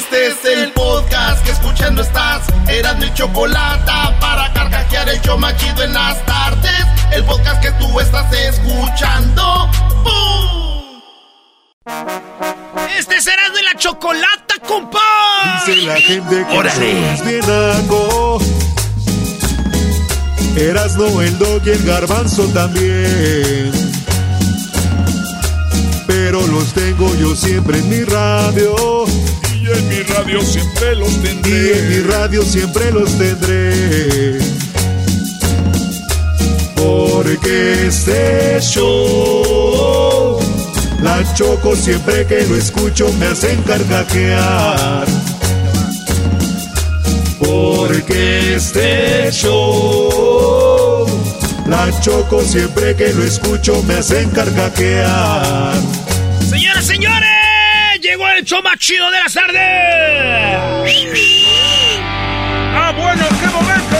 Este es el podcast que escuchando estás. Eran mi chocolate para carcajear el yo machido en las tardes. El podcast que tú estás escuchando. ¡Bum! Este será de la chocolata, compa. Dice la gente que Órale. somos bien algo. Erasno, el dog y el garbanzo también. Pero los tengo yo siempre en mi radio. Y en mi radio siempre los Y tendré. en mi radio siempre los tendré. Porque este show, la choco siempre que lo escucho me hacen carcajear. Porque este show, la choco siempre que lo escucho me hacen carcajear. Señoras, señores, el show más chido de las tardes. ¡Ah, bueno, qué momento!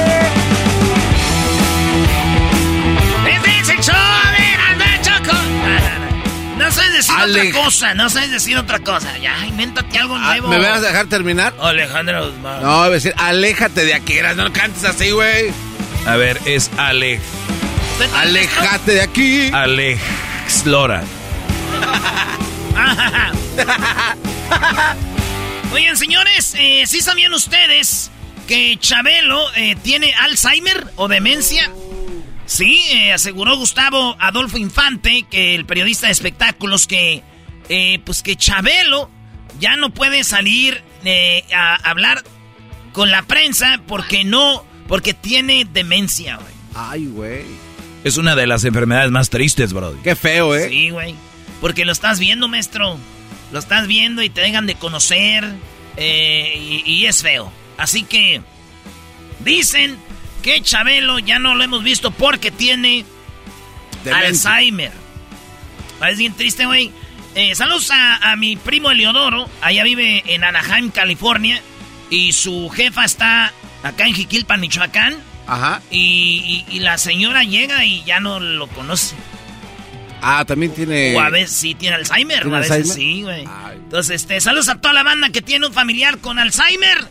Este es el show de Anda Choco. No, no, no. No sabes decir Ale- otra cosa, no sabes decir otra cosa. Ya, invéntate algo Ah, nuevo. ¿Me vas a dejar terminar? Alejandro Guzmán. No, voy a decir, aléjate de aquí, Eras, no cantes así, güey. A ver, es Ale. ¿Usted está Aléjate de aquí. Alex Lora. Oigan, señores, eh, ¿sí sabían ustedes que Chabelo eh, tiene Alzheimer o demencia? Sí, eh, aseguró Gustavo Adolfo Infante, que el periodista de espectáculos, que eh, pues que Chabelo ya no puede salir eh, a hablar con la prensa porque no, porque tiene demencia, güey. Ay, güey. Es una de las enfermedades más tristes, bro. Qué feo, ¿eh? Sí, güey. Porque lo estás viendo, maestro. Lo estás viendo y te dejan de conocer. eh, y, y es feo. Así que dicen que Chabelo ya no lo hemos visto porque tiene. Alzheimer. Es bien triste, güey. Eh, saludos a, a mi primo Eleodoro. Allá vive en Anaheim, California. Y su jefa está acá en Jiquilpan, Michoacán. Ajá. Y, y- y la señora llega y ya no lo conoce. Ah, también tiene. O a veces sí tiene Alzheimer. ¿Tiene a veces Alzheimer? sí, güey. Entonces, este, saludos a toda la banda que tiene un familiar con Alzheimer.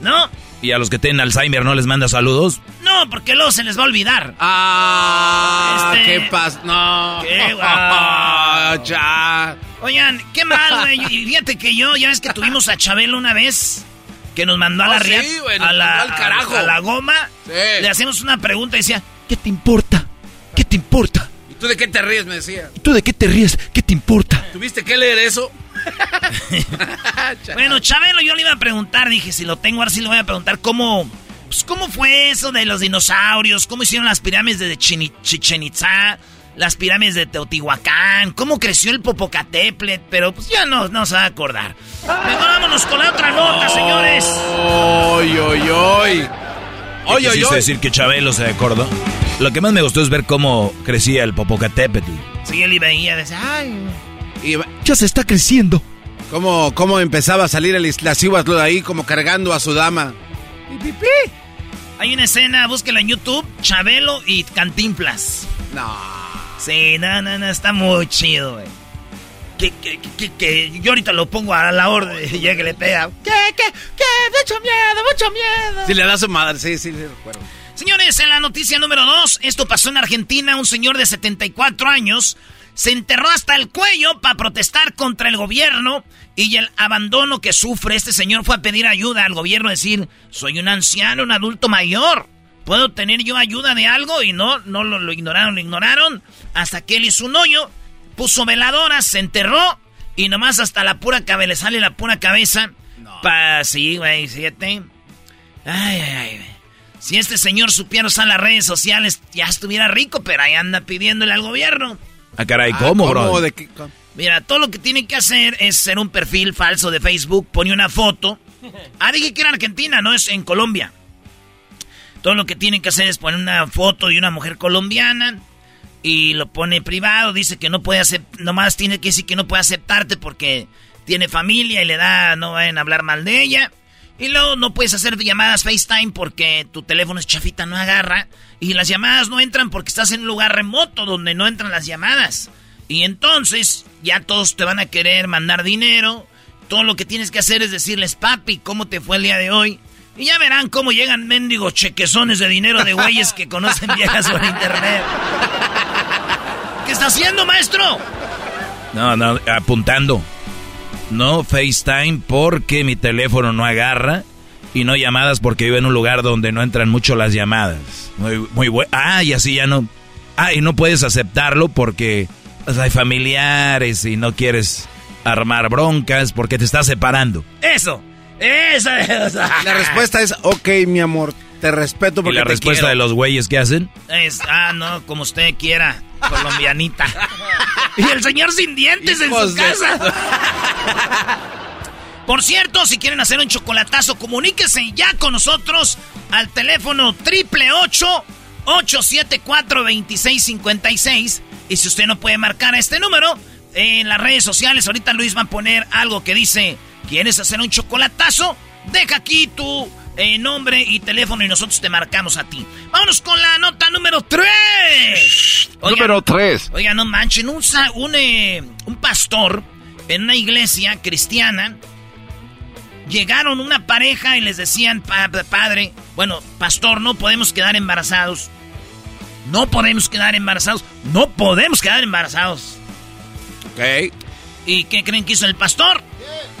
¿No? Y a los que tienen Alzheimer no les manda saludos. No, porque luego se les va a olvidar. Ah, Este- qué pasa. No. Qué guau. ya. Oigan, qué mal, güey. Y fíjate que yo, ya ves que tuvimos a Chabelo una vez. Que nos mandó a la Oh, sí, ria- nos a, la, mandó al carajo. a la goma. Sí. Le hacemos una pregunta y decía, ¿qué te importa? ¿Qué te importa? ¿Y tú de qué te ríes? Me decía. ¿Y tú de qué te ríes? ¿Qué te importa? ¿Tuviste que leer eso? Bueno, Chabelo, yo le iba a preguntar, dije, si lo tengo ahora sí le voy a preguntar cómo, pues, cómo fue eso de los dinosaurios, cómo hicieron las pirámides de Chini- Chichen Itza, las pirámides de Teotihuacán, cómo creció el Popocatépetl, pero pues ya no, no se va a acordar. Mejor vámonos con la otra nota, señores. Oy, oy, oy. Oy, oy, Quisiste oy. decir que Chabelo se acordó. Lo que más me gustó es ver cómo crecía el Popocatépetl. Sí, él y veía, decía, ay, Y ya se está creciendo. cómo, cómo empezaba a salir el las uvas de ahí como cargando a su dama. Hay una escena, búsquela en YouTube, Chabelo y Cantinflas. No. Sí, no, no, no, está muy chido, güey. Que, que, que, que- yo ahorita lo pongo a la orden y ya que le pega. ¿Qué, qué, qué? Mucho miedo, mucho miedo. Si le da su madre, sí, sí, sí, recuerdo. Señores, en la noticia número 2, esto pasó en Argentina. Un señor de 74 años se enterró hasta el cuello para protestar contra el gobierno y el abandono que sufre. Este señor fue a pedir ayuda al gobierno, decir, soy un anciano, un adulto mayor. ¿Puedo tener yo ayuda de algo? Y no, no lo, ignoraron, lo ignoraron. Hasta que él hizo un hoyo, puso veladoras, se enterró y nomás hasta la pura cabeza, le sale la pura cabeza. Pa, sí, güey, siete. Ay, ay, ay. Si este señor supiera usar las redes sociales, ya estuviera rico, pero ahí anda pidiéndole al gobierno. Ah, caray, ¿cómo, bro? Mira, todo lo que tiene que hacer es ser un perfil falso de Facebook, pone una foto. Ah, dije que era Argentina, no es en Colombia. Todo lo que tiene que hacer es poner una foto de una mujer colombiana y lo pone privado, dice que no puede aceptar, nomás tiene que decir que no puede aceptarte porque tiene familia y le da, no vayan a hablar mal de ella. Y luego no puedes hacer llamadas FaceTime porque tu teléfono es chafita, no agarra. Y las llamadas no entran porque estás en un lugar remoto donde no entran las llamadas. Y entonces ya todos te van a querer mandar dinero. Todo lo que tienes que hacer es decirles, papi, ¿cómo te fue el día de hoy? Y ya verán cómo llegan mendigos chequezones de dinero de güeyes que conocen viejas por internet. ¿Qué está haciendo, maestro? No, no, apuntando. No FaceTime porque mi teléfono no agarra. Y no llamadas porque vivo en un lugar donde no entran mucho las llamadas. Muy, muy bueno. Ah, y así ya no. Ah, y no puedes aceptarlo porque pues, hay familiares y no quieres armar broncas porque te estás separando. Eso. Esa es. La respuesta es, ok, mi amor, te respeto porque ¿Y la respuesta de los güeyes que hacen? Es, ah, no, como usted quiera, colombianita. y el señor sin dientes en su casa. Por cierto, si quieren hacer un chocolatazo, comuníquese ya con nosotros al teléfono triple 874 2656 Y si usted no puede marcar este número, en las redes sociales, ahorita Luis va a poner algo que dice, ¿quieres hacer un chocolatazo? Deja aquí tu eh, nombre y teléfono y nosotros te marcamos a ti. Vámonos con la nota número 3. número 3. Oiga, no manchen, un, un, eh, un pastor en una iglesia cristiana llegaron una pareja y les decían, padre, bueno, pastor, no podemos quedar embarazados. No podemos quedar embarazados. No podemos quedar embarazados. Ok. ¿Y qué creen que hizo el pastor?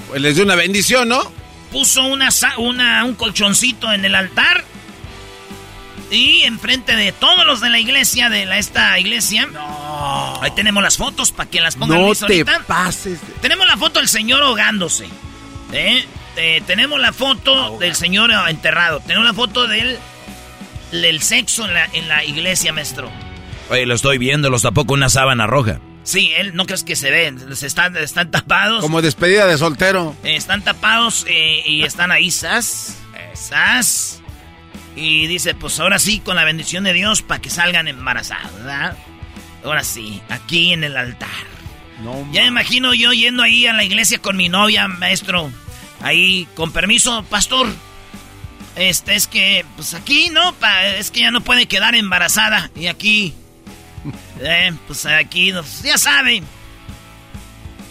Pues les dio una bendición, ¿no? Puso una, una, un colchoncito en el altar y enfrente de todos los de la iglesia, de la, esta iglesia. No. Ahí tenemos las fotos para que las pongan No te pases. Tenemos la foto del señor ahogándose. ¿eh? Eh, tenemos la foto del señor enterrado. Tenemos la foto del, del sexo en la, en la iglesia, maestro. Oye, lo estoy viendo, los tapó con una sábana roja. Sí, él no crees que se ven, están, están tapados. Como despedida de soltero. están tapados eh, y están ahí, sas, sas. Y dice, pues ahora sí, con la bendición de Dios, para que salgan embarazados, ¿verdad? Ahora sí, aquí en el altar. ya me imagino yo yendo ahí a la iglesia con mi novia, maestro. Ahí, con permiso, pastor. Este, es que, pues aquí, ¿no? es que ya no puede quedar embarazada. Y aquí eh, pues aquí, ya saben.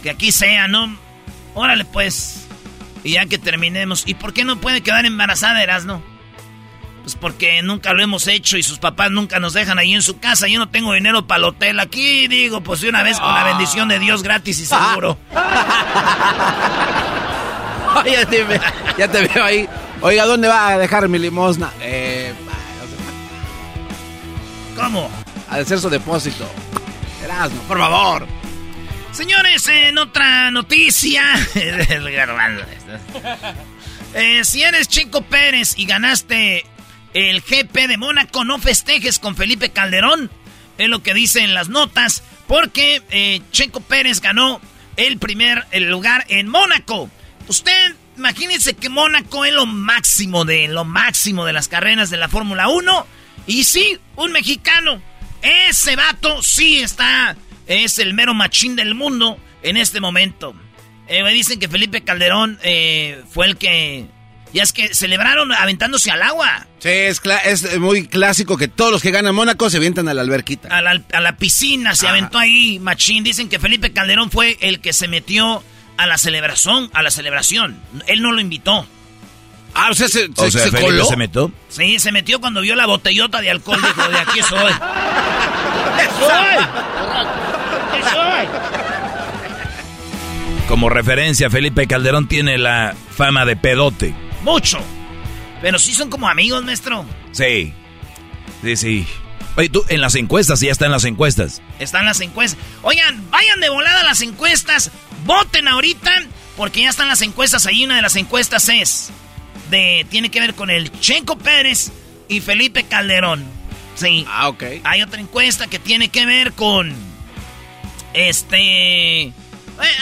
Que aquí sea, ¿no? Órale, pues. Y ya que terminemos. ¿Y por qué no puede quedar embarazada, Erasno? Pues porque nunca lo hemos hecho y sus papás nunca nos dejan ahí en su casa. Yo no tengo dinero para el hotel. Aquí digo, pues de una vez con la bendición de Dios gratis y seguro. Oye, ya te veo ahí. Oiga, ¿dónde va a dejar mi limosna? Eh, ¿Cómo? Al hacer su depósito. Erasmo, por favor. Señores, en otra noticia. eh, si eres Chico Pérez y ganaste el GP de Mónaco, no festejes con Felipe Calderón. Es lo que dicen las notas. Porque eh, Checo Pérez ganó el primer lugar en Mónaco. Usted, imagínense que Mónaco es lo máximo de lo máximo de las carreras de la Fórmula 1. Y sí, un mexicano ese vato sí está, es el mero machín del mundo en este momento. Eh, me dicen que Felipe Calderón eh, fue el que... Ya es que celebraron aventándose al agua. Sí, es, es muy clásico que todos los que ganan Mónaco se avientan a la alberquita. A la, piscina, se aventó ahí, machín. Dicen que Felipe Calderón fue el que se metió a la celebración, a la celebración. Él no lo invitó. Ah, o sea, se, se, coló. se metió. Sí, se metió cuando vio la botellota de alcohol. Dijo, de aquí soy. soy. Como referencia, Felipe Calderón tiene la fama de pedote. Mucho. Pero sí son como amigos, maestro. Sí. Sí, sí. Oye, tú, en las encuestas, ya están las encuestas. Están las encuestas. Oigan, vayan de volada a las encuestas. Voten ahorita, porque ya están las encuestas. Ahí una de las encuestas es de. Tiene que ver con el Chenco Pérez y Felipe Calderón. Sí. Ah, ok. Hay otra encuesta que tiene que ver con. Este. Eh,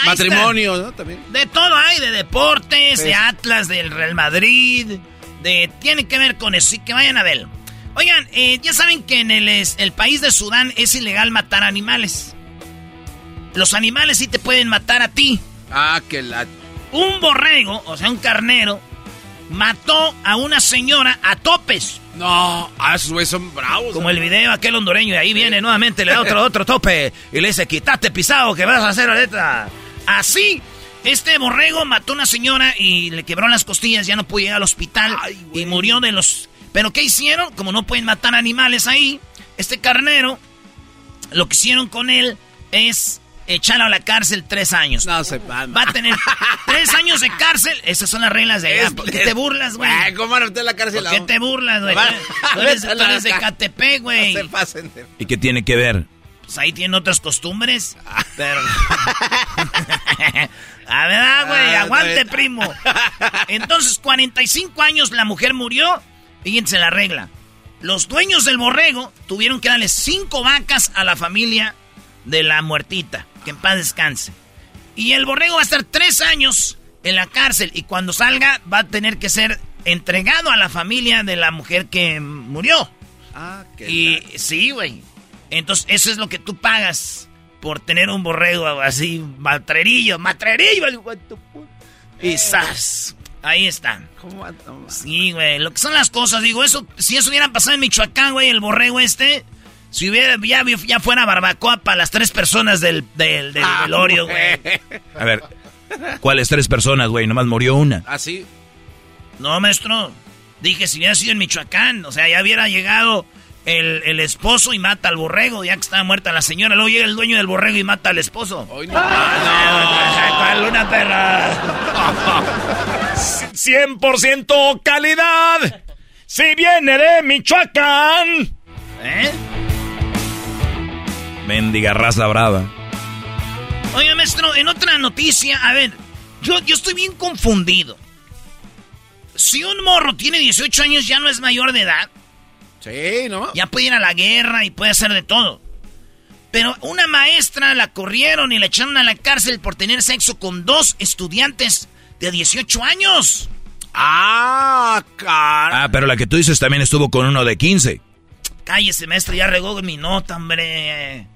Matrimonio, ¿no? También. De todo hay, de deportes, de Atlas, del Real Madrid, de... Tiene que ver con eso, sí que vayan a ver. Oigan, eh, ya saben que en el, el país de Sudán es ilegal matar animales. Los animales sí te pueden matar a ti. Ah, que la... Un borrego, o sea, un carnero, mató a una señora a topes. No, ah, esos güeyes son bravos. Como el video aquel hondureño y ahí viene nuevamente, le da otro, otro tope y le dice, quítate pisado que vas a hacer ahorita. Así, este borrego mató a una señora y le quebró las costillas, ya no pudo llegar al hospital y murió de los... Pero ¿qué hicieron? Como no pueden matar animales ahí, este carnero, lo que hicieron con él es echarlo a la cárcel tres años. No se va. Va a tener tres años de cárcel. Esas son las reglas de allá. ¿Por qué te burlas, güey? ¿Cómo no te la cárcel? ¿Por qué te burlas, güey? Tú eres, tú eres de Catepec, güey. No se pasen de... ¿Y qué tiene que ver? Pues ahí tienen otras costumbres. Pero... a ver, ah, güey, aguante, primo. Entonces, 45 años la mujer murió. Fíjense la regla. Los dueños del borrego tuvieron que darle cinco vacas a la familia de la muertita. Que en paz descanse. Y el borrego va a estar tres años en la cárcel y cuando salga va a tener que ser entregado a la familia de la mujer que murió. Ah, qué Y sí, güey. Entonces, eso es lo que tú pagas por tener un borrego así, matrerillo, matrerillo. Y ¡zas! Ahí. ¿Cómo Sí, güey. Lo que son las cosas, digo, eso, si eso hubiera pasado en Michoacán, güey, el borrego este, si hubiera, ya, ya fuera barbacoa para las tres personas del, del, del Ah, velorio, güey. A ver, ¿cuáles tres personas, güey? Nomás murió una. ¿Ah, sí? No, maestro. Dije, si hubiera sido en Michoacán, o sea, ya hubiera llegado el, el esposo y mata al borrego, ya que estaba muerta la señora. Luego llega el dueño del borrego y mata al esposo. Hoy no. ¿Cuál una perra? 100% calidad. Si viene de Michoacán. ¿Eh? Mendiga raza brava. Oye, maestro, en otra noticia, a ver, yo, yo estoy bien confundido. Si un morro tiene 18 años, ya no es mayor de edad. Sí, ¿no? Ya puede ir a la guerra y puede hacer de todo. Pero una maestra la corrieron y la echaron a la cárcel por tener sexo con dos estudiantes de 18 años. Ah, cara. Ah, pero la que tú dices también estuvo con uno de 15. Cállese, maestro, ya regó mi nota, hombre.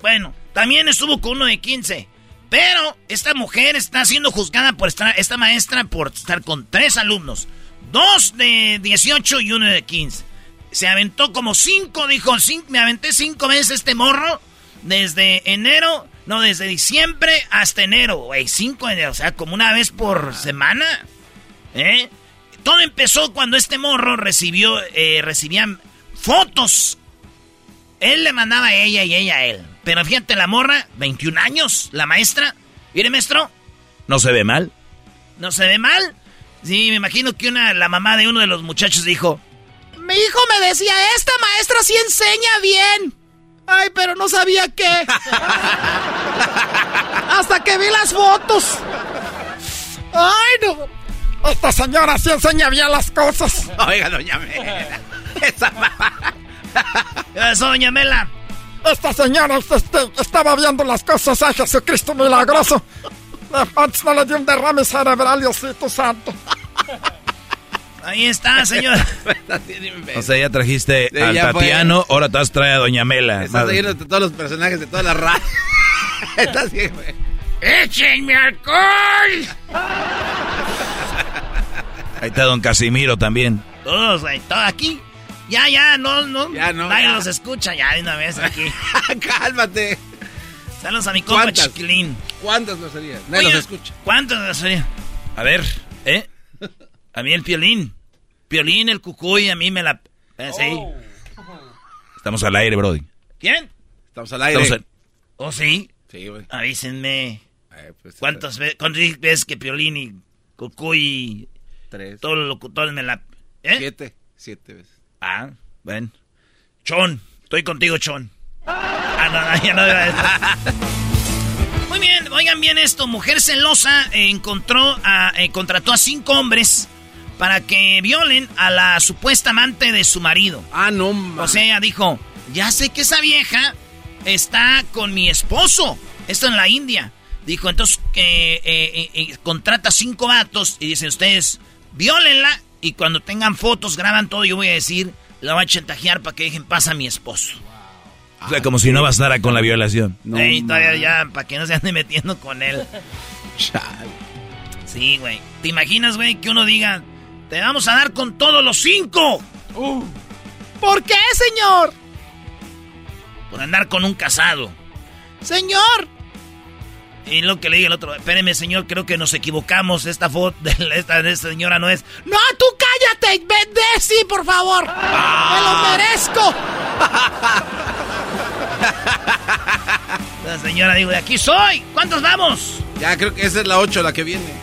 Bueno, también estuvo con uno de 15. Pero esta mujer está siendo juzgada por estar, esta maestra por estar con tres alumnos. Dos de 18 y uno de 15. Se aventó como cinco, dijo, cinco, me aventé cinco veces este morro. Desde enero, no, desde diciembre hasta enero, güey. Cinco, o sea, como una vez por semana. ¿Eh? Todo empezó cuando este morro recibió, eh, recibían fotos. Él le mandaba a ella y ella a él. Pero fíjate, la morra, 21 años, la maestra. Mire, maestro, ¿No se ve mal? ¿no se ve mal? Sí, me imagino que una, la mamá de uno de los muchachos dijo... Mi hijo me decía, esta maestra sí enseña bien. Ay, pero no sabía qué. Hasta que vi las fotos. Ay, no. Esta señora sí enseña bien las cosas. Oiga, doña Mela. Esa mamá. ¿Qué pasó, doña Mela? Esta señora este, estaba viendo las cosas a Jesucristo milagroso. Antes no le dio un derrame cerebral, Diosito Santo. Ahí está, señor. O sea, ya trajiste Sí, al ya fue. Tatiano, ahora te has traído a Doña Mela. Estás leyendo todos los personajes de todas las razas. Estás. ¡Échenme alcohol! Ahí está Don Casimiro también. Todos, ahí, todo aquí. Ya, ya, no, no. Ya no, Nadie ya. los escucha ya de una vez aquí. Cálmate. Saludos a mi compa ¿Cuántas? Chiquilín. ¿Cuántas groserías? Nadie Oye, los escucha. ¿Cuántos groserías? A ver, ¿eh? A mí el piolín. Piolín, el cucuy, a mí me la... eh, sí. Oh. Estamos al aire, Brody. ¿Quién? Estamos al aire. Estamos al- ¿Oh, sí? Sí, güey. Avísenme. Eh, pues, ¿Cuántas veces cuántas veces que Piolín y Cucuy Tres. todos los locutores me la... ¿Eh? Siete. Siete veces. Ah, ven. Chon, estoy contigo, Chon. Ah, no, no, ya no. Muy bien, oigan bien esto. Mujer celosa eh, encontró a, eh, contrató a cinco hombres para que violen a la supuesta amante de su marido. Ah, no, man. O sea, ella dijo, ya sé que esa vieja está con mi esposo. Esto en la India. Dijo, entonces, eh, eh, eh, contrata cinco vatos y dicen ustedes, violenla y cuando tengan fotos, graban todo, yo voy a decir, la voy a chantajear para que dejen paz a mi esposo. O sea, como si no bastara con la violación. No, Ey, todavía ya, para que no se ande metiendo con él. Chale. Sí, güey. ¿Te imaginas, güey, que uno diga, te vamos a dar con todos los cinco? ¿Por qué, señor? Por andar con un casado. Señor. Y lo que le diga el otro, espéreme, señor, creo que nos equivocamos. Esta foto esta, de esta señora no es. No, tú cállate. Vende, sí, por favor. Me lo merezco. La señora dijo, de aquí soy. ¿Cuántos vamos? Ya creo que esa es la ocho la que viene.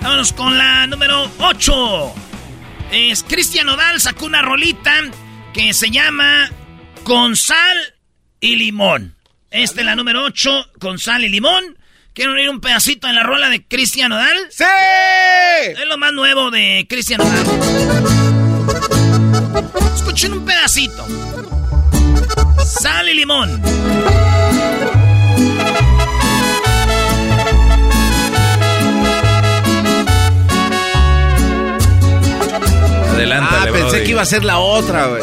Vámonos con la número 8. Es Cristian Odal sacó una rolita que se llama Con sal y limón. Esta es la número 8, con sal y limón. ¿Quieren oír un pedacito en la rola de Cristian Odal? ¡Sí! Es lo más nuevo de Cristian Odal. Escuchen un pedacito. Sal y limón. Adelante, Ah, pensé que iba a ser la otra, güey.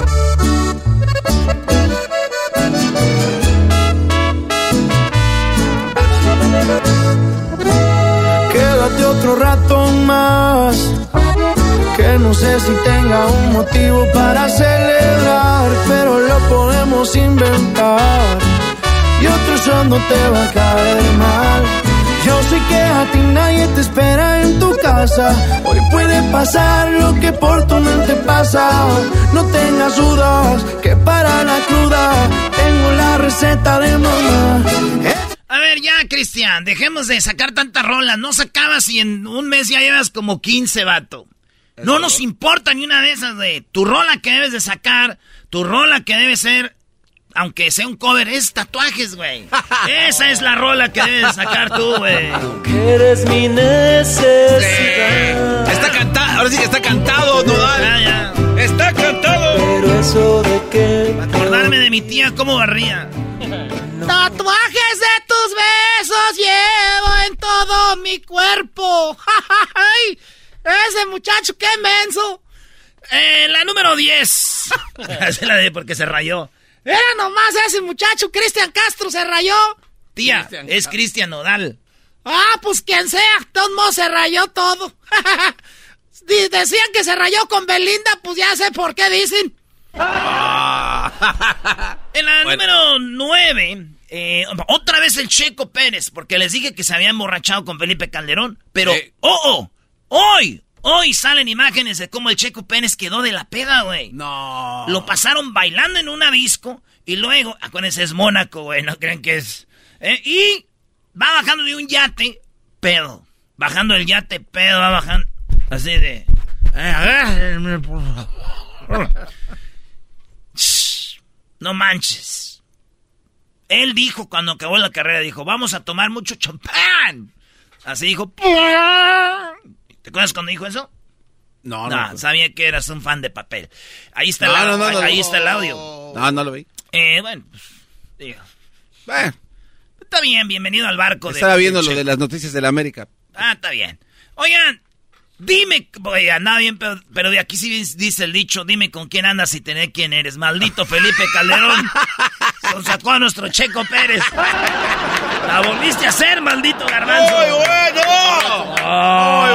Quédate otro rato más. Que no sé si tenga un motivo para celebrar, pero lo podemos inventar. Y otro shot no te va a caer mal. Yo sé que a ti nadie te espera en tu casa. Hoy puede pasar lo que por tu mente pasa. No tengas dudas que para la cruda tengo la receta de mamá. A ver, ya, Cristian, dejemos de sacar tantas rolas. No sacabas y en un mes ya llevas como 15, vato. No nos importa ni una de esas de tu rola que debes de sacar, tu rola que debe ser, aunque sea un cover, es tatuajes, güey. Esa es la rola que debes de sacar tú, güey. Eres mi necesidad. Está cantado, ahora sí que está cantado, Nodal. Ya, ya. Está cantado. Pero eso de que Acordarme de mi tía cómo barría. Tatuajes de tus besos llevo en todo mi cuerpo. ¡Ay! Ese muchacho, qué menso. Eh, la número 10. Esa es la de porque se rayó. Era nomás ese muchacho, Cristian Castro, se rayó. Tía, es Cristian Nodal. Ah, pues quien sea, de todos modos se rayó todo. Decían que se rayó con Belinda, pues ya sé por qué dicen. En la número 9, otra vez el Checo Pérez, porque les dije que se había emborrachado con Felipe Calderón. Pero, Sí. oh, oh, hoy, hoy salen imágenes de cómo el Checo Pérez quedó de la peda, güey. No. Lo pasaron bailando en una disco y luego, acuérdense, es Mónaco, güey, no creen que es. eh, y va bajando de un yate, pedo. Bajando el yate, pedo, va bajando. Así de. "Eh, por favor". No manches. Él dijo cuando acabó la carrera, dijo, vamos a tomar mucho champán. Así dijo. ¿Te acuerdas cuando dijo eso? No, No, no. sabía que eras un fan de papel. Ahí está, No, el, no, no, ahí, no, ahí no. está el audio. No, no lo vi. Eh, bueno, pues, digo, Eh, está bien, bienvenido al barco. de- estaba viendo lo de las noticias de la América. Ah, está bien. Oigan, dime, oye, andaba bien, pero, pero de aquí sí dice el dicho, dime con quién andas y tener quién eres. Maldito Felipe Calderón. Nos sacó a nuestro Checo Pérez. La volviste a hacer, maldito garbanzo. ¡Muy bueno! ¡Muy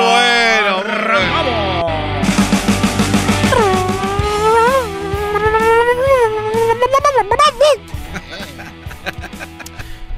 bueno!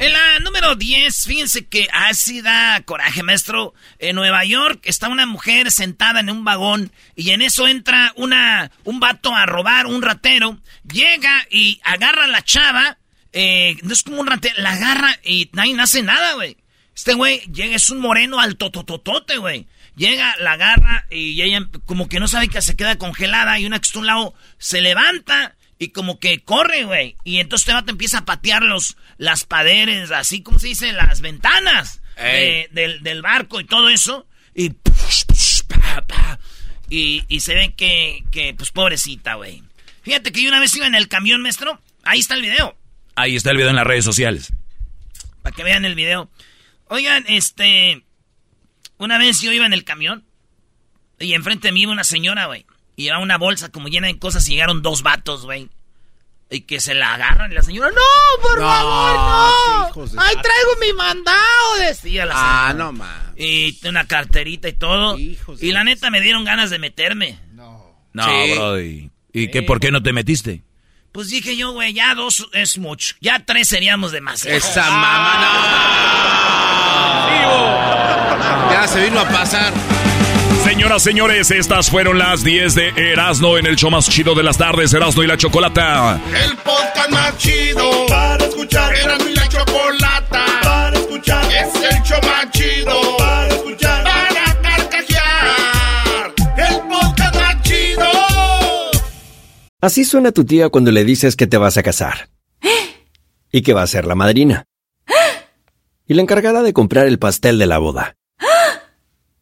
En la número número 10, fíjense que así da coraje, maestro. En Nueva York está una mujer sentada en un vagón y en eso entra una, un vato a robar, un ratero. Llega y agarra a la chava. Eh, no es como un ratero, la agarra y nadie hace nada, güey. Este güey llega, es un moreno alto tototote, güey. Llega, la agarra y ella como que no sabe que se queda congelada y una que está un lado se levanta y como que corre, güey. Y entonces este vato empieza a patear los, las paredes, así como se dice, las ventanas del, barco y todo eso. Y, y, se ve que, que, pues pobrecita, güey. Fíjate que yo una vez iba en el camión, maestro. Ahí está el video. Ahí está el video en las redes sociales. Para que vean el video. Oigan, este... Una vez yo iba en el camión y enfrente de mí iba una señora, güey. Y llevaba una bolsa como llena de cosas y llegaron dos vatos, güey. Y que se la agarran y la señora, no, por favor, no. Ay, traigo mi mandado, decía la señora. Ah, no, ma. Y una carterita y todo. y la neta me dieron ganas de meterme. No. No, bro. ¿Y, qué, por qué no te metiste? Pues dije yo, güey, ya dos es mucho. Ya tres seríamos demasiado. Esa mamá, no. Ya se vino a pasar. Señoras, señores, estas fueron las 10 de Erasno en el show más chido de las tardes, Erasno y la Chocolata. El podcast más chido para escuchar. Erasno y la Chocolata para escuchar. Es el show más chido para escuchar. Para carcajear. El podcast más chido. Así suena tu tía cuando le dices que te vas a casar. Y que va a ser la madrina. Y la encargada de comprar el pastel de la boda.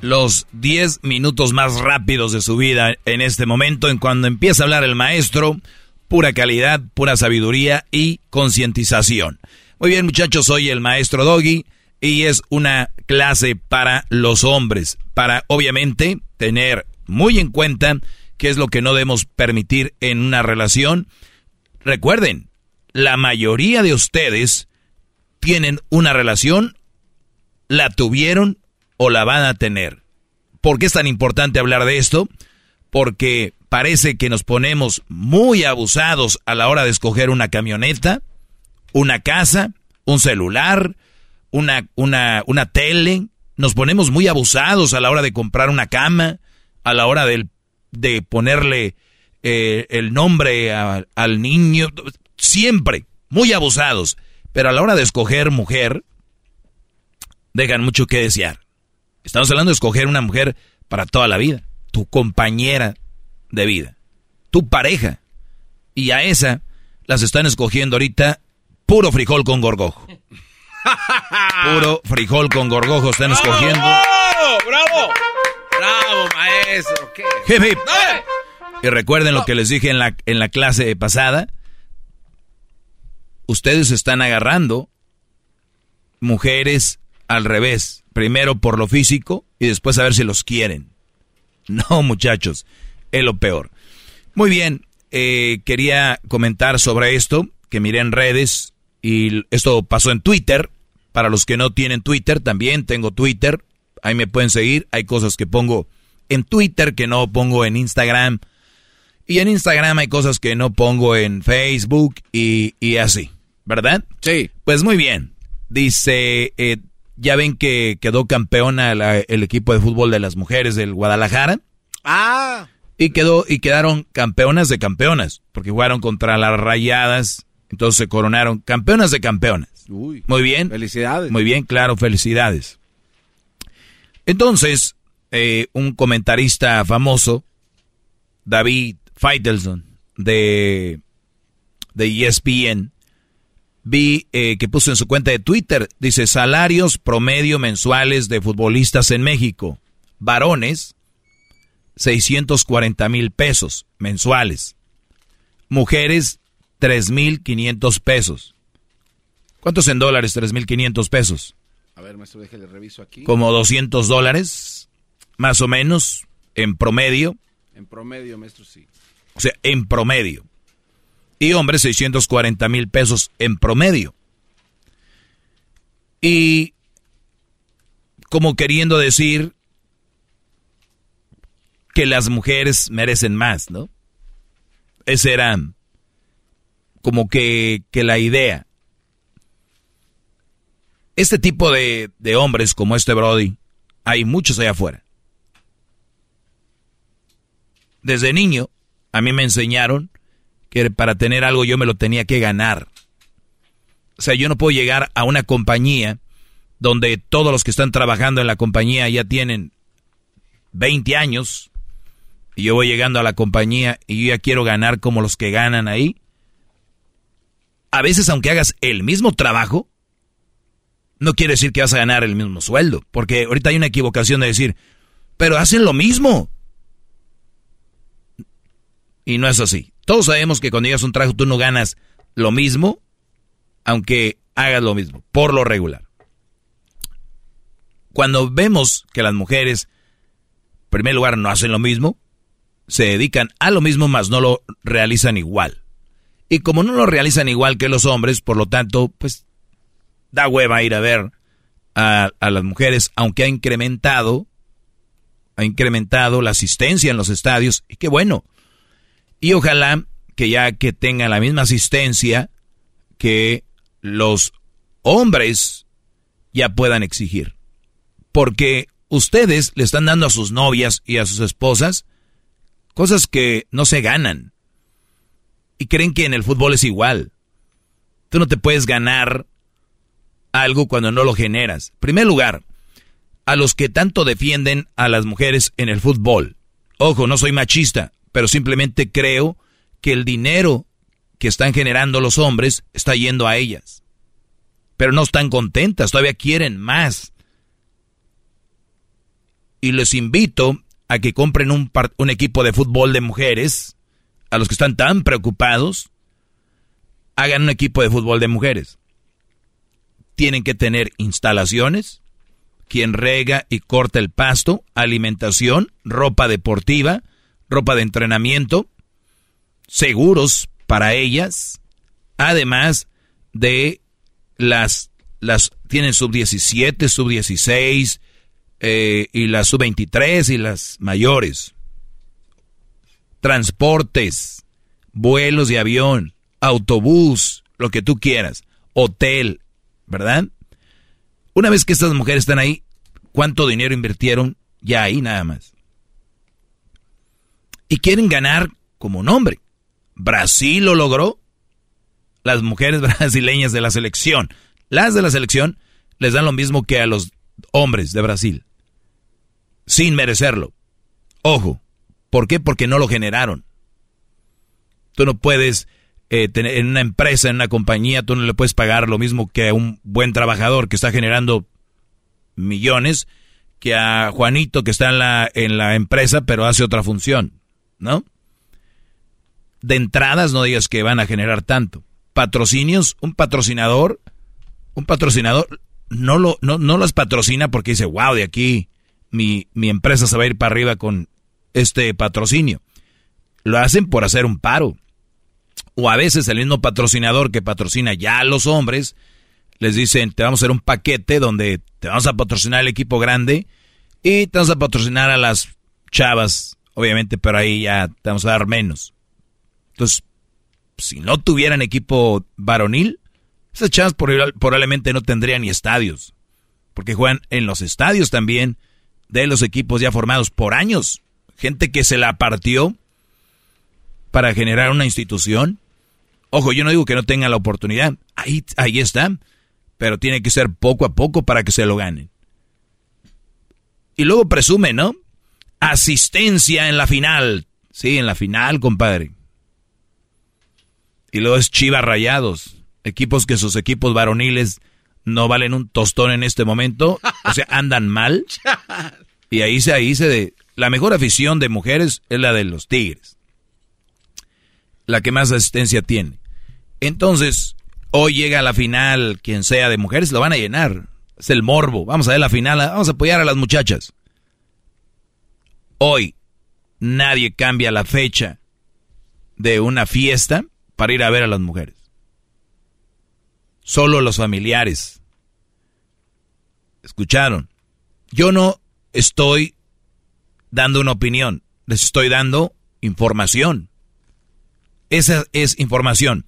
los 10 minutos más rápidos de su vida en este momento, en cuando empieza a hablar el maestro, pura calidad, pura sabiduría y concientización. Muy bien muchachos, soy el maestro Doggy y es una clase para los hombres, para obviamente tener muy en cuenta qué es lo que no debemos permitir en una relación. Recuerden, la mayoría de ustedes tienen una relación, la tuvieron o la van a tener. ¿Por qué es tan importante hablar de esto? Porque parece que nos ponemos muy abusados a la hora de escoger una camioneta, una casa, un celular, una, una, una tele. Nos ponemos muy abusados a la hora de comprar una cama, a la hora de, de ponerle eh, el nombre al niño. Siempre, muy abusados. Pero a la hora de escoger mujer, dejan mucho que desear. Estamos hablando de escoger una mujer para toda la vida, tu compañera de vida, tu pareja. Y a esa las están escogiendo ahorita puro frijol con gorgojo. Puro frijol con gorgojo están escogiendo. ¡Bravo! Bravo, maestro. ¿Qué? Hip, hip. Y recuerden lo que les dije en la, en la clase pasada. Ustedes están agarrando mujeres al revés. Primero por lo físico y después a ver si los quieren. No, muchachos, es lo peor. Muy bien, eh, quería comentar sobre esto, que miré en redes y esto pasó en Twitter. Para los que no tienen Twitter, también tengo Twitter. Ahí me pueden seguir. Hay cosas que pongo en Twitter que no pongo en Instagram. Y en Instagram hay cosas que no pongo en Facebook y, y así. ¿Verdad? Sí. Pues muy bien. Dice, eh, ya ven que quedó campeona el equipo de fútbol de las mujeres del Guadalajara. Ah. Y quedó, y quedaron campeonas de campeonas, porque jugaron contra las rayadas, entonces se coronaron campeonas de campeonas. Uy. Muy bien. Felicidades. Muy bien, claro, felicidades. Entonces, eh, un comentarista famoso, David Feitelson, de, de ESPN, vi eh, que puso en su cuenta de Twitter, dice, salarios promedio mensuales de futbolistas en México. Varones, 640 mil pesos mensuales. Mujeres, 3.500 pesos. ¿Cuántos en dólares 3.500 pesos? A ver, maestro, déjale reviso aquí. Como 200 dólares, más o menos, en promedio. En promedio, maestro, sí. O sea, en promedio y hombres 640 mil pesos en promedio. Y como queriendo decir que las mujeres merecen más, ¿no? Esa era como que, que la idea. Este tipo de, de hombres como este Brody, hay muchos allá afuera. Desde niño, a mí me enseñaron que para tener algo yo me lo tenía que ganar. O sea, yo no puedo llegar a una compañía donde todos los que están trabajando en la compañía ya tienen 20 años y yo voy llegando a la compañía y yo ya quiero ganar como los que ganan ahí. A veces aunque hagas el mismo trabajo, no quiere decir que vas a ganar el mismo sueldo, porque ahorita hay una equivocación de decir, pero hacen lo mismo. Y no es así. Todos sabemos que cuando llegas a un trabajo tú no ganas lo mismo, aunque hagas lo mismo, por lo regular. Cuando vemos que las mujeres, en primer lugar, no hacen lo mismo, se dedican a lo mismo, más no lo realizan igual. Y como no lo realizan igual que los hombres, por lo tanto, pues da hueva ir a ver a, a las mujeres, aunque ha incrementado, ha incrementado la asistencia en los estadios, y qué bueno. Y ojalá que ya que tengan la misma asistencia que los hombres ya puedan exigir. Porque ustedes le están dando a sus novias y a sus esposas cosas que no se ganan. Y creen que en el fútbol es igual. Tú no te puedes ganar algo cuando no lo generas. En primer lugar, a los que tanto defienden a las mujeres en el fútbol. Ojo, no soy machista, pero simplemente creo que el dinero que están generando los hombres está yendo a ellas. Pero no están contentas, todavía quieren más. Y les invito a que compren un, un equipo de fútbol de mujeres, a los que están tan preocupados, hagan un equipo de fútbol de mujeres. Tienen que tener instalaciones, quien rega y corta el pasto, alimentación, ropa deportiva, ropa de entrenamiento, seguros para ellas, además de las, las tienen sub 17, sub 16 eh, y las sub 23 y las mayores. Transportes, vuelos de avión, autobús, lo que tú quieras, hotel, ¿verdad? Una vez que estas mujeres están ahí, ¿cuánto dinero invirtieron? Ya ahí nada más y quieren ganar como un hombre. Brasil lo logró. Las mujeres brasileñas de la selección, las de la selección, les dan lo mismo que a los hombres de Brasil. Sin merecerlo. Ojo. ¿Por qué? Porque no lo generaron. Tú no puedes eh, tener en una empresa, en una compañía, tú no le puedes pagar lo mismo que a un buen trabajador que está generando millones que a Juanito que está en la, en la empresa pero hace otra función, ¿no? De entradas no digas que van a generar tanto. Patrocinios, un patrocinador, un patrocinador no lo, no, no las patrocina porque dice, wow, de aquí mi, mi empresa se va a ir para arriba con este patrocinio. Lo hacen por hacer un paro. O a veces el mismo patrocinador que patrocina ya a los hombres, les dicen, te vamos a hacer un paquete donde te vamos a patrocinar el equipo grande y te vamos a patrocinar a las chavas, obviamente, pero ahí ya te vamos a dar menos. Entonces, si no tuvieran equipo varonil, esas chavas probablemente no tendrían ni estadios. Porque juegan en los estadios también de los equipos ya formados por años. Gente que se la partió para generar una institución. Ojo, yo no digo que no tengan la oportunidad. Ahí, ahí está. Pero tiene que ser poco a poco para que se lo ganen. Y luego presume, ¿no? Asistencia en la final. Sí, en la final, compadre. Y luego es Chivas Rayados equipos que sus equipos varoniles no valen un tostón en este momento, o sea, andan mal. Y ahí se, ahí se de, la mejor afición de mujeres es la de los Tigres. La que más asistencia tiene. Entonces, hoy llega a la final, quien sea de mujeres, lo van a llenar. Es el morbo. Vamos a ver la final, vamos a apoyar a las muchachas. Hoy, nadie cambia la fecha de una fiesta para ir a ver a las mujeres solo los familiares. ¿Escucharon? Yo no estoy dando una opinión, les estoy dando información. Esa es información.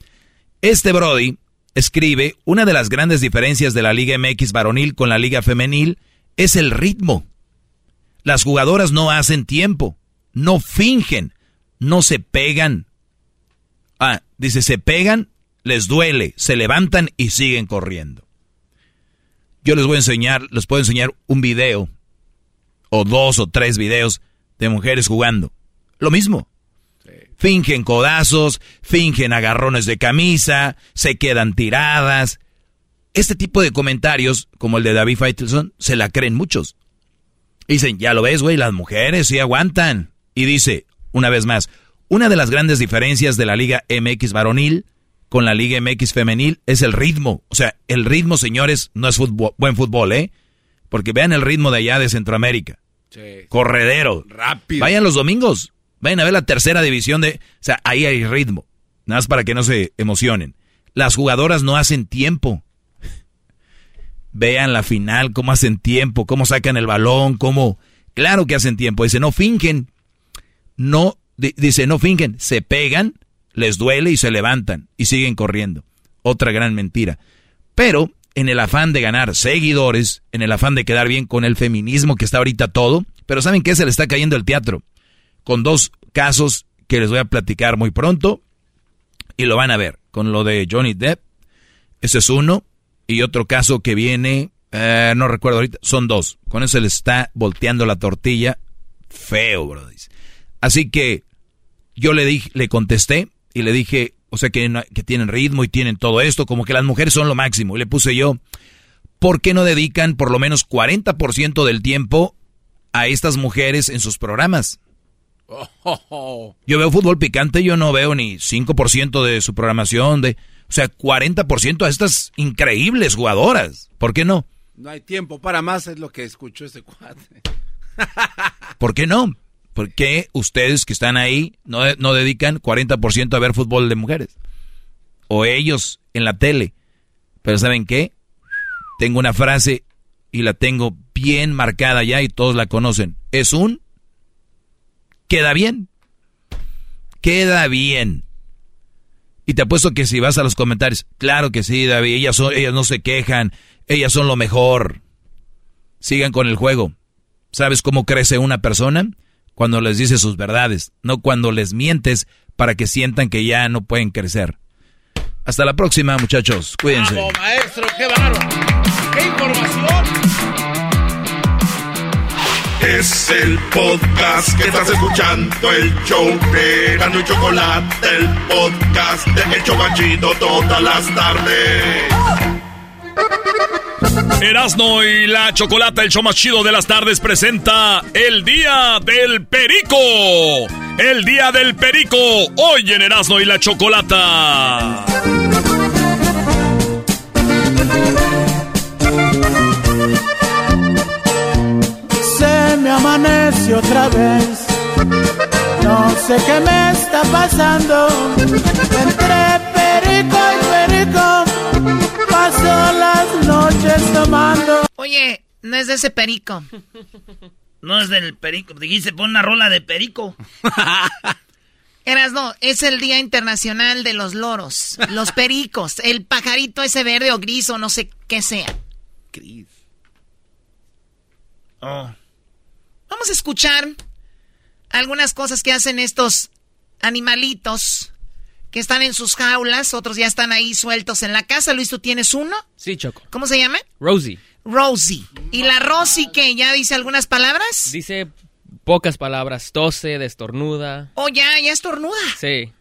Este Brody escribe, una de las grandes diferencias de la Liga MX varonil con la Liga femenil es el ritmo. Las jugadoras no hacen tiempo, no fingen, no se pegan. Ah, dice, se pegan les duele, se levantan y siguen corriendo. Yo les voy a enseñar, les puedo enseñar un video o dos o tres videos de mujeres jugando. Lo mismo. Fingen codazos, fingen agarrones de camisa, se quedan tiradas. Este tipo de comentarios, como el de David Faitelson, se la creen muchos. Dicen, ya lo ves, güey, las mujeres sí aguantan. Y dice, una vez más, una de las grandes diferencias de la Liga MX varonil con la Liga MX femenil es el ritmo. O sea, el ritmo, señores, no es buen fútbol, ¿eh? Porque vean el ritmo de allá de Centroamérica. Sí. Corredero. Rápido. Vayan los domingos. Vayan a ver la tercera división de... O sea, ahí hay ritmo. Nada más para que no se emocionen. Las jugadoras no hacen tiempo. Vean la final, cómo hacen tiempo, cómo sacan el balón, cómo... Claro que hacen tiempo. Dice, no fingen. No, dice, no fingen. Se pegan les duele y se levantan y siguen corriendo. Otra gran mentira. Pero en el afán de ganar seguidores, en el afán de quedar bien con el feminismo que está ahorita todo, pero ¿saben qué? Se le está cayendo el teatro. Con dos casos que les voy a platicar muy pronto y lo van a ver. Con lo de Johnny Depp, ese es uno, y otro caso que viene, eh, no recuerdo ahorita, son dos. Con eso se le está volteando la tortilla feo, bro. Así que yo le dije, le contesté, y le dije, o sea, que, que tienen ritmo y tienen todo esto, como que las mujeres son lo máximo. Y le puse yo, ¿por qué no dedican por lo menos 40% del tiempo a estas mujeres en sus programas? Yo veo fútbol picante, yo no veo ni 5% de su programación, de, o sea, 40% a estas increíbles jugadoras. ¿Por qué no? No hay tiempo para más, es lo que escuchó ese cuate. ¿Por qué no? ¿Por qué ustedes que están ahí no, no dedican 40% a ver fútbol de mujeres? O ellos en la tele. Pero ¿saben qué? Tengo una frase y la tengo bien marcada ya y todos la conocen. Es un... Queda bien. Queda bien. Y te apuesto que si vas a los comentarios, claro que sí, David, ellas, no se quejan, ellas son lo mejor. Sigan con el juego. ¿Sabes cómo crece una persona? cuando les dices sus verdades, no cuando les mientes para que sientan que ya no pueden crecer. Hasta la próxima, muchachos. Cuídense. ¡Bravo, maestro! ¡Qué! ¡Qué información! Es el podcast que estás escuchando, el show de Gano y Chocolate, el podcast de El Chocachito todas las tardes. Erasno y la Chocolata, el show más chido de las tardes, presenta el Día del Perico. El Día del Perico, hoy en Erasno y la Chocolata. Amanece otra vez. No sé qué me está pasando. Entre perico y perico paso las noches tomando. Oye, no es de ese perico. No es del perico. Dijiste, pon una rola de perico. Eras no, es el Día Internacional de los Loros, los pericos, el pajarito ese verde o gris o no sé qué sea. Gris. Oh. Vamos a escuchar algunas cosas que hacen estos animalitos que están en sus jaulas, otros ya están ahí sueltos en la casa. Luis, ¿tú tienes uno? Sí, Choco. ¿Cómo se llama? Rosie. Rosie. ¿Y la Rosie que ya dice algunas palabras? Dice pocas palabras, tose, destornuda. Oh, ya, ya estornuda. Sí.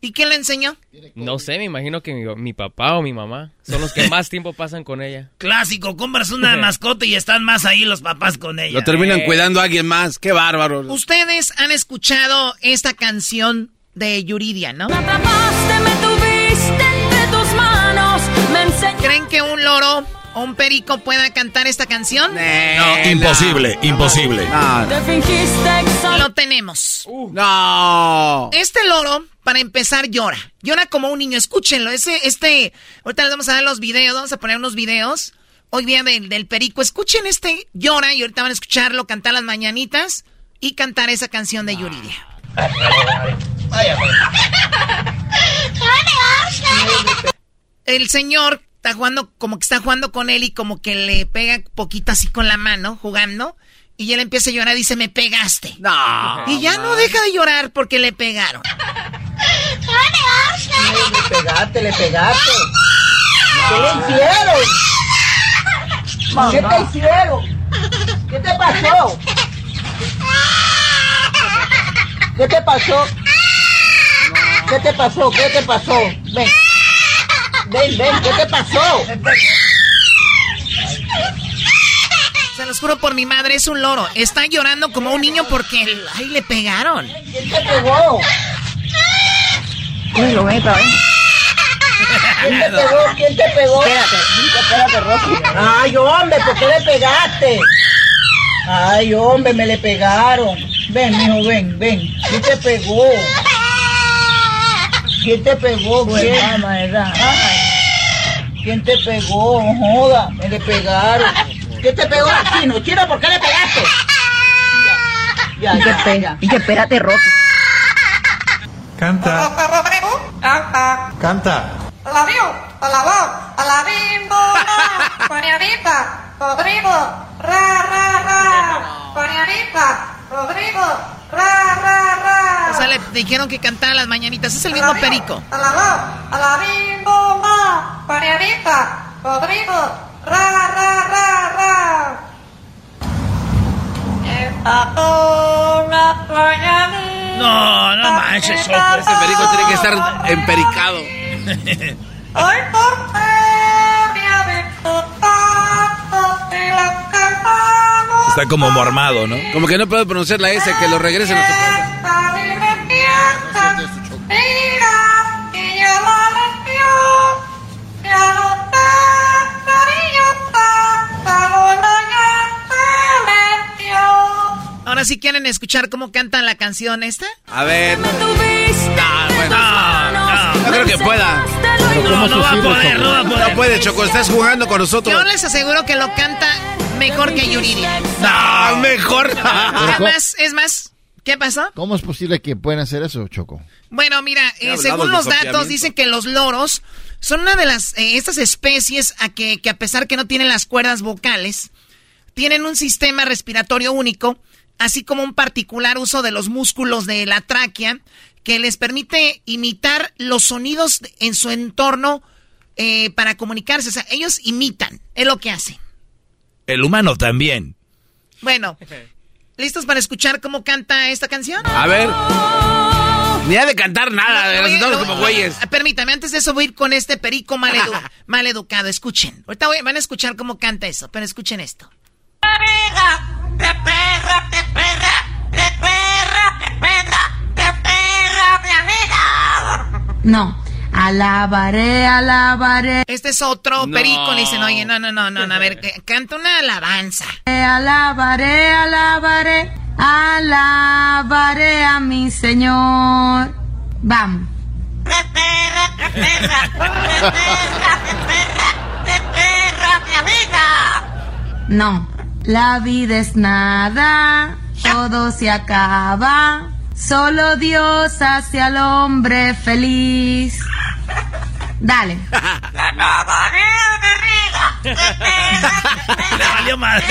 ¿Y quién le enseñó? No sé, me imagino que mi, mi papá o mi mamá son los que más tiempo pasan con ella. Clásico, compras una mascota y están más ahí los papás con ella. Lo terminan Eh. cuidando a alguien más. Qué bárbaro. Ustedes han escuchado esta canción de Yuridia, ¿no? ¿Creen que un loro o un perico pueda cantar esta canción? No, imposible, imposible. Lo tenemos. No. Este loro, para empezar, llora. Llora como un niño. Escúchenlo. Ese, este, ahorita les vamos a dar los videos, vamos a poner unos videos. Hoy día del, del perico. Escuchen este llora y ahorita van a escucharlo cantar las mañanitas y cantar esa canción de Yuridia. El señor está jugando, como que está jugando con él y como que le pega poquito así con la mano, jugando. Y él empieza a llorar y dice, me pegaste. No. Y ya no deja de llorar porque le pegaron. Le pegaste, le pegaste. ¿Qué le hicieron? ¿Qué te hicieron? ¿Qué te pasó? ¿Qué te pasó? ¿Qué te pasó? ¿Qué te pasó? Ven. Ven, ven, ¿qué te pasó? Se los juro por mi madre, es un loro. Está llorando como un niño porque ay, le pegaron. ¿Quién te pegó? Uy, lo ven, otra vez. ¿Quién te pegó? ¿Quién te pegó? Espérate, espérate, Rocky. Ay, hombre, ¿por qué le pegaste? Ay, hombre, me le pegaron. Ven, mijo, ven, ven. ¿Quién te pegó? ¿Quién te pegó? ¿Quién? Ay, ¿Quién te pegó? No joda, me le pegaron. ¿Quién te pegó así? No quiero, ¿por qué le pegaste? Ya, ya, ya. ya. Y que espérate, Rocky. Canta. Canta. Alabío, alabó, alabimbo, Ponianita, Rodrigo, ra, ra, ra, Ponianita, Rodrigo, ra, ra, ra. O sea, le dijeron que cantara las mañanitas. Es el mismo perico. Alabó, alabimbo, ma, Ponianita, Rodrigo, ra, ra, ra, ra. Mañanita. No, no manches. Ese perico tiene que estar empericado. Hoy por de tanto te la. Está como mormado, ¿no? Como que no puede pronunciar la S, que lo regresen a su no. Ahora sí quieren escuchar cómo cantan la canción esta. A ver. No, bueno. No, no. No creo que pueda. No, no va a poder, no va a poder. No puede, Choco, estás jugando con nosotros. Yo les aseguro que lo canta mejor que Yuridia. No, mejor. Es más, es más. ¿Qué pasó? ¿Cómo es posible que puedan hacer eso, Choco? Bueno, mira, eh, según los datos dicen que los loros son una de las eh, estas especies a que, que a pesar que no tienen las cuerdas vocales, tienen un sistema respiratorio único, así como un particular uso de los músculos de la tráquea que les permite imitar los sonidos en su entorno eh, para comunicarse. O sea, ellos imitan, es lo que hacen. El humano también. Bueno, ¿listos para escuchar cómo canta esta canción? A ver. Ni ha de cantar nada, Lo- nos lo- estamos lo- como güeyes. Permítame, antes de eso voy a ir con este perico mal, edu- mal educado. Escuchen. Ahorita voy- van a escuchar cómo canta eso, pero escuchen esto. No. Alabaré, alabaré. Este es otro No. perico. Le dicen, oye, no, no, no, no, no, a ver, que- canta una alabanza. Alabaré, alabaré, alabaré a mi Señor. Vamos. No, la vida es nada, todo se acaba, solo Dios hace al hombre feliz. Dale. Le valió más.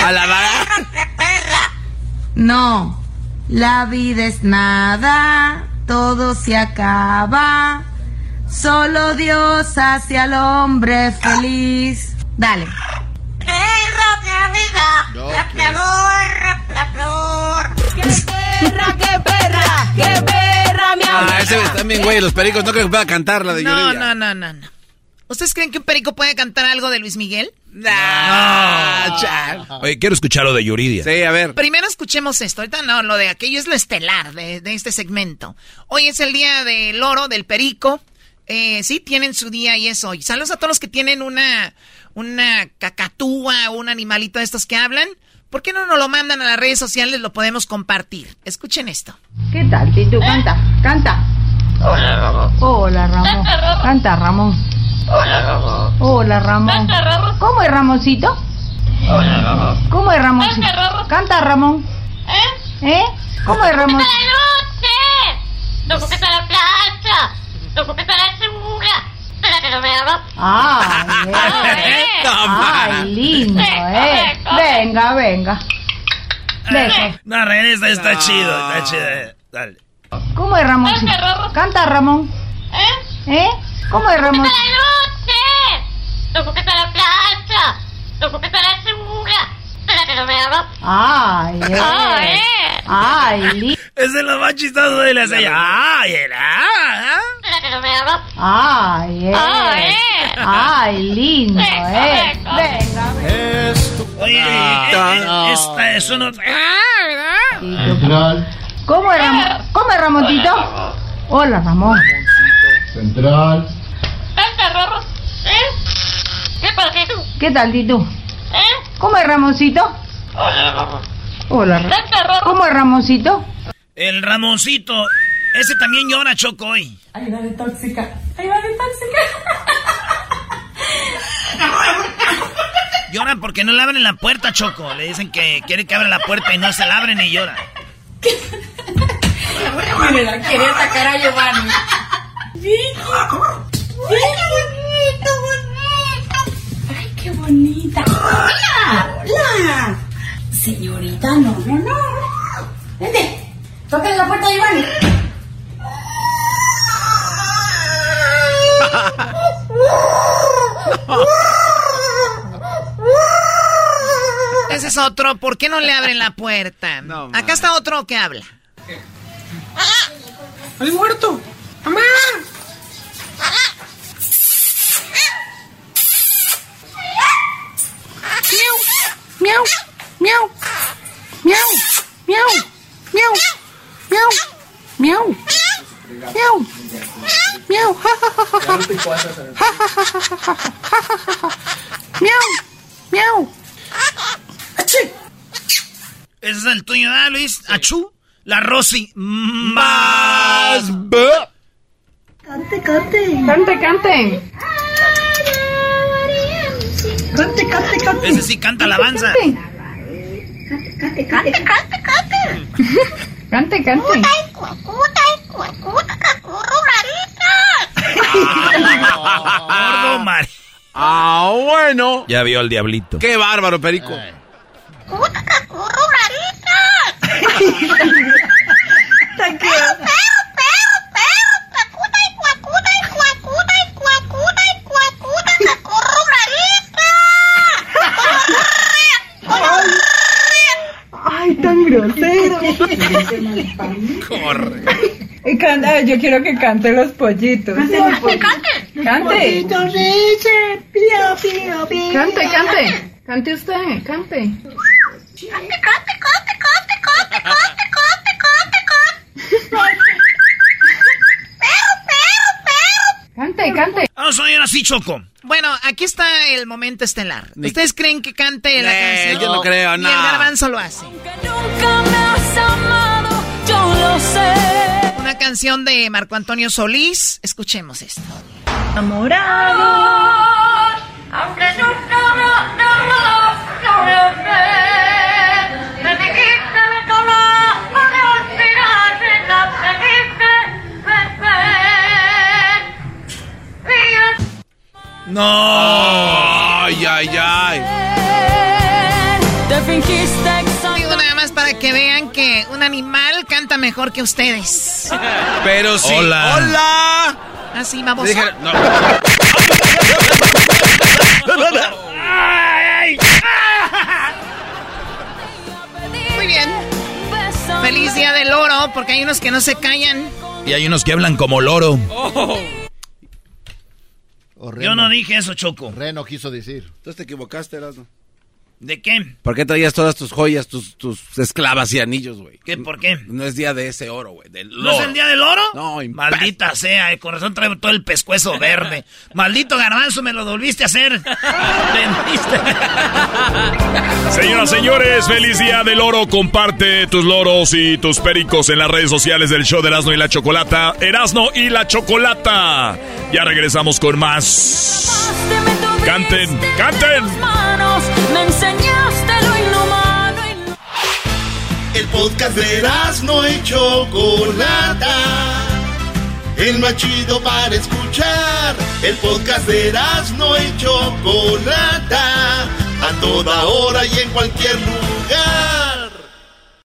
No, la vida es nada, todo se acaba, solo Dios hace al hombre feliz. Dale. ¡Qué perra, qué perra! ¡Qué perra, mi amor! Ah, ese bien, güey, los pericos. No creo que pueda cantar la de No, Yuridia. no, no, no, no. ¿Ustedes creen que un perico puede cantar algo de Luis Miguel? Ah, chal. Oye, quiero escuchar lo de Yuridia. Sí, a ver. Primero escuchemos esto. Ahorita no, lo de aquello es lo estelar de, de este segmento. Hoy es el día del oro, del perico. Eh, sí, tienen su día y es hoy. Saludos a todos los que tienen una, una cacatúa, un animalito de estos que hablan. ¿Por qué no nos lo mandan a las redes sociales? Lo podemos compartir. Escuchen esto. ¿Qué tal, Tito? Canta, canta. Hola, Ramón. Hola, Ramón. Canta, Ramón. Hola, Ramón. ¿Cómo es Ramoncito? ¿Cómo es Ramoncito? Canta, Ramón. ¿Eh? ¿Cómo es Ramón? ¡No a la playa! ¡No comes a la segura! ¡Para que lo veamos! Ay, eh. Ay, lindo, eh. Venga, venga. Venga. No, regresa, está chido, está chido. eh. Dale. ¿Cómo es Ramoncito? Canta, Ramón. ¿Eh? ¿Cómo es Ramón? ¡No comes a la playa! ¡No comes a la segura! Ay, eh. Ay, eh. Ay, es de más chistosos de la serie. Ay, era. Ay, eh. Ay, lindo, eh. Venga, Oye, eh, eh, esta es una. Ah, ¿verdad? ¿Cómo es, ¿Cómo es Ramoncito? Hola, Ramón. Central. ¿Eh? ¿Qué tal, Tito? ¿Cómo es Ramoncito? Hola, Rorro. Hola, ¿Cómo es Ramoncito? El Ramoncito. Ese también llora, Choco, hoy. Ay, dale tóxica. Ay, dale tóxica. Llora porque no le abren la puerta, Choco. Le dicen que quiere que abra la puerta y no se la abren y llora. Mira, quería atacar a Giovanni. Vicky. bonito, bonito. Ay, qué bonita. Hola. Señorita, no, no, no. Vente. Tócale la puerta a Giovanni. Ese es otro. ¿Por qué no le abren la puerta? Acá está otro que habla. ¡Al muerto! ¡Mamá! Miau, miau, miau, miau, miau, miau, miau, miau, miau, ja, ja, ja, ja, ja. Ja, ja, ja, ja, ja, ja, ja, ja, ja. miau, miau. Ese es el tuyo, ¿verdad, Luis? Achú. La Rosy. Más. Cante, cante. Cante, cante. Cante, cante, cante. Ese sí canta alabanza. Cante, cante, cante, cante. Cante, cante. Gordo Mar. Ah, bueno. Ya vio al diablito. Qué bárbaro, perico. Ay, tan grosero. Corre. Y canta, yo quiero que cante los pollitos. Cante, cante, cante. Cante. Pollitos dicen, pío, pío, pío. Cante, cante. Cante usted, cante. Cante, cante, cante, cante, cante, cante, cante, cante, cante. Pero, pero, pero. Cante, cante. Vamos a oír así, Choco. Bueno, aquí está el momento estelar. ¿Ustedes creen que cante la Eh, canción? yo no creo, no. Y el garbanzo lo hace. Nunca me has amado, yo lo sé. Una canción de Marco Antonio Solís. Escuchemos esto. Enamorado, aunque nunca No. Ay, ay, ay. Te fingiste Digo nada más para que vean que un animal canta mejor que ustedes. Pero sí. Hola. Hola. Así vamos. Dije- no. Muy bien. Feliz día del oro, porque hay unos que no se callan. Y hay unos que hablan como loro. Yo no dije eso, Choco. Reno quiso decir. Entonces te equivocaste, Erasmo. ¿De qué? ¿Por qué traías todas tus joyas, tus, tus esclavas y anillos, güey? ¿Qué? ¿Por qué? No es día de ese oro, güey. ¿No es el día del oro? No, Maldita sea, el corazón trae todo el pescuezo verde. Maldito garbanzo, me lo volviste a hacer. Vendiste. Señoras, señores, feliz día del oro. Comparte tus loros y tus pericos en las redes sociales del show de Erasmo y la Chocolata. Erasmo y la Chocolata. Ya regresamos con más. Canten, canten. manos, me enseñaste lo inhumano El podcast de Erasmo y Chocolata. El más chido para escuchar. El podcast de Erasmo y Chocolata. A toda hora y en cualquier lugar.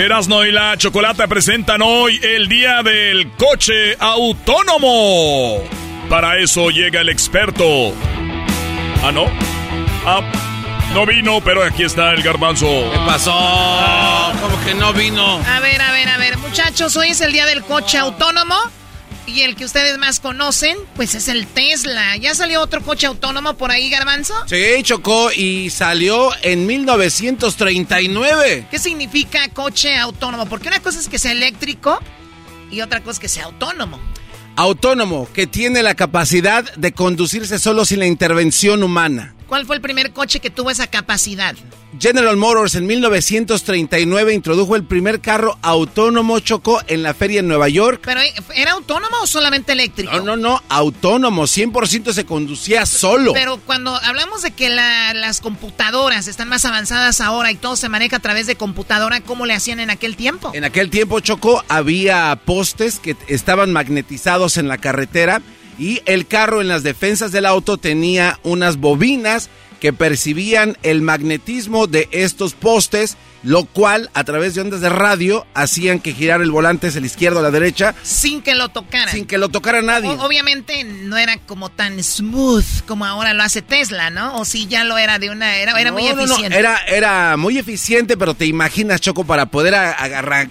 Erasmo y la Chocolata presentan hoy el día del coche autónomo. Para eso llega el experto. Ah, no. Ah, no vino, pero aquí está el garbanzo. ¿Qué pasó? ¿Cómo que no vino? A ver, a ver, a ver, muchachos, hoy es el día del coche autónomo. Y el que ustedes más conocen, pues es el Tesla. ¿Ya salió otro coche autónomo por ahí, Garbanzo? Sí, chocó y salió en 1939. ¿Qué significa coche autónomo? Porque una cosa es que sea eléctrico y otra cosa es que sea autónomo. Autónomo, que tiene la capacidad de conducirse solo sin la intervención humana. ¿Cuál fue el primer coche que tuvo esa capacidad? General Motors en 1939 introdujo el primer carro autónomo chocó en la feria en Nueva York. ¿Pero eh, era autónomo o solamente eléctrico? No, no, no, autónomo, 100% se conducía solo. Pero cuando hablamos de que la- las computadoras están más avanzadas ahora y todo se maneja a través de computadora, ¿cómo le hacían en aquel tiempo? En aquel tiempo, Choco, había postes que estaban magnetizados en la carretera y el carro en las defensas del auto tenía unas bobinas que percibían el magnetismo de estos postes, lo cual a través de ondas de radio hacían que girar el volante hacia la izquierda o la derecha Sin que lo tocaran. sin que lo tocara nadie. O- obviamente no era como tan smooth como ahora lo hace Tesla, ¿no? O si ya lo era de una... Era, era muy No, no, no, eficiente. Era, era muy eficiente, pero te imaginas, Choco, para poder a-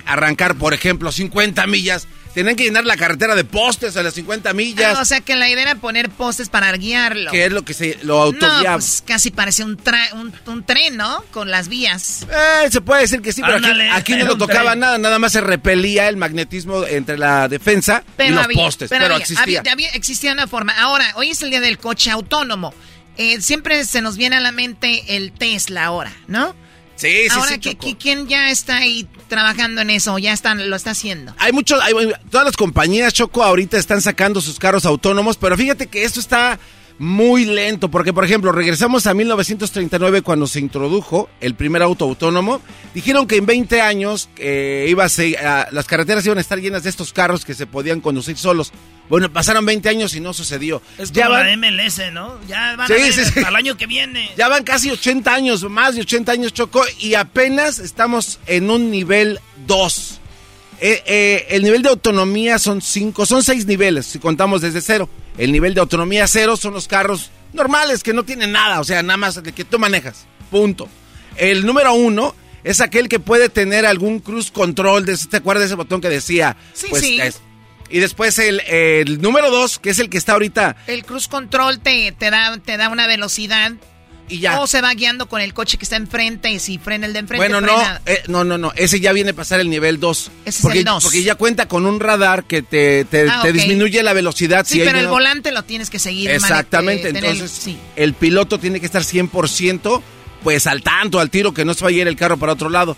arrancar, por ejemplo, 50 millas, tenían que llenar la carretera de postes a las 50 millas. Ah, o sea que la idea era poner postes para guiarlo. que es lo que se lo No, autoguiaba. pues casi parece un, tra- un, un tren, ¿no? Con las vías. Eh, se puede decir que sí, pero aquí- Ándale, aquí, no lo tocaba tren. nada, nada más se repelía el magnetismo entre la defensa y los había- postes, pero, había- existía. había- había- existía una forma. Ahora, hoy es el día del coche autónomo. Eh, siempre se nos viene a la mente el Tesla ahora, ¿no? Sí, sí, Ahora, sí, ¿qui- Choco. qui- ¿quién ya está ahí trabajando en eso? ¿Ya están, lo está haciendo? Hay muchos, hay- todas las compañías Choco ahorita están sacando sus carros autónomos, pero fíjate que esto está muy lento, porque por ejemplo, regresamos a 1939 cuando se introdujo el primer auto autónomo, dijeron que en 20 años eh, iba a ser- las carreteras iban a estar llenas de estos carros que se podían conducir solos. Bueno, pasaron 20 años y no sucedió. Es Ya como van- la MLS, ¿no? Ya van Sí, a ver sí, sí. al año que viene. Ya van casi 80 años, más de 80 años, Choco, y apenas estamos en un nivel 2. Eh, eh, el nivel de autonomía son 5, son 6 niveles, si contamos desde cero. El nivel de autonomía cero son los carros normales, que no tienen nada, o sea, nada más de que tú manejas, punto. El número uno es aquel que puede tener algún cruise control, de, ¿te acuerdas de ese botón que decía? Sí, Pues, sí. es- y después el, el número dos, que es el que está ahorita El cruise control te, te, da, te da una velocidad. Y ya. O se va guiando con el coche que está enfrente y si frena el de enfrente. Bueno, no, eh, no, no, no, ese ya viene a pasar el nivel 2. Ese es porque, el dos. Porque ya cuenta con un radar que te, te, Ah, te disminuye la velocidad. Sí, si pero el volante lo tienes que seguir. Exactamente, tener- entonces sí. el piloto tiene que estar 100% pues al tanto, al tiro, que no se vaya a ir el carro para otro lado.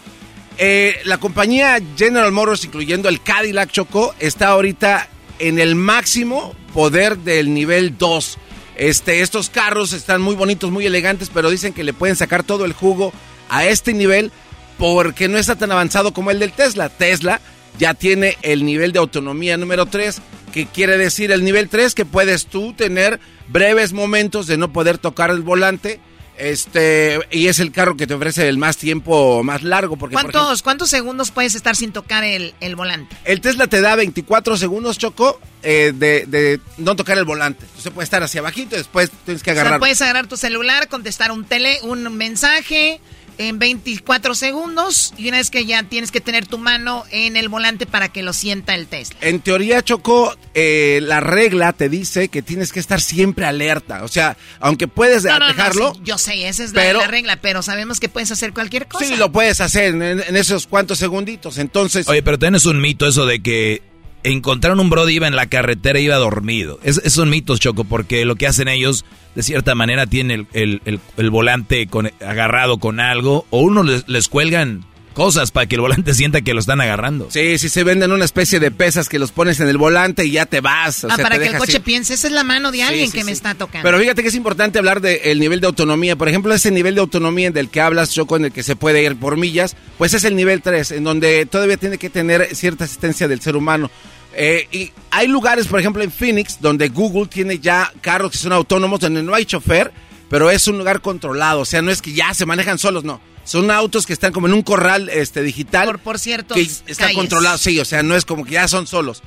Eh, la compañía General Motors, incluyendo el Cadillac Choco, está ahorita en el máximo poder del nivel 2. Este, estos carros están muy bonitos, muy elegantes, pero dicen que le pueden sacar todo el jugo a este nivel porque no está tan avanzado como el del Tesla. Tesla ya tiene el nivel de autonomía número 3, que quiere decir el nivel 3 que puedes tú tener breves momentos de no poder tocar el volante. Este, y es el carro que te ofrece el más tiempo más largo. Porque, por ejemplo, ¿Cuántos, ¿Cuántos segundos puedes estar sin tocar el, el volante? el Tesla te da 24 segundos, Choco, eh, de, de no tocar el volante. Usted puede estar hacia abajito y después tienes que O sea, agarrar. puedes agarrar tu celular, contestar un tele, un mensaje en 24 segundos y una vez que ya tienes que tener tu mano en el volante para que lo sienta el Tesla. En teoría, Choco, eh, la regla te dice que tienes que estar siempre alerta. O sea, aunque puedes No, no, no, dejarlo, sí, yo sé, esa es pero- la regla, pero sabemos que puedes hacer cualquier cosa. sí lo puedes hacer en, en esos cuantos segunditos. Entonces, Oye, pero tienes un mito eso de que encontraron un brody iba en la carretera iba dormido. Es, es un mito, Choco, porque lo que hacen ellos, de cierta manera, tienen el, el- el- el volante con- agarrado con algo, o uno les, les cuelgan cosas para que el volante sienta que lo están agarrando. sí, sí se venden una especie de pesas que los pones en el volante y ya te vas. o ah, sea, para te que el coche piense, esa es la mano de alguien sí, que me está tocando. Pero fíjate que es importante hablar del nivel de autonomía. Por ejemplo, ese nivel de autonomía del que hablas, Choco, en el que se puede ir por millas, pues es el nivel 3, en donde todavía tiene que tener cierta asistencia del ser humano. Eh, y hay lugares, por ejemplo, en Phoenix, donde Google tiene ya carros que son autónomos, donde no hay chofer, pero es un lugar controlado. O sea, no es que ya se manejan solos, no. Son autos que están como en un corral este, digital. por, por cierto, que está controlado, sí, o sea, no es como que ya son solos.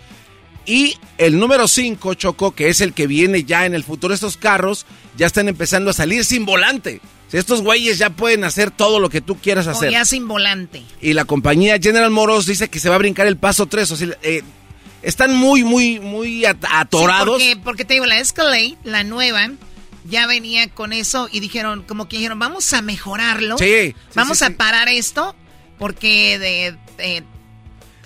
Y el número 5, Choco, que es el que viene ya en el futuro, estos carros ya están empezando a salir sin volante. Estos güeyes ya pueden hacer todo lo que tú quieras O hacer. ya sin volante. Y la compañía General Motors dice que se va a brincar el paso 3. O sea, eh, están muy, muy, muy at- atorados. Sí, porque, porque te digo, la Escalade, la nueva, ya venía con eso y dijeron, como que dijeron, vamos a mejorarlo. Sí, sí, Vamos sí, a sí. parar esto porque de, de-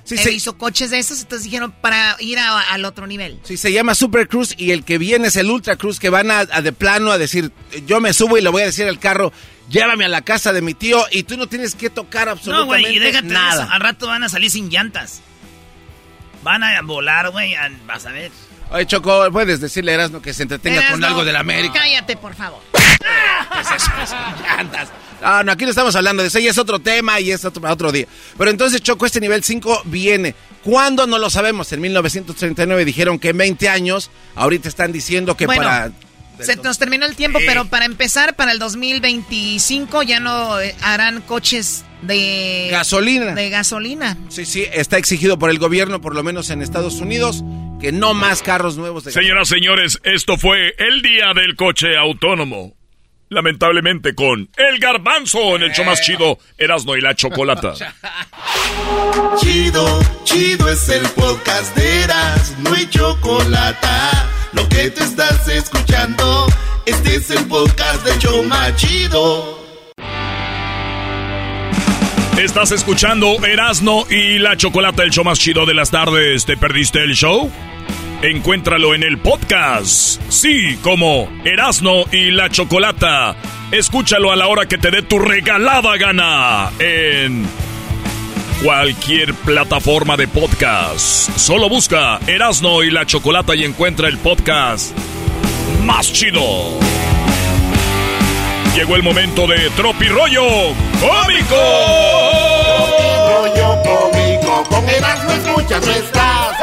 Sí, sí. visto coches de esos, entonces dijeron para ir a- al otro nivel. Sí, se llama Super Cruise y el que viene es el Ultra Cruise que van a, a de plano a decir, yo me subo y le voy a decir al carro, llévame a la casa de mi tío y tú no tienes que tocar No, absolutamente güey, y déjate nada. eso. Al rato van a salir sin llantas. Van a volar, güey, vas a ver. Oye, Choco, puedes decirle a Erasmo que se entretenga con algo de la América. Cállate, por favor. ¿Qué es eso? Pues, llantas. No, no, aquí no estamos hablando de eso, ya es otro tema y es otro, otro día. Pero entonces, Choco, este nivel 5 viene. ¿Cuándo? No lo sabemos. En 1939 dijeron que en 20 años, ahorita están diciendo que Bueno, para... Se nos terminó el tiempo, Sí. pero para empezar, para el 2025 ya no eh, harán coches de Gasolina. De gasolina. Sí, sí, está exigido por el gobierno, por lo menos en Estados Unidos, que no más carros nuevos de Señoras, señores, esto fue el día del coche autónomo. lamentablemente con El Garbanzo en el show más chido, Erasno y la Chocolata. Chido, chido es el podcast de Eras, no hay chocolate. Lo que te estás escuchando, este es el podcast de Choma Chido. Estás escuchando Erasno y la Chocolata, el show más chido de las tardes. ¿Te perdiste el show? Encuéntralo en el podcast. Sí, como Erasno y la Chocolata. Escúchalo a la hora que te dé tu regalada gana en cualquier plataforma de podcast. Solo busca Erasno y la Chocolata y encuentra el podcast más chido. Llegó el momento de Tropirollo Cómico. Rollo cómico, con Erasmo escuchas no estás.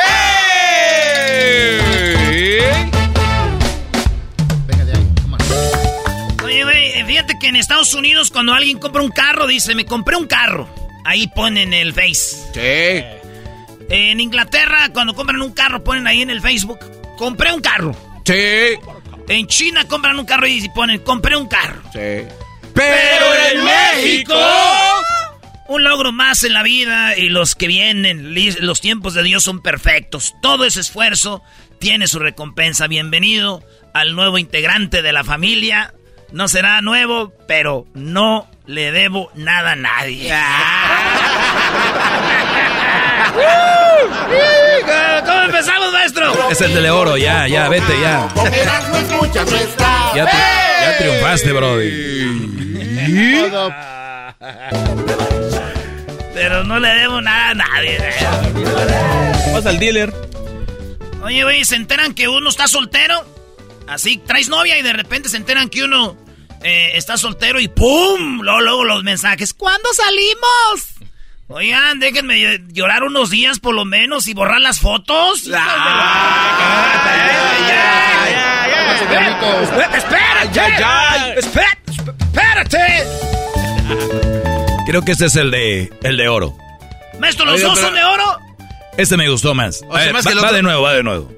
Oye, güey, fíjate que en Estados Unidos cuando alguien compra un carro, dice, me compré un carro. Ahí ponen el Face. Sí. En Inglaterra, cuando compran un carro, ponen ahí en el Facebook, compré un carro. Sí. En China compran un carro y ponen, compré un carro. Sí. Pero en México... Un logro más en la vida y los que vienen, los tiempos de Dios son perfectos. Todo ese esfuerzo tiene su recompensa. Bienvenido al nuevo integrante de la familia. No será nuevo, pero no le debo nada a nadie. ¿Cómo empezamos, maestro? Es el de oro, ya, ya, vete, ya. Ya, tri- ya triunfaste, Brody. Pero no le debo nada a nadie. Vas al dealer. Oye, güey, se enteran que uno está soltero. Así, traes novia y de repente se enteran que uno eh, está soltero y ¡pum! Luego, luego los mensajes. ¿Cuándo salimos? Oigan, déjenme ll- llorar unos días por lo menos y borrar las fotos. Espérate. Creo que este es el de, el de oro. Maestro, los Oiga, dos pero- son de oro. Este me gustó más. O sea, A ver, más va, que va de nuevo, va de nuevo.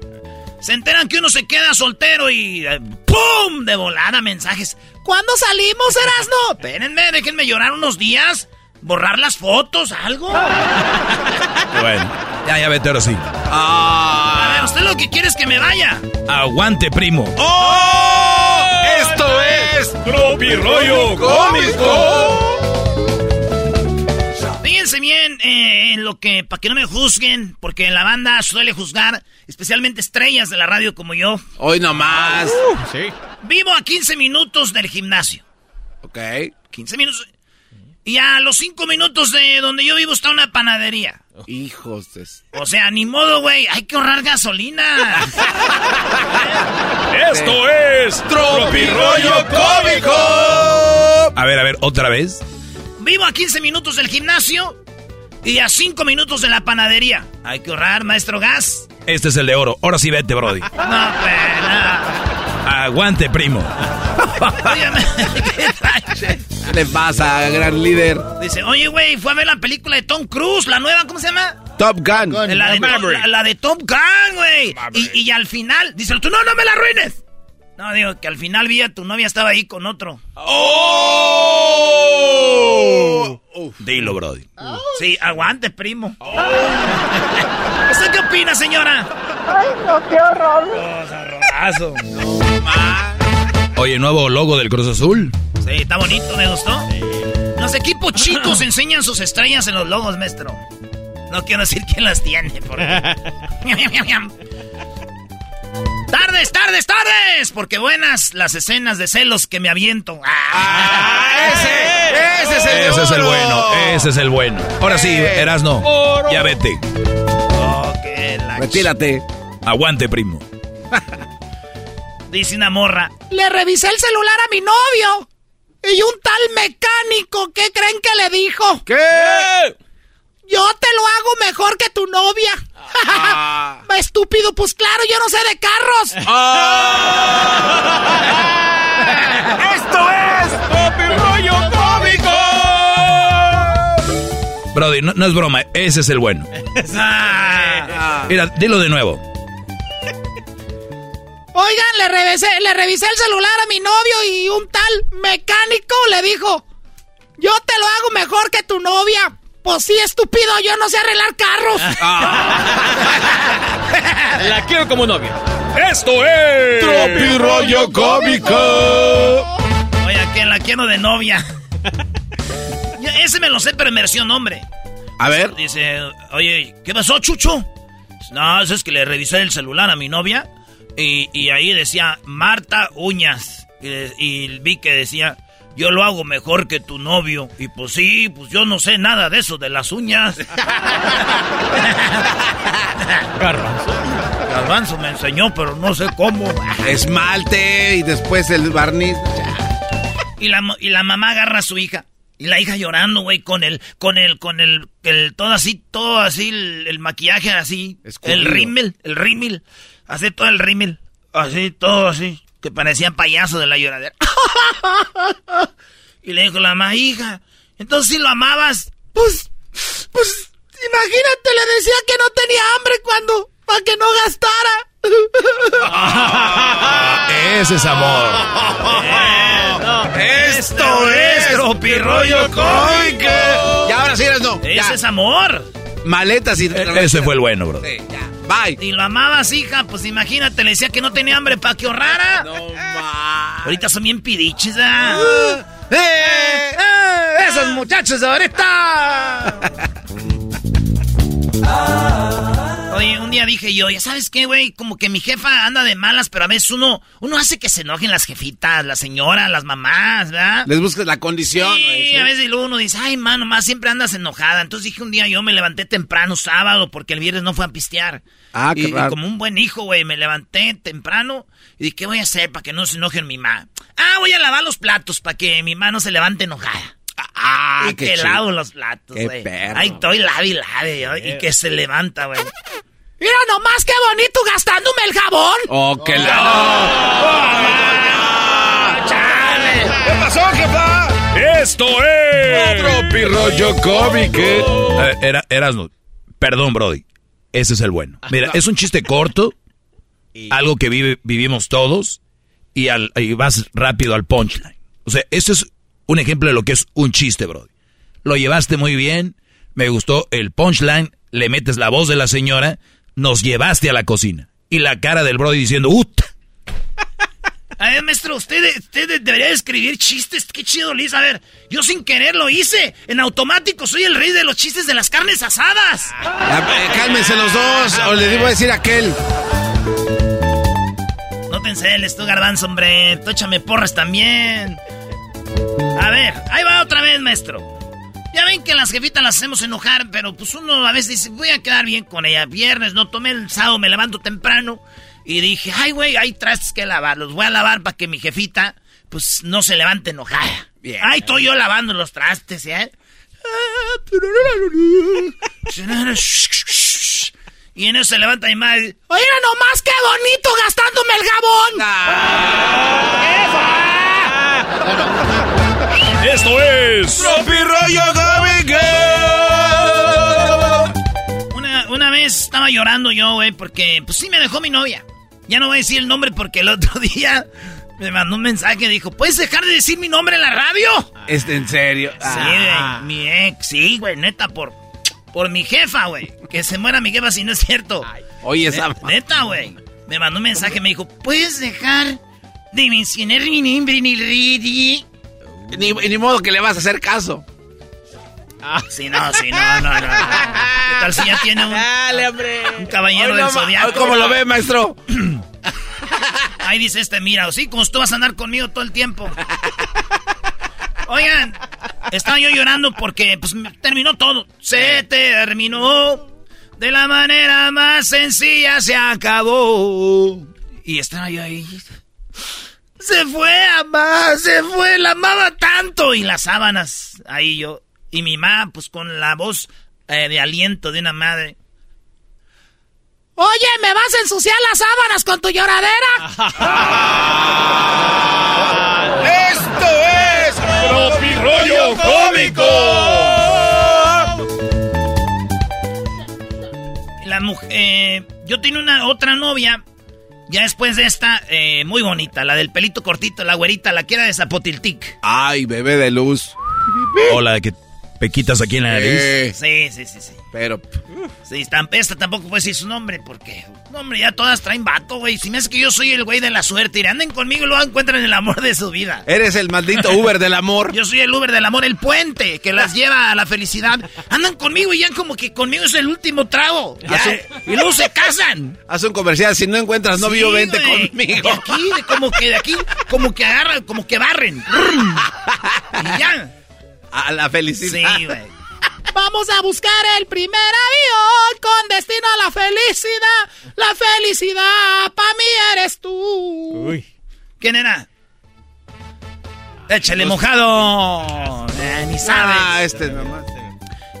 Se enteran que uno se queda soltero y eh, ¡pum! De volada mensajes. ¿Cuándo salimos, Erasno? Espérenme, déjenme llorar unos días. Borrar las fotos, algo. Bueno, ya, ya vete ahora sí. A ver, usted lo que quiere es que me vaya. Aguante, primo. ¡Oh! Esto es Tropirollo Cómico. Fíjense bien eh, en lo que, para que no me juzguen, porque en la banda suele juzgar, especialmente estrellas de la radio como yo. Hoy nomás. Sí. Vivo a 15 minutos del gimnasio. Ok. 15 minutos. Y a los 5 minutos de donde yo vivo está una panadería. Hijos de... O sea, ni modo, güey, hay que ahorrar gasolina. Esto es Tropirollo Cómico. A ver, a ver, otra vez. Vivo a 15 minutos del gimnasio y a 5 minutos de la panadería. Hay que ahorrar, maestro gas. Este es el de oro. Ahora sí vete, Brody. No, pena. Aguante, primo. Óyeme, ¿qué le pasa, gran líder? Dice, oye, güey, fue a ver la película de Tom Cruise, la nueva, ¿cómo se llama? Top Gun. la, de, la, la de Top Gun, güey. Y, y al final, dice, tú no, no me la arruines. No, digo, que al final vi a tu novia estaba ahí con otro. ¡Oh! Dilo, Brody. Sí, aguante, primo. ¿Usted qué opina, señora? Ay, no, qué horror. Horrorazo. Oye, nuevo logo del Cruz Azul. Sí, está bonito, me gustó. Los equipos chicos enseñan sus estrellas en los logos, maestro. No quiero decir quién las tiene, porque... ¡Tardes, tardes, tardes! Porque buenas las escenas de celos que me aviento. ¡Ah! ¡Ese! ¡Ese es el Ese es el bueno, ese es el bueno. Ahora sí, Erasno, ya vete. Oh, qué Retírate. Aguante, primo. Dice una morra. Le revisé el celular a mi novio. Y un tal mecánico, ¿qué creen que le dijo? ¿Qué? Yo te lo hago mejor que tu novia. Ah. Estúpido, pues claro, yo no sé de carros. Ah. Esto es Tropirollo Cómico. Brody, no, no es broma, ese es el bueno. Ah. Mira, dilo de nuevo. Oigan, le revisé, le revisé el celular a mi novio y un tal mecánico le dijo, yo te lo hago mejor que tu novia. Pues sí, estúpido, yo no sé arreglar carros. La quiero como novia. Esto es... Tropi rollo cómico. Oye, que la quiero de novia. Ya, Ese me lo sé, pero en versión hombre. A ver. Dice, oye, ¿qué pasó, Chucho? No, eso es que le revisé el celular a mi novia y, y ahí decía Marta Uñas. Y, vi que decía, yo lo hago mejor que tu novio. Y pues sí, pues yo no sé nada de eso, de las uñas. Garbanzo. Garbanzo me enseñó, pero no sé cómo. Esmalte y después el barniz. Y la, mo- y la mamá agarra a su hija. Y la hija llorando, güey, con el, con el, con el, el, todo así, todo así, el, el maquillaje así. Escurrido. El rímel, el rímel. Así todo el rímel. Así, todo así. Que parecía payaso de la lloradera. y le dijo la mamá, hija, entonces si lo amabas. Pues, pues, imagínate, le decía que no tenía hambre cuando, para que no gastara. Ese es amor. Esto es Tropirollo cómico. Y ahora sí eres no. Ese es amor. Maletas y... E- Ese fue el bueno, bro. Sí, ya. Bye. Y lo amabas, hija, pues imagínate, le decía que no tenía hambre para que ahorrara. No. Ahorita son bien pidiches, ¿ah? ¡Eh! ¡Eh! ¡Esos muchachos ahorita! Oye, un día dije yo, ya sabes qué, güey, como que mi jefa anda de malas, pero a veces uno, uno hace que se enojen las jefitas, las señoras, las mamás, ¿verdad? Les buscas la condición. Sí. Sí. a veces luego uno dice, ay, mano, más siempre andas enojada. Entonces dije un día yo me levanté temprano, sábado, porque el viernes no fue a pistear. Ah, qué y, y raro. como un buen hijo, güey, me levanté temprano y dije, ¿qué voy a hacer para que no se enojen mi mamá? Ah, voy a lavar los platos para que mi mamá no se levante enojada. Ah, y qué que lavo los platos, güey. Ahí estoy lave y lave, yo, y que se levanta, güey. Mira nomás qué bonito gastándome el jabón. Oh, que la... ¿Qué pasó, jefa? Esto es... Tropirollo cómico. Eh, Era, Erasmo, perdón, Brody. Ese es el bueno. Mira, es un chiste corto, algo que vive- vivimos todos, y, al, y vas rápido al punchline. O sea, ese es un ejemplo de lo que es un chiste, Brody. Lo llevaste muy bien, me gustó el punchline, le metes la voz de la señora, nos llevaste a la cocina. Y la cara del Brody diciendo, ¡ut! A ver, maestro, usted, usted debería escribir chistes. Qué chido, Liz. A ver, yo sin querer lo hice. En automático soy el rey de los chistes de las carnes asadas. Ya, eh, Cálmense los dos, o le digo a decir a aquel. No te enceles tú, garbanzo, hombre. Tú échame porras también. A ver, ahí va otra vez, maestro. Ya ven que las jefitas las hacemos enojar, pero pues uno a veces dice, voy a quedar bien con ella. Viernes, no tomé el sábado, me levanto temprano. Y dije, ay, güey, hay trastes que lavar. Los voy a lavar para que mi jefita, pues, no se levante enojada. Bien. Ahí estoy yo lavando los trastes, ¿eh? Y en eso se levanta mi madre. Oye, nomás qué bonito gastándome el jabón. Esto es... Tropirollo cómico. Una, una vez estaba llorando yo, güey, porque pues sí me dejó mi novia. Ya no voy a decir el nombre porque el otro día me mandó un mensaje y dijo, ¿puedes dejar de decir mi nombre en la radio? Este, en serio. Sí, Ah. güey, mi ex, sí, güey, neta, por, por mi jefa, güey. Que se muera mi jefa si no es cierto. Oye, esa... Ne- Neta, güey. Me mandó un mensaje, me dijo, ¿puedes dejar de mencionar mi nombre en el radio? Ni, ni modo que le vas a hacer caso. Sí, no, sí, no, no, no. ¿Qué tal si ya tiene un, Dale, hombre. un caballero del zodiaco? ¿Cómo lo ve, maestro? Ahí dice este, mira, sí, como tú vas a andar conmigo todo el tiempo. Oigan, estaba yo llorando porque pues terminó todo. Se terminó de la manera más sencilla, se acabó. Y estaba yo ahí. Se fue, amá, se fue, la amaba tanto. Y las sábanas, ahí yo. Y mi mamá, pues con la voz eh, de aliento de una madre. Oye, ¿me vas a ensuciar las sábanas con tu lloradera? Esto es Tropirollo Cómico. La mujer, yo tenía una otra novia Ya después de esta, eh, muy bonita, la del pelito cortito, la güerita, la que era de Zapotiltic. Ay, bebé de luz. O la de que pequitas aquí en la nariz. Eh, Sí, sí, sí, sí. pero Sí, esta tampoco puede decir su nombre, porque, no, hombre, ya todas traen vato, güey. Si me hace que yo soy el güey de la suerte, y anden conmigo y luego encuentran el amor de su vida. eres el maldito Uber del amor. Yo soy el Uber del amor, el puente que las lleva a la felicidad. Andan conmigo y ya como que conmigo es el último trago. Ya, y luego se casan. Haz un comercial, si no encuentras novio, Sí, vente güey. conmigo. De aquí, de como que de aquí, como que agarran, como que barren. Y ya. A la felicidad. Sí, güey. Vamos a buscar el primer avión con destino a la felicidad. La felicidad pa' mí eres tú. ¿Quién era? Échale mojado. Eh, ni sabes. Ah, este nomás.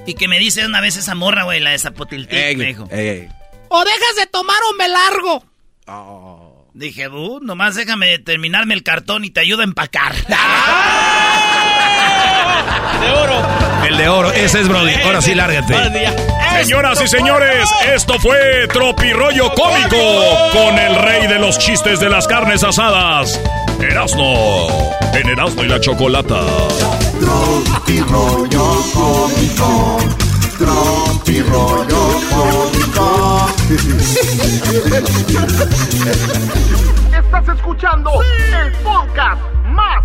Y que me dice una vez esa morra, güey, la de Zapotiltic, me dijo. ey, ey. O dejas de tomar o me largo. Dije, bu, nomás déjame terminarme el cartón y te ayudo a empacar. De oro. El de oro, ese es Brody. Ahora sí, lárgate. Señoras y señores, esto fue Tropirollo Cómico con el rey de los chistes de las carnes asadas, Erasno, en Erasno y la Chocolata. Tropirollo cómico. Tropirollo cómico. Estás escuchando el podcast más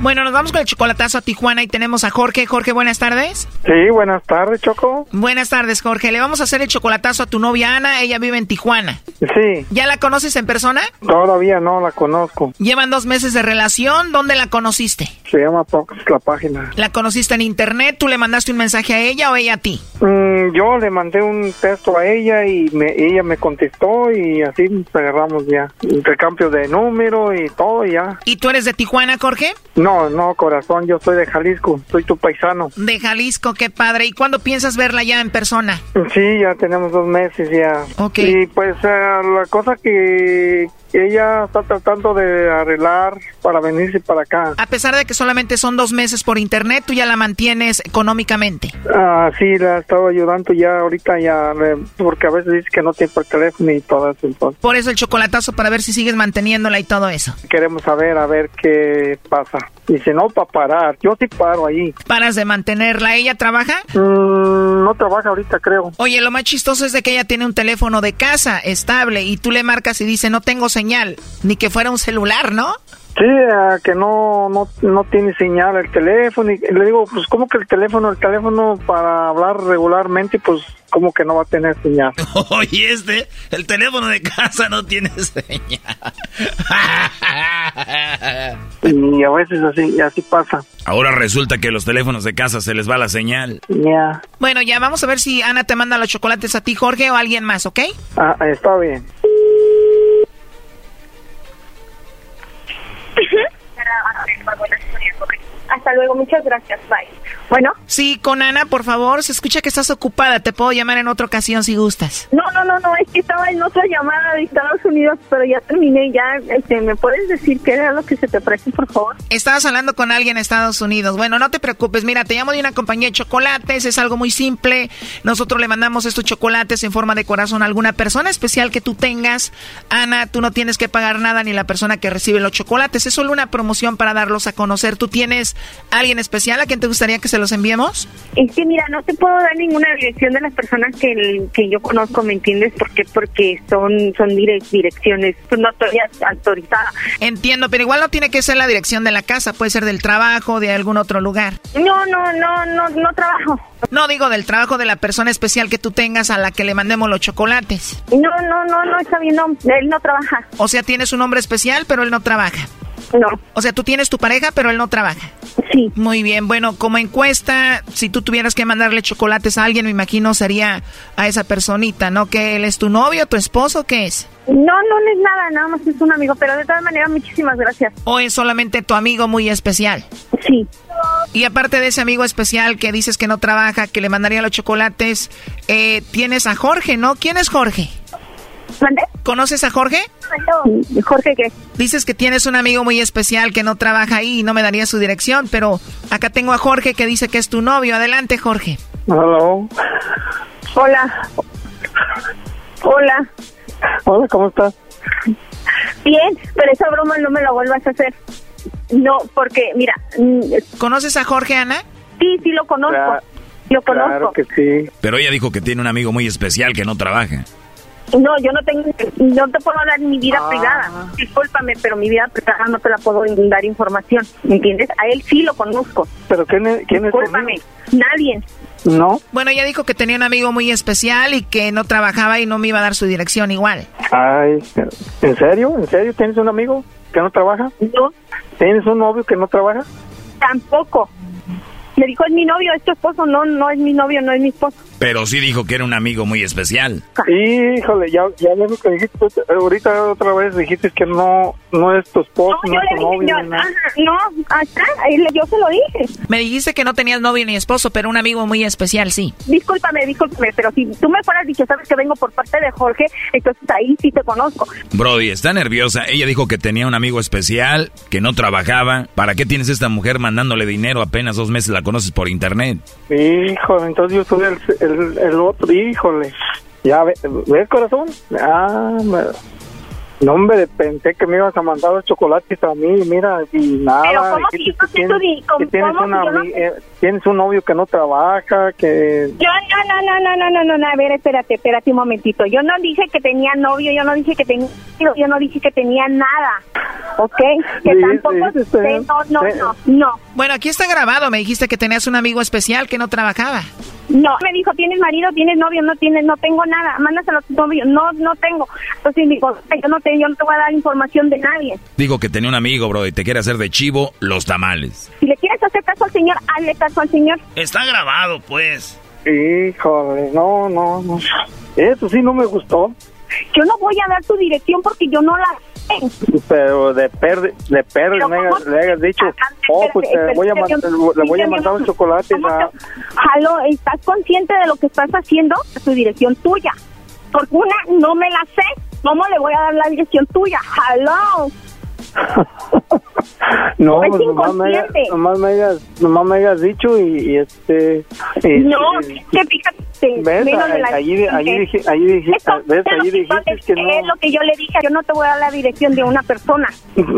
Bueno, nos vamos con el chocolatazo a Tijuana y tenemos a Jorge. Jorge, buenas tardes. Sí, buenas tardes, Choco. Buenas tardes, Jorge. Le vamos a hacer el chocolatazo a tu novia Ana. Ella vive en Tijuana. Sí, ¿Ya la conoces en persona? todavía no la conozco. Llevan dos meses de relación. ¿Dónde la conociste? Se llama Fox la página. ¿La conociste en internet? ¿Tú le mandaste un mensaje a ella o ella a ti? Mm, yo le mandé un texto a ella y me, ella me contestó y así nos agarramos ya. Intercambio de número y todo y ya. ¿Y tú eres de Tijuana, Jorge? No, no, corazón, yo soy de Jalisco, soy tu paisano. De Jalisco, qué padre. ¿Y cuándo piensas verla ya en persona? Sí, ya tenemos dos meses ya. Ok. Y pues eh, la cosa que ella está tratando de arreglar para venirse para acá. A pesar de que solamente son dos meses por internet, tú ya la mantienes económicamente. Ah, sí, la he estado ayudando ya ahorita ya, eh, porque a veces dice que no tiene por teléfono y todo eso. Entonces Por eso el chocolatazo para ver si sigues manteniéndola y todo eso. queremos saber, a ver qué pasa. Y si no, para parar. Yo sí paro ahí. ¿Paras de mantenerla? ¿Ella trabaja? Mm, no trabaja ahorita, creo. Oye, lo más chistoso es de que ella tiene un teléfono de casa estable y tú le marcas y dice no tengo señal, ni que fuera un celular, ¿no? Sí, que no, no, no tiene señal el teléfono. Y le digo, pues, ¿cómo que el teléfono? El teléfono para hablar regularmente, pues, ¿cómo que no va a tener señal? Oye, este, el teléfono de casa no tiene señal. Y a veces así, así pasa. Ahora resulta que los teléfonos de casa se les va la señal. Ya. Bueno, ya vamos a ver si Ana te manda los chocolates a ti, Jorge, o a alguien más, ¿ok? Ah, está bien. Hasta luego, muchas gracias. Bye. Bueno, Sí, con Ana, por favor, se escucha que estás ocupada, te puedo llamar en otra ocasión si gustas. no, no, no, no, es que estaba en otra llamada de Estados Unidos, pero ya terminé, ya, este, ¿me puedes decir qué era lo que se te ofrece, por favor? Estabas hablando con alguien en Estados Unidos. Bueno, no te preocupes, mira, te llamo de una compañía de chocolates, es algo muy simple. Nosotros le mandamos estos chocolates en forma de corazón a alguna persona especial que tú tengas. Ana, tú no tienes que pagar nada ni la persona que recibe los chocolates, es solo una promoción para darlos a conocer. ¿Tú tienes alguien especial a quien te gustaría que se los enviemos? Es que mira, no te puedo dar ninguna dirección de las personas que, que yo conozco, ¿me entiendes? ¿Por qué? Porque son, son dire- direcciones, no estoy autorizada. Entiendo, pero igual no tiene que ser la dirección de la casa, puede ser del trabajo, de algún otro lugar. No, no, no, no, no trabajo. No digo del trabajo de la persona especial que tú tengas a la que le mandemos los chocolates. No, no, no, no, está bien, no, él no trabaja. O sea, tienes un hombre especial, pero él no trabaja. No. O sea, tú tienes tu pareja, pero él no trabaja. Sí. Muy bien, bueno, como encuesta, si tú tuvieras que mandarle chocolates a alguien, me imagino sería a esa personita, ¿no? ¿Que él es tu novio, tu esposo, qué es? No, no, es nada, nada más es un amigo, pero de todas maneras, muchísimas gracias. ¿O es solamente tu amigo muy especial? Sí. Y aparte de ese amigo especial que dices que no trabaja, que le mandaría los chocolates, eh, tienes a Jorge, ¿no? ¿Quién es Jorge? ¿Conoces a Jorge? Jorge, ¿qué? Dices que tienes un amigo muy especial que no trabaja ahí y no me daría su dirección, pero acá tengo a Jorge que dice que es tu novio. Adelante, Jorge. Hello. Hola. Hola. Hola, ¿cómo estás? Bien, pero esa broma no me la vuelvas a hacer. No, porque, mira... mm, ¿Conoces a Jorge, Ana? Sí, sí lo conozco. Claro, lo conozco. Claro que sí. Pero ella dijo que tiene un amigo muy especial que no trabaja. No, yo no tengo, no te puedo dar mi vida Ah. privada. Discúlpame, pero mi vida privada no te la puedo dar información. ¿Me entiendes? A él sí lo conozco. ¿Pero quién es, quién es Discúlpame. Nadie. No. Bueno, ella dijo que tenía un amigo muy especial y que no trabajaba y no me iba a dar su dirección igual. Ay, ¿en serio? ¿En serio tienes un amigo que no trabaja? No. ¿Tienes un novio que no trabaja? Tampoco. Me dijo, es mi novio, es tu esposo. No, no es mi novio, no es mi esposo. Pero sí dijo que era un amigo muy especial. Híjole, ya, ya lo que dijiste, ahorita otra vez dijiste que no, no es tu esposo, no, yo es tu novio. yo, no, acá, yo se lo dije. Me dijiste que no tenías novio ni esposo, pero un amigo muy especial, sí. Discúlpame, discúlpame, pero si tú me fueras dicho, sabes que vengo por parte de Jorge, entonces ahí sí te conozco. Brody, está nerviosa. Ella dijo que tenía un amigo especial, que no trabajaba. ¿Para qué tienes esta mujer mandándole dinero? Apenas dos meses la conoces por internet. Híjole, entonces yo soy el, el, el otro, híjole. Ya, ve- ¿ves, corazón? Ah, me- no, hombre, pensé que me ibas a mandar los chocolates a mí, mira, y nada. Pero tienes, un novio que no trabaja, que... Yo, no, no, no, no, no, no, no, a ver, espérate, espérate un momentito. Yo no dije que tenía novio, yo no dije que tenía... Yo no dije que tenía nada, ¿ok? Que sí, tampoco... Sí, sí, no, no, no, no. Bueno, aquí está grabado. Me dijiste que tenías un amigo especial que no trabajaba. No, me dijo, ¿tienes marido? ¿Tienes novio? No tienes, no tengo nada. Mándaselo a tu novio. No, no tengo. Entonces digo, yo no te, yo no te voy a dar información de nadie. Dijo que tenía un amigo, bro, y te quiere hacer de chivo los tamales. Si le quieres hacer caso al señor, hazle caso al señor. Está grabado, pues. Híjole, no, no, no. Eso sí no me gustó, Yo no voy a dar tu dirección porque yo no la. Pero de perder, de perder le hayas dicho, oh, pues te voy a, le voy a mandar los chocolates a... Jalo, ¿estás consciente de lo que estás haciendo? Tu dirección tuya. Porque una, no me la sé. ¿Cómo le voy a dar la dirección tuya? Jalo. No, Es pues nomás me, hayas, inconsciente. nomás, me hayas, nomás me hayas dicho y, y este... y- No, y- que fíjate. ¿Ves? Allí, allí, dije, allí, dije, ¿ves? es lo Allí que yo dijiste le que dije, Es no... lo que yo le dije. Yo no te voy a dar la dirección de una persona.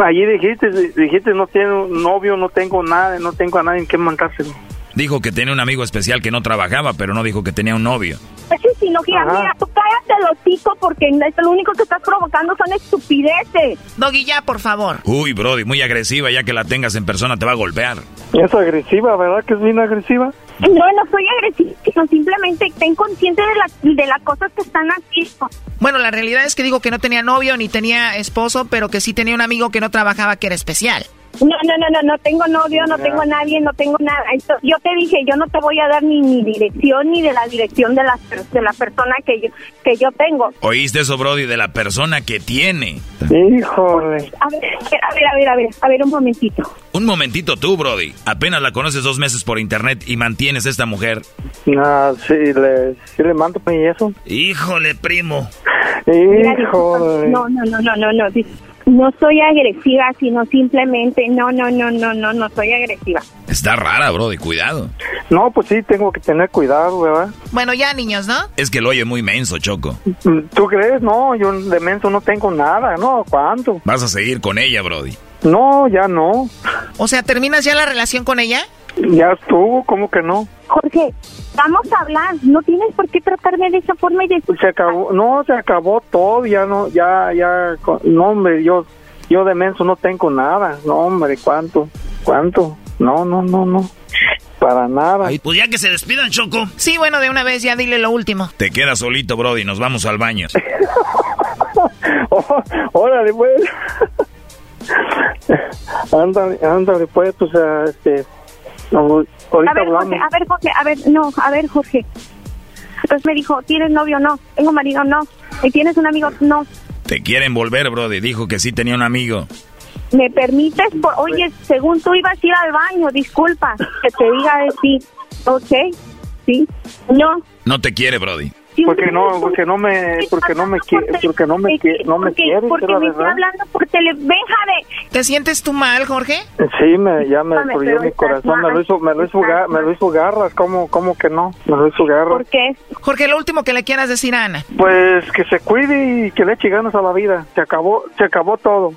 Allí dijiste, dijiste, no tengo novio, no tengo nada, no tengo a nadie en que mandárselo. Dijo que tenía un amigo especial que no trabajaba, pero no dijo que tenía un novio. Pues sí, sí, no, mira, tú cállate los hocico porque lo único que estás provocando son estupideces. Doggy, ya, por favor. Uy, Brody, muy agresiva, ya que la tengas en persona te va a golpear. Es agresiva, ¿verdad que es bien agresiva? No, no soy agresiva, sino simplemente ten consciente de, la, de las cosas que están haciendo. Bueno, la realidad es que digo que no tenía novio ni tenía esposo, pero que sí tenía un amigo que no trabajaba que era especial. No, no, no, no, no tengo novio, no tengo nadie, no tengo nada. Esto- yo te dije, yo no te voy a dar ni mi dirección ni de la dirección de la, de la persona que yo, que yo tengo. ¿Oíste eso, Brody? De la persona que tiene. Híjole. A ver, a ver, a ver, a ver, a ver un momentito. Un momentito tú, Brody. Apenas la conoces dos meses por internet y mantienes a esta mujer. Ah, sí, le, sí le mando y eso. Híjole, primo. Híjole. no, no, no, no, no, no. No soy agresiva, sino simplemente, no, no, no, no, no, no soy agresiva. Está rara, Brody. Cuidado. No, pues sí, tengo que tener cuidado, ¿verdad? Bueno, ya, niños, ¿no? Es que lo oye muy menso, Choco. ¿Tú crees? No, yo de menso no tengo nada, ¿no? ¿Cuánto? Vas a seguir con ella, Brody. No, ya no. O sea, ¿terminas ya la relación con ella? Ya estuvo, ¿cómo que no? Jorge, vamos a hablar. No tienes por qué tratarme de esa forma y de... Se acabó, no, se acabó todo, ya no, ya, ya, no, hombre, yo, yo de menso no tengo nada, no, hombre, ¿cuánto? ¿Cuánto? No, no, no, no, para nada. Pues ya que se despidan, Choco. Sí, bueno, de una vez ya dile lo último. Te quedas solito, Brody. Nos vamos al baño. Oh, órale, pues. ándale, ándale, pues, o sea, este, no, ahorita A ver, hablamos. Jorge, a ver, Jorge, a ver, no, a ver, Jorge. Entonces me dijo, ¿tienes novio? No. ¿Tengo marido? No. ¿Y tienes un amigo? No. Te quieren volver, Brody. Dijo que sí tenía un amigo. ¿Me permites? Por- Oye, según tú ibas a ir al baño, disculpa, que te diga de sí. ¿Ok? ¿Sí? No. No te quiere, Brody. Porque no, porque no me, porque no me quiere, porque no me quiere, no me Porque, quiere, porque me está verdad. hablando por tele... ¿Te sientes tú mal, Jorge? Sí, me, ya me destruyó mi corazón, me lo hizo, me lo hizo, me lo hizo garras, ¿cómo, cómo que no? Me lo hizo garras. ¿Por qué? Jorge, lo último que le quieras decir a Ana. Pues que se cuide y que le eche ganas a la vida. Se acabó, se acabó todo.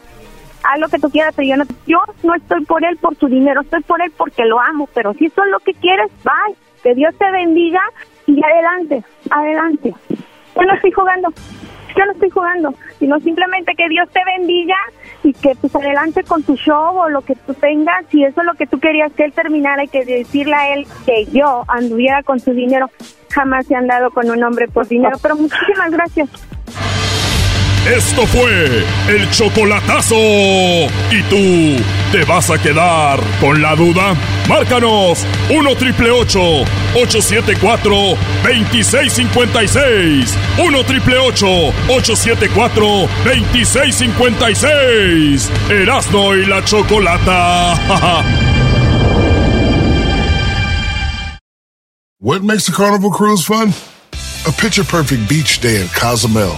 Haz lo que tú quieras, pero yo no, yo no estoy por él por su dinero, estoy por él porque lo amo, pero si eso es lo que quieres, bye. Que Dios te bendiga y adelante, adelante. Yo no estoy jugando, yo no estoy jugando, sino simplemente que Dios te bendiga y que pues adelante con tu show o lo que tú tengas, si eso es lo que tú querías que él terminara y que decirle a él que yo anduviera con su dinero, jamás se han dado con un hombre por dinero, pero muchísimas gracias. Esto fue el chocolatazo. ¿Y tú te vas a quedar con la duda? Márcanos 1 triple 874 2656. 1 triple 874 2656. Erasno y la chocolata. What makes a carnival cruise fun? A picture perfect beach day at Cozumel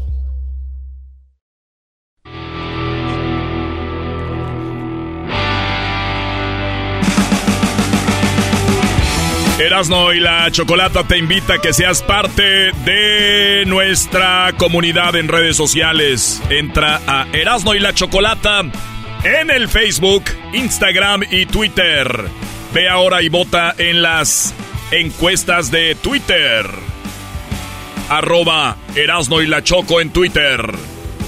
Erasno y la Chocolata te invita a que seas parte de nuestra comunidad en redes sociales. Entra a Erasno y la Chocolata en el Facebook, Instagram y Twitter. Ve ahora y vota en las encuestas de Twitter. Arroba Erasno y la Choco en Twitter.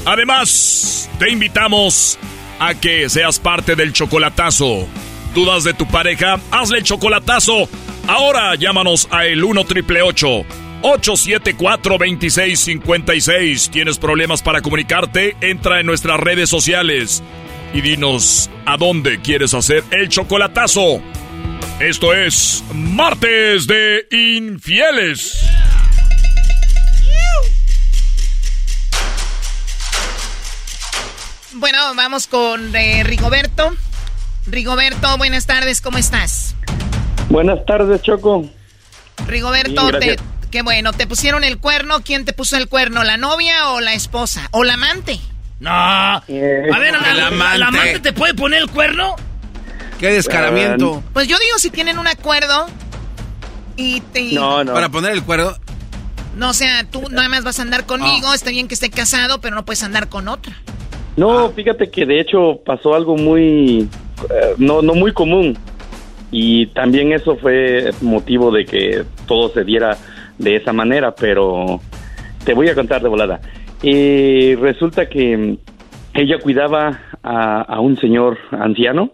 Además, te invitamos a que seas parte del chocolatazo. ¿Dudas de tu pareja? Hazle el chocolatazo. Ahora llámanos a el 1 triple 874 2656. ¿Tienes problemas para comunicarte? Entra en nuestras redes sociales y dinos a dónde quieres hacer el chocolatazo. Esto es Martes de Infieles. Bueno, vamos con eh, Rigoberto. Rigoberto, buenas tardes, ¿cómo estás? Buenas tardes, Choco. Rigoberto, Bien, te, qué bueno, ¿te pusieron el cuerno? ¿Quién te puso el cuerno? ¿La novia o la esposa? ¿O la amante? No. A ver, ¿la, la- la amante te puede poner el cuerno? Qué descaramiento. Pues yo digo si tienen un acuerdo y te... Para poner el cuerno. No, o sea, tú nada más vas a andar conmigo, Ah. está bien que esté casado, pero no puedes andar con otra. No, fíjate que de hecho pasó algo muy, eh, no, no muy común. Y también eso fue motivo de que todo se diera de esa manera, pero te voy a contar de volada. Eh, resulta que ella cuidaba a, a un señor anciano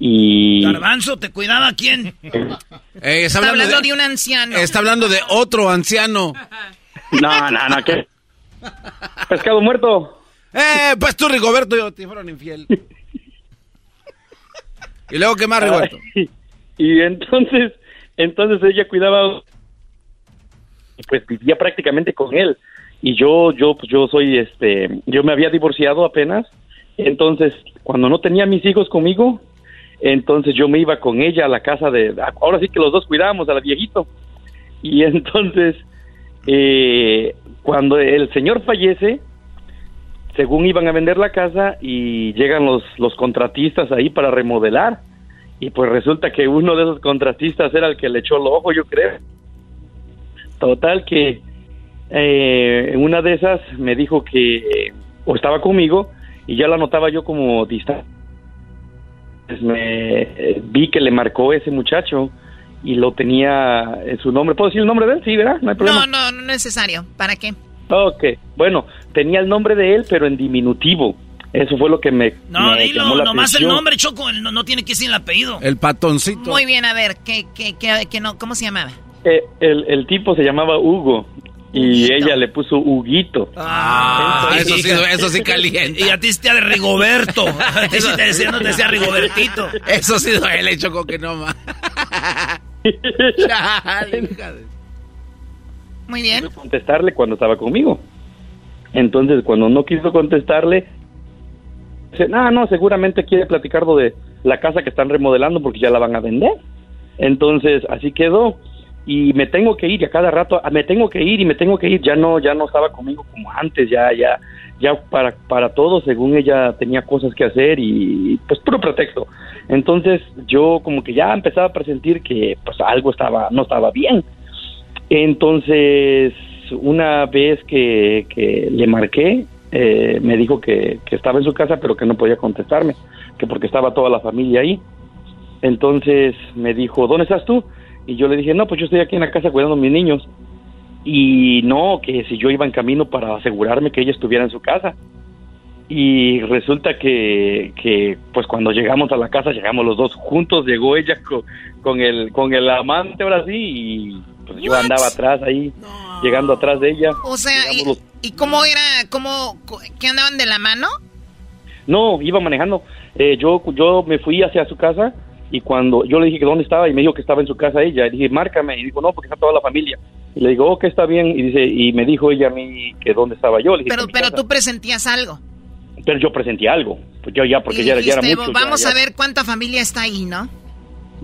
y... Garbanzo, ¿te cuidaba quién? Eh, Está hablando de un anciano. Está hablando de otro anciano. No, no, no, ¿qué? Pescado muerto. Eh, pues tú, Rigoberto, yo te fueron infiel. ¿Y luego qué más, Rigoberto? Ay, y entonces, entonces ella cuidaba, pues vivía prácticamente con él. Y yo, yo, pues yo soy, este, yo me había divorciado apenas. Entonces, cuando no tenía mis hijos conmigo, entonces yo me iba con ella a la casa de, ahora sí que los dos cuidábamos a la viejito. Y entonces, eh, cuando el señor fallece, según iban a vender la casa y llegan los, los contratistas ahí para remodelar. Y pues resulta que uno de esos contratistas era el que le echó el ojo, yo creo. Total que eh, una de esas me dijo que o estaba conmigo y ya la notaba yo como distante. Pues me eh, vi que le marcó ese muchacho y lo tenía en su nombre. ¿Puedo decir el nombre de él? Sí, ¿verdad? No hay problema. No, no, no es necesario. ¿Para qué? Ok, bueno, tenía el nombre de él, pero en diminutivo. Eso fue lo que me. No, me dilo, llamó la nomás el atención. nombre, Choco, el- no, no tiene que decir el apellido. El patoncito. Muy bien, a ver, ¿qué, qué, qué, qué no, ¿cómo se llamaba? Eh, el, el tipo se llamaba Hugo y ella le puso Huguito. Ah, eso sí, eso sí calienta. Y a ti te de Rigoberto. A ti sí te decía, no te decía Rigobertito. Eso sí duele, Choco, que no más. Muy bien. contestarle cuando estaba conmigo. Entonces, cuando no quiso contestarle, dice, no, no, seguramente quiere platicar de la casa que están remodelando porque ya la van a vender. Entonces, así quedó. Y me tengo que ir, y a cada rato, ah, me tengo que ir y me tengo que ir. Ya no, ya no estaba conmigo como antes, ya, ya, ya para, para todo, según ella tenía cosas que hacer y pues puro pretexto. Entonces, yo como que ya empezaba a presentir que pues algo estaba, no estaba bien. Entonces, una vez que, que le marqué, eh, me dijo que, estaba en su casa, pero que no podía contestarme, que porque estaba toda la familia ahí. Entonces me dijo, ¿dónde estás tú? Y yo le dije, no, pues yo estoy aquí en la casa cuidando a mis niños. Y no, que si yo iba en camino para asegurarme que ella estuviera en su casa. Y resulta que, que pues cuando llegamos a la casa, llegamos los dos juntos, llegó ella con, con el, con el amante ahora sí, y pues yo andaba atrás ahí, llegando atrás de ella. O sea, ¿y, Llegamos los- y cómo era, cómo, qué andaban de la mano? No, iba manejando. Eh, yo, yo me fui hacia su casa y cuando yo le dije que dónde estaba y me dijo que estaba en su casa ella, y dije, márcame. Y dijo, no, porque está toda la familia. Y le digo, oh, que está bien. Y dice, y me dijo ella a mí que dónde estaba yo. Le dije, Pero, "En mi pero casa". tú presentías algo. Pero yo presenté algo. Pues yo ya, porque Y ya, era- ya era dijiste, mucho. ya- vamos ya- a ver cuánta familia está ahí, ¿no?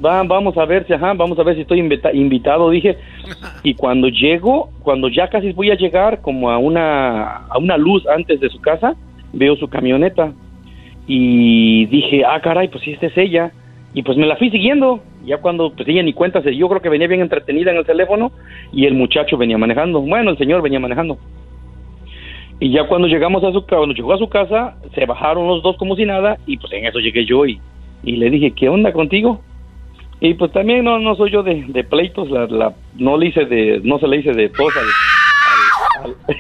Va, vamos a ver si, ajá, vamos a ver si estoy invita- invitado, dije. Y cuando llego, cuando ya casi voy a llegar como a una, a una luz antes de su casa, veo su camioneta. Y dije, ah, caray, pues sí, esta es ella. Y pues me la fui siguiendo. Ya cuando, pues ella ni cuenta, yo creo que venía bien entretenida en el teléfono y el muchacho venía manejando. Bueno, el señor venía manejando. Y ya cuando llegamos a su cuando llegó a su casa, se bajaron los dos como si nada y pues en eso llegué yo y, y le dije, ¿qué onda contigo? Y pues también no, no soy yo de, de pleitos, la, la, no le hice de, no se le hice de tos al- al- al-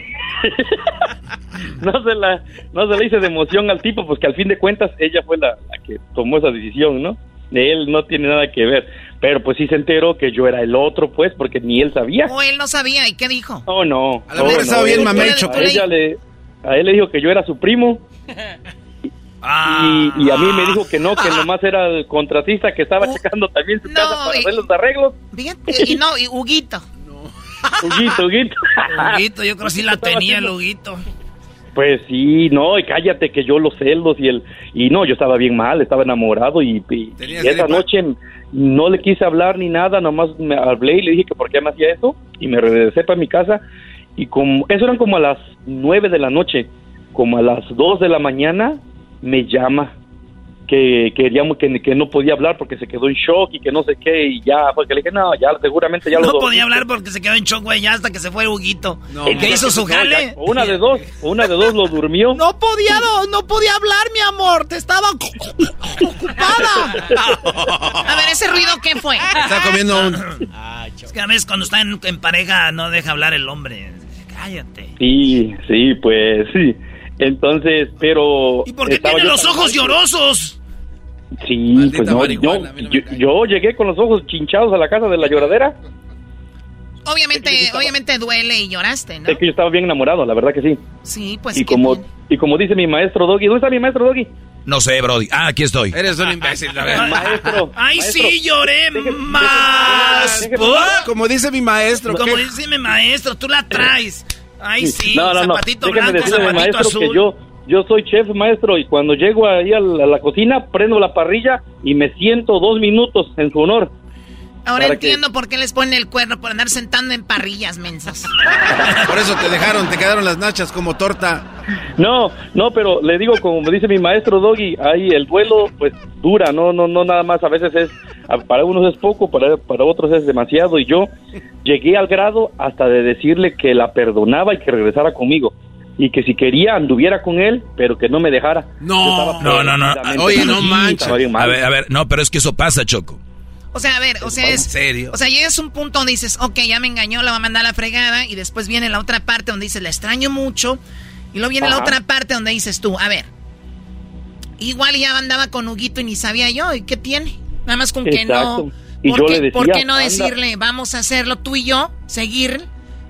no se la, no se le hice de emoción al tipo, pues que al fin de cuentas ella fue la, la que tomó esa decisión, ¿no? De él no tiene nada que ver, pero pues sí se enteró que yo era el otro, pues, porque ni él sabía. O él no sabía, ¿y qué dijo? Oh, no. A lo mejor Oh, estaba no, bien mamecho, A ella le, a él le dijo que yo era su primo. Ah. Y, y a mí me dijo que no, que nomás era el contratista que estaba checando también su casa para y- hacer los arreglos. Fíjate, y no, y Huguito. Huguito, Huguito. Huguito, yo creo que sí la tenía el Huguito. Pues sí, no, y cállate que yo los celos y el y no, yo estaba bien mal, estaba enamorado y, y- y esa noche no le quise hablar ni nada, nomás me hablé y le dije que por qué me hacía eso y me regresé para mi casa y como eso eran como a las nueve de la noche, como a las dos de la mañana me llama que queríamos que, que no podía hablar porque se quedó en shock y que no sé qué y ya porque le dije no ya seguramente ya lo No dormí". podía hablar porque se quedó en shock, güey, ya hasta que se fue Huguito. ¿Qué hizo su no, ya, jale? una de dos, o una de dos lo durmió. No podía, no, no podía hablar, mi amor. Te estaba ocupada. A ver, ¿ese ruido qué fue? Está comiendo un... Es que a veces cuando está en, en pareja no deja hablar el hombre. Cállate. Sí, sí, pues sí. Entonces, pero. ¿Y por qué tiene los ojos llorosos? Sí, pues no, yo, yo, yo llegué con los ojos chinchados a la casa de la lloradera. Obviamente, obviamente duele y lloraste, ¿no? Es que yo estaba bien enamorado, la verdad que sí. Sí, pues y como bien. y como dice mi maestro Doggy, ¿dónde está mi maestro Doggy? No sé, Brody. Ah, aquí estoy. Eres un imbécil, a ver. Maestro. Ay, maestro. sí, lloré más. ¿Por? Como dice mi maestro. Como ¿qué? dice mi maestro, tú la traes. Ay, sí, no, no, no. zapatito blanco, decirle zapatito maestro azul. que yo yo soy chef maestro y cuando llego ahí a la, a la cocina prendo la parrilla y me siento dos minutos en su honor. Ahora que- entiendo por qué les ponen el cuerno por andar sentando en parrillas mensas. Por eso te dejaron, te quedaron las nachas como torta. No, no, pero le digo, como me dice mi maestro Doggy, ahí el duelo pues dura, no, no, no nada más, a veces es, para unos es poco, para, para otros es demasiado y yo llegué al grado hasta de decirle que la perdonaba y que regresara conmigo y que si quería anduviera con él, pero que no me dejara. No, no, no, no. Oye, no manches. A ver, a ver, no, pero es que eso pasa, Choco. O sea, a ver, o sea, ¿En es. serio? O sea, llegas a un punto donde dices, ok, ya me engañó, la va a mandar a la fregada. Y después viene la otra parte donde dices, la extraño mucho. Y luego viene la otra parte donde dices tú, a ver, igual ya andaba con Huguito y ni sabía yo. ¿Y qué tiene? Nada más con que no. Y ¿Por, yo qué, le por decía, qué no anda. decirle, vamos a hacerlo tú y yo, seguir,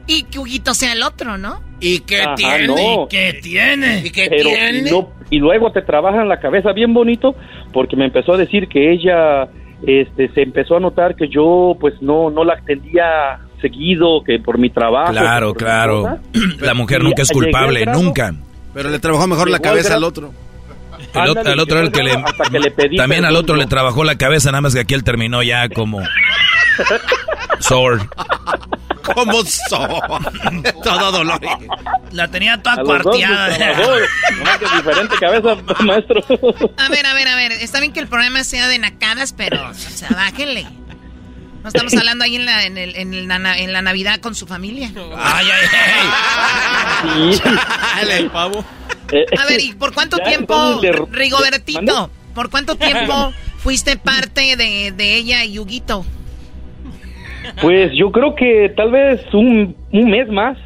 y que Huguito sea el otro, ¿no? ¿Y qué Ajá, tiene? no. ¿Y qué tiene? ¿Y qué Pero, tiene? Y, no- y luego te trabajan la cabeza bien bonito porque me empezó a decir que ella este se empezó a notar que yo pues no no la atendía seguido que por mi trabajo Claro, por claro. La mujer nunca es culpable, grado- nunca. Pero le trabajó mejor la cabeza al otro. El, ot- Ándale, al otro era el que le, hasta que le pedí también al otro le trabajó la cabeza, nada más que aquí él terminó ya como sword. ¿Cómo son? Todo dolor. La tenía toda nos cuarteada. que diferente cabeza maestro A ver, a ver, a ver. Está bien que el programa sea de nacadas, pero, o sea, bájenle. No estamos hablando ahí en la, en, el- en la, na- en la Navidad con su familia. Ay, ay, Sí. Dale, el pavo. A ver, ¿y por cuánto ya, tiempo, de- Rigobertito? ¿Por cuánto tiempo fuiste parte de, de ella y Huguito? Pues yo creo que tal vez un, un mes más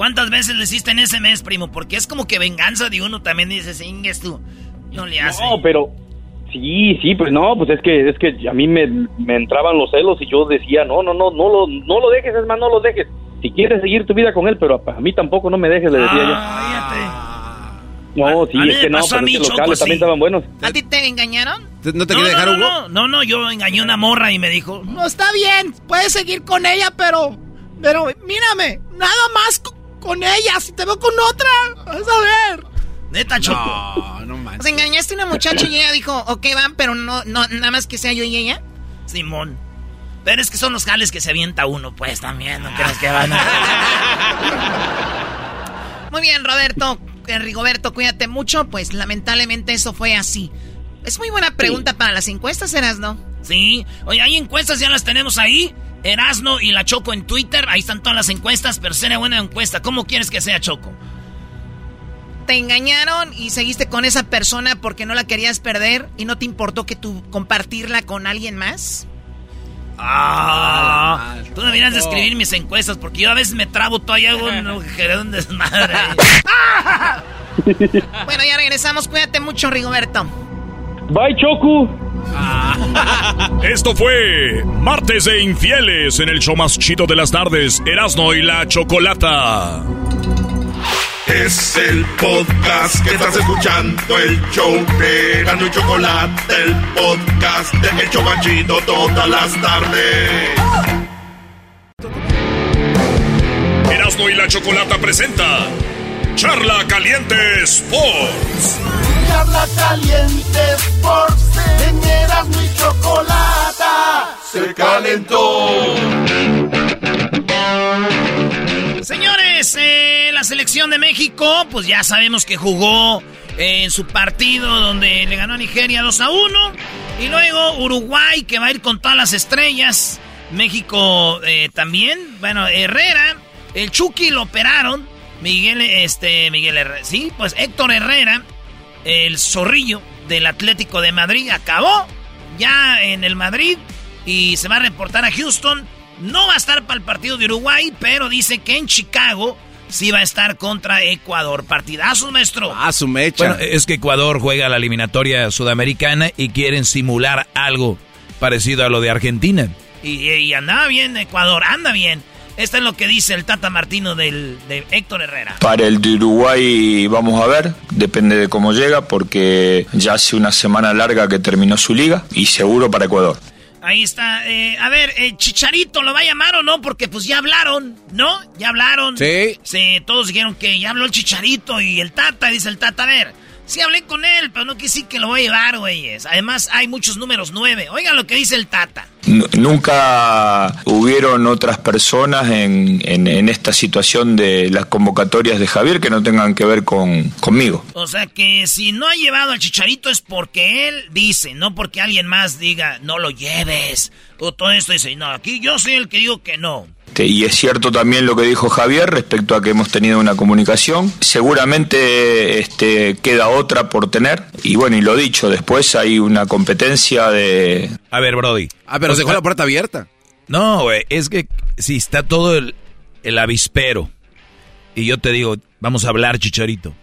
¿Cuántas veces le hiciste en ese mes, primo? Porque es como que venganza de uno también dices, ingues tú. No le hace. No, pero sí, sí, pues no, pues es que es que a mí me, me entraban los celos y yo decía, no, no, no, no lo, no lo dejes, es más, no lo dejes. Si quieres seguir tu vida con él, pero a, a mí tampoco no me dejes, le decía yo. No, sí, a mí es que no, pasó a pero Choco, locales sí. también estaban buenos. ¿A ti te engañaron? ¿No te no, quiere dejar Hugo? no, no, no, yo engañé a una morra y me dijo, No está bien, puedes seguir con ella, pero. Pero mírame, nada más co- con ella. Si te veo con otra, vas a ver. neta, Choco. No, no manches. engañaste a una muchacha y ella dijo, ok, van, pero no, no, nada más que sea yo y ella. Simón. Pero es que son los jales que se avienta uno, pues también, no crees que van a... Muy bien, Roberto, eh, Rigoberto, cuídate mucho. Pues lamentablemente eso fue así. Es muy buena pregunta para las encuestas, ¿eras no? Sí. Oye, hay encuestas, ya las tenemos ahí. Erasno y la Choco en Twitter. Ahí están todas las encuestas, pero será buena encuesta. ¿Cómo quieres que sea, Choco? Te engañaron y seguiste con esa persona porque no la querías perder y no te importó que tú compartirla con alguien más. Ah, tú deberías de escribir mis encuestas porque yo a veces me trabo todavía hago un un desmadre. Bueno, ya regresamos. Cuídate mucho, Rigoberto. Bye, Choco. Esto fue Martes de Infieles en el show más chido de las tardes, Erasno y la Chocolata. Es el podcast que estás escuchando, el show de Gano y Chocolate, el podcast de El Chobachito todas las tardes. Erasno y la Chocolata presenta Charla Caliente Sports. Charla Caliente Sports. En Erasmo y Chocolata. Se calentó. Señores, eh, la selección de México, pues ya sabemos que jugó en su partido donde le ganó a Nigeria 2 a 1. Y luego Uruguay, que va a ir con todas las estrellas. México eh, también. Bueno, Herrera, el Chucky lo operaron. Miguel, este, Miguel Herrera. Sí, pues Héctor Herrera, el zorrillo del Atlético de Madrid, acabó ya en el Madrid y se va a reportar a Houston. No va a estar para el partido de Uruguay, pero dice que en Chicago sí va a estar contra Ecuador. Partidazo, maestro. Ah, su mecha. Bueno, es que Ecuador juega la eliminatoria sudamericana y quieren simular algo parecido a lo de Argentina. Y, y andaba bien Ecuador, anda bien. Esto es lo que dice el Tata Martino del, de Héctor Herrera. Para el de Uruguay vamos a ver, depende de cómo llega, porque ya hace una semana larga que terminó su liga y seguro para Ecuador. Ahí está. Eh, a ver, eh, Chicharito, ¿lo va a llamar o no? Porque pues ya hablaron, ¿no? Ya hablaron. Sí. Sí, todos dijeron que ya habló el Chicharito y el Tata, dice el Tata. A ver, sí hablé con él, pero no que sí que lo voy a llevar, güeyes. Además, hay muchos números nueve. Oigan lo que dice el Tata. N- Nunca hubieron otras personas en, en- en esta situación de las convocatorias de Javier que no tengan que ver con, conmigo. O sea que si no ha llevado al Chicharito es porque él dice, no porque alguien más diga, no lo lleves. O todo esto dice, no, aquí yo soy el que digo que no. Este, Y es cierto también lo que dijo Javier respecto a que hemos tenido una comunicación. Seguramente este, queda otra por tener. Y bueno, y lo dicho, después hay una competencia de... A ver, Brody. Ah, pero O sea, dejó la puerta abierta. No, güey, es que si está todo el, el avispero y yo te digo, vamos a hablar, chicharito.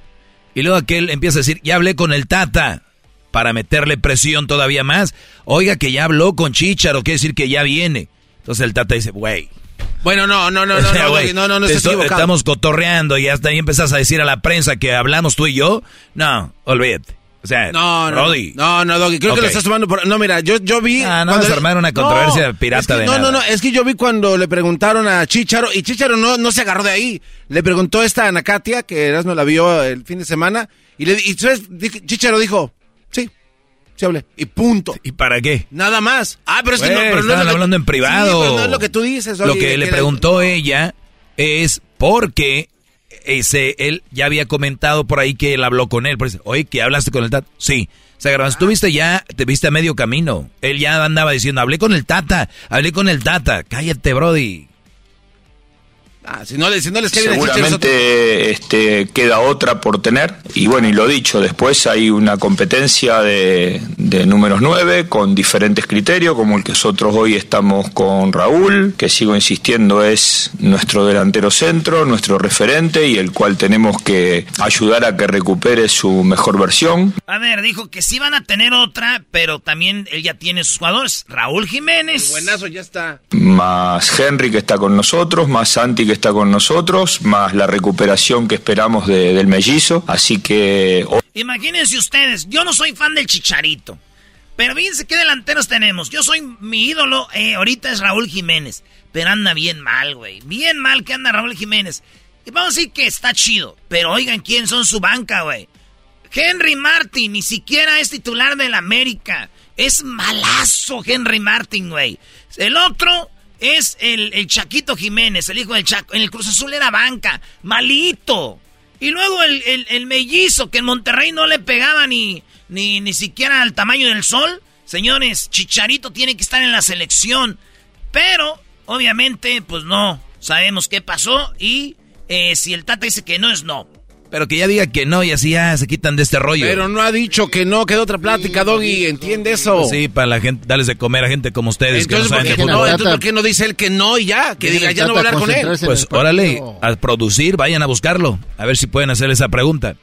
Y luego aquel empieza a decir, ya hablé con el Tata para meterle presión todavía más. Oiga que ya habló con Chicharo, quiere decir que ya viene. Entonces el Tata dice, güey. Bueno, no, no, no, O no, sea, no, güey, no, no, no estás equivocado. Estamos cotorreando y hasta ahí empezás a decir a la prensa que hablamos tú y yo. No, olvídate. O sea, No, no, Brody. no, no, Doggy, creo que lo estás tomando por... No, mira, yo, yo vi... Ah, no cuando- vas a armar una controversia pirata es que- de No, nada. no, no, es que yo vi cuando le preguntaron a Chicharo, y Chicharo no, no se agarró de ahí. Le preguntó esta Ana Katia, que Erasmo la vio el fin de semana, y, le, y Chicharo dijo, sí, y punto. ¿Y para qué? Nada más. Ah, pero es que no, Güey, pero no es que- hablando en privado. Sí, pero no es lo que tú dices. Lo que le preguntó ella es porque ese, él ya había comentado por ahí que él habló con él. Por eso, Oye, ¿que hablaste con el Tata? Sí. Se agarró. Tú viste ya, te viste a medio camino. Él ya andaba diciendo, hablé con el Tata, hablé con el Tata. Cállate, Brody. Ah, si no, le- si no les Seguramente este, queda otra por tener. Y bueno, y lo dicho, después hay una competencia de, de números 9 con diferentes criterios, como el que nosotros hoy estamos con Raúl, que sigo insistiendo es nuestro delantero centro, nuestro referente y el cual tenemos que ayudar a que recupere su mejor versión. A ver, dijo que sí van a tener otra, pero también él ya tiene sus jugadores. Raúl Jiménez. Buenazo, ya está. Más Henry que está con nosotros, más Santi que está con nosotros, más la recuperación que esperamos de- del mellizo. Así que Imagínense ustedes, yo no soy fan del Chicharito. Pero fíjense qué delanteros tenemos. Yo soy mi ídolo, eh, ahorita es Raúl Jiménez. Pero anda bien mal, güey. Bien mal que anda Raúl Jiménez. Y vamos a decir que está chido. Pero oigan quién son su banca, güey. Henry Martin ni siquiera es titular del América. Es malazo Henry Martin, güey. El otro es el, el Chaquito Jiménez, el hijo del Chaco. En el Cruz Azul era banca. Malito. Y luego el, el- el mellizo, que en Monterrey no le pegaba ni, ni, ni siquiera al tamaño del sol. Señores, Chicharito tiene que estar en la selección. Pero, obviamente, pues no. Sabemos qué pasó y eh, si el Tata dice que no es no. Pero que ya diga que no y así ya se quitan de este rollo. Pero no ha dicho que no, quedó otra plática, Doggy, entiende eso. Sí, para la gente, darles de comer a gente como ustedes Entonces, que no ¿por saben qué de no? Entonces, ¿por qué no dice él que no y ya? Que diga, ya no va a hablar con él. Pues órale, a producir, vayan a buscarlo. A ver si pueden hacer esa pregunta.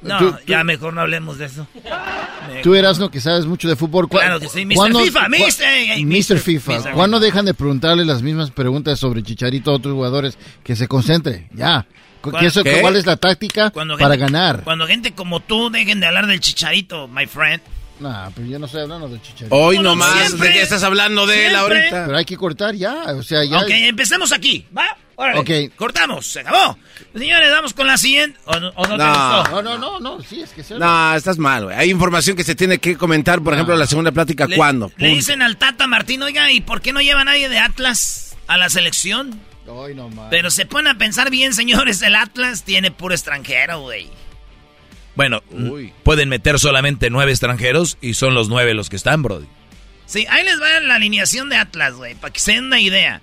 No, Tú- tú- ya mejor no hablemos de eso. Tú Erasno, que sabes mucho de fútbol. ¿cu- Claro que sí, Mr. cuándo- FIFA, cu- Mr. Mr. Mr. FIFA. Mr. ¿Cuándo dejan de preguntarle las mismas preguntas sobre Chicharito a otros jugadores? Que se concentre, ya. Cu- ¿Cuál- eso- qué? ¿Cuál es la táctica Cuando para gente- ganar? Cuando gente como tú dejen de hablar del chicharito, my friend. Nah, pero yo no estoy hablando de Chicharito. Hoy nomás, siempre- ¿de qué estás hablando de él ahorita? Pero hay que cortar ya, o sea, ya. Ok, empecemos aquí, ¿va? Órale, Ok. cortamos, se acabó. Señores, vamos con la siguiente. ¿O no, o no te No. gustó? No, no, no, no, sí, es que se... No, estás mal, güey. Hay información que se tiene que comentar, por ejemplo, en la segunda plática, Le- ¿cuándo? Le Punto. dicen al Tata Martín, oiga, ¿y por qué no lleva nadie de Atlas a la selección? Ay, no más. Pero se ponen a pensar bien, señores, el Atlas tiene puro extranjero, güey. Bueno, pueden meter solamente nueve extranjeros y son los nueve los que están, Brody. Sí, ahí les va la alineación de Atlas, güey, para que se den una idea.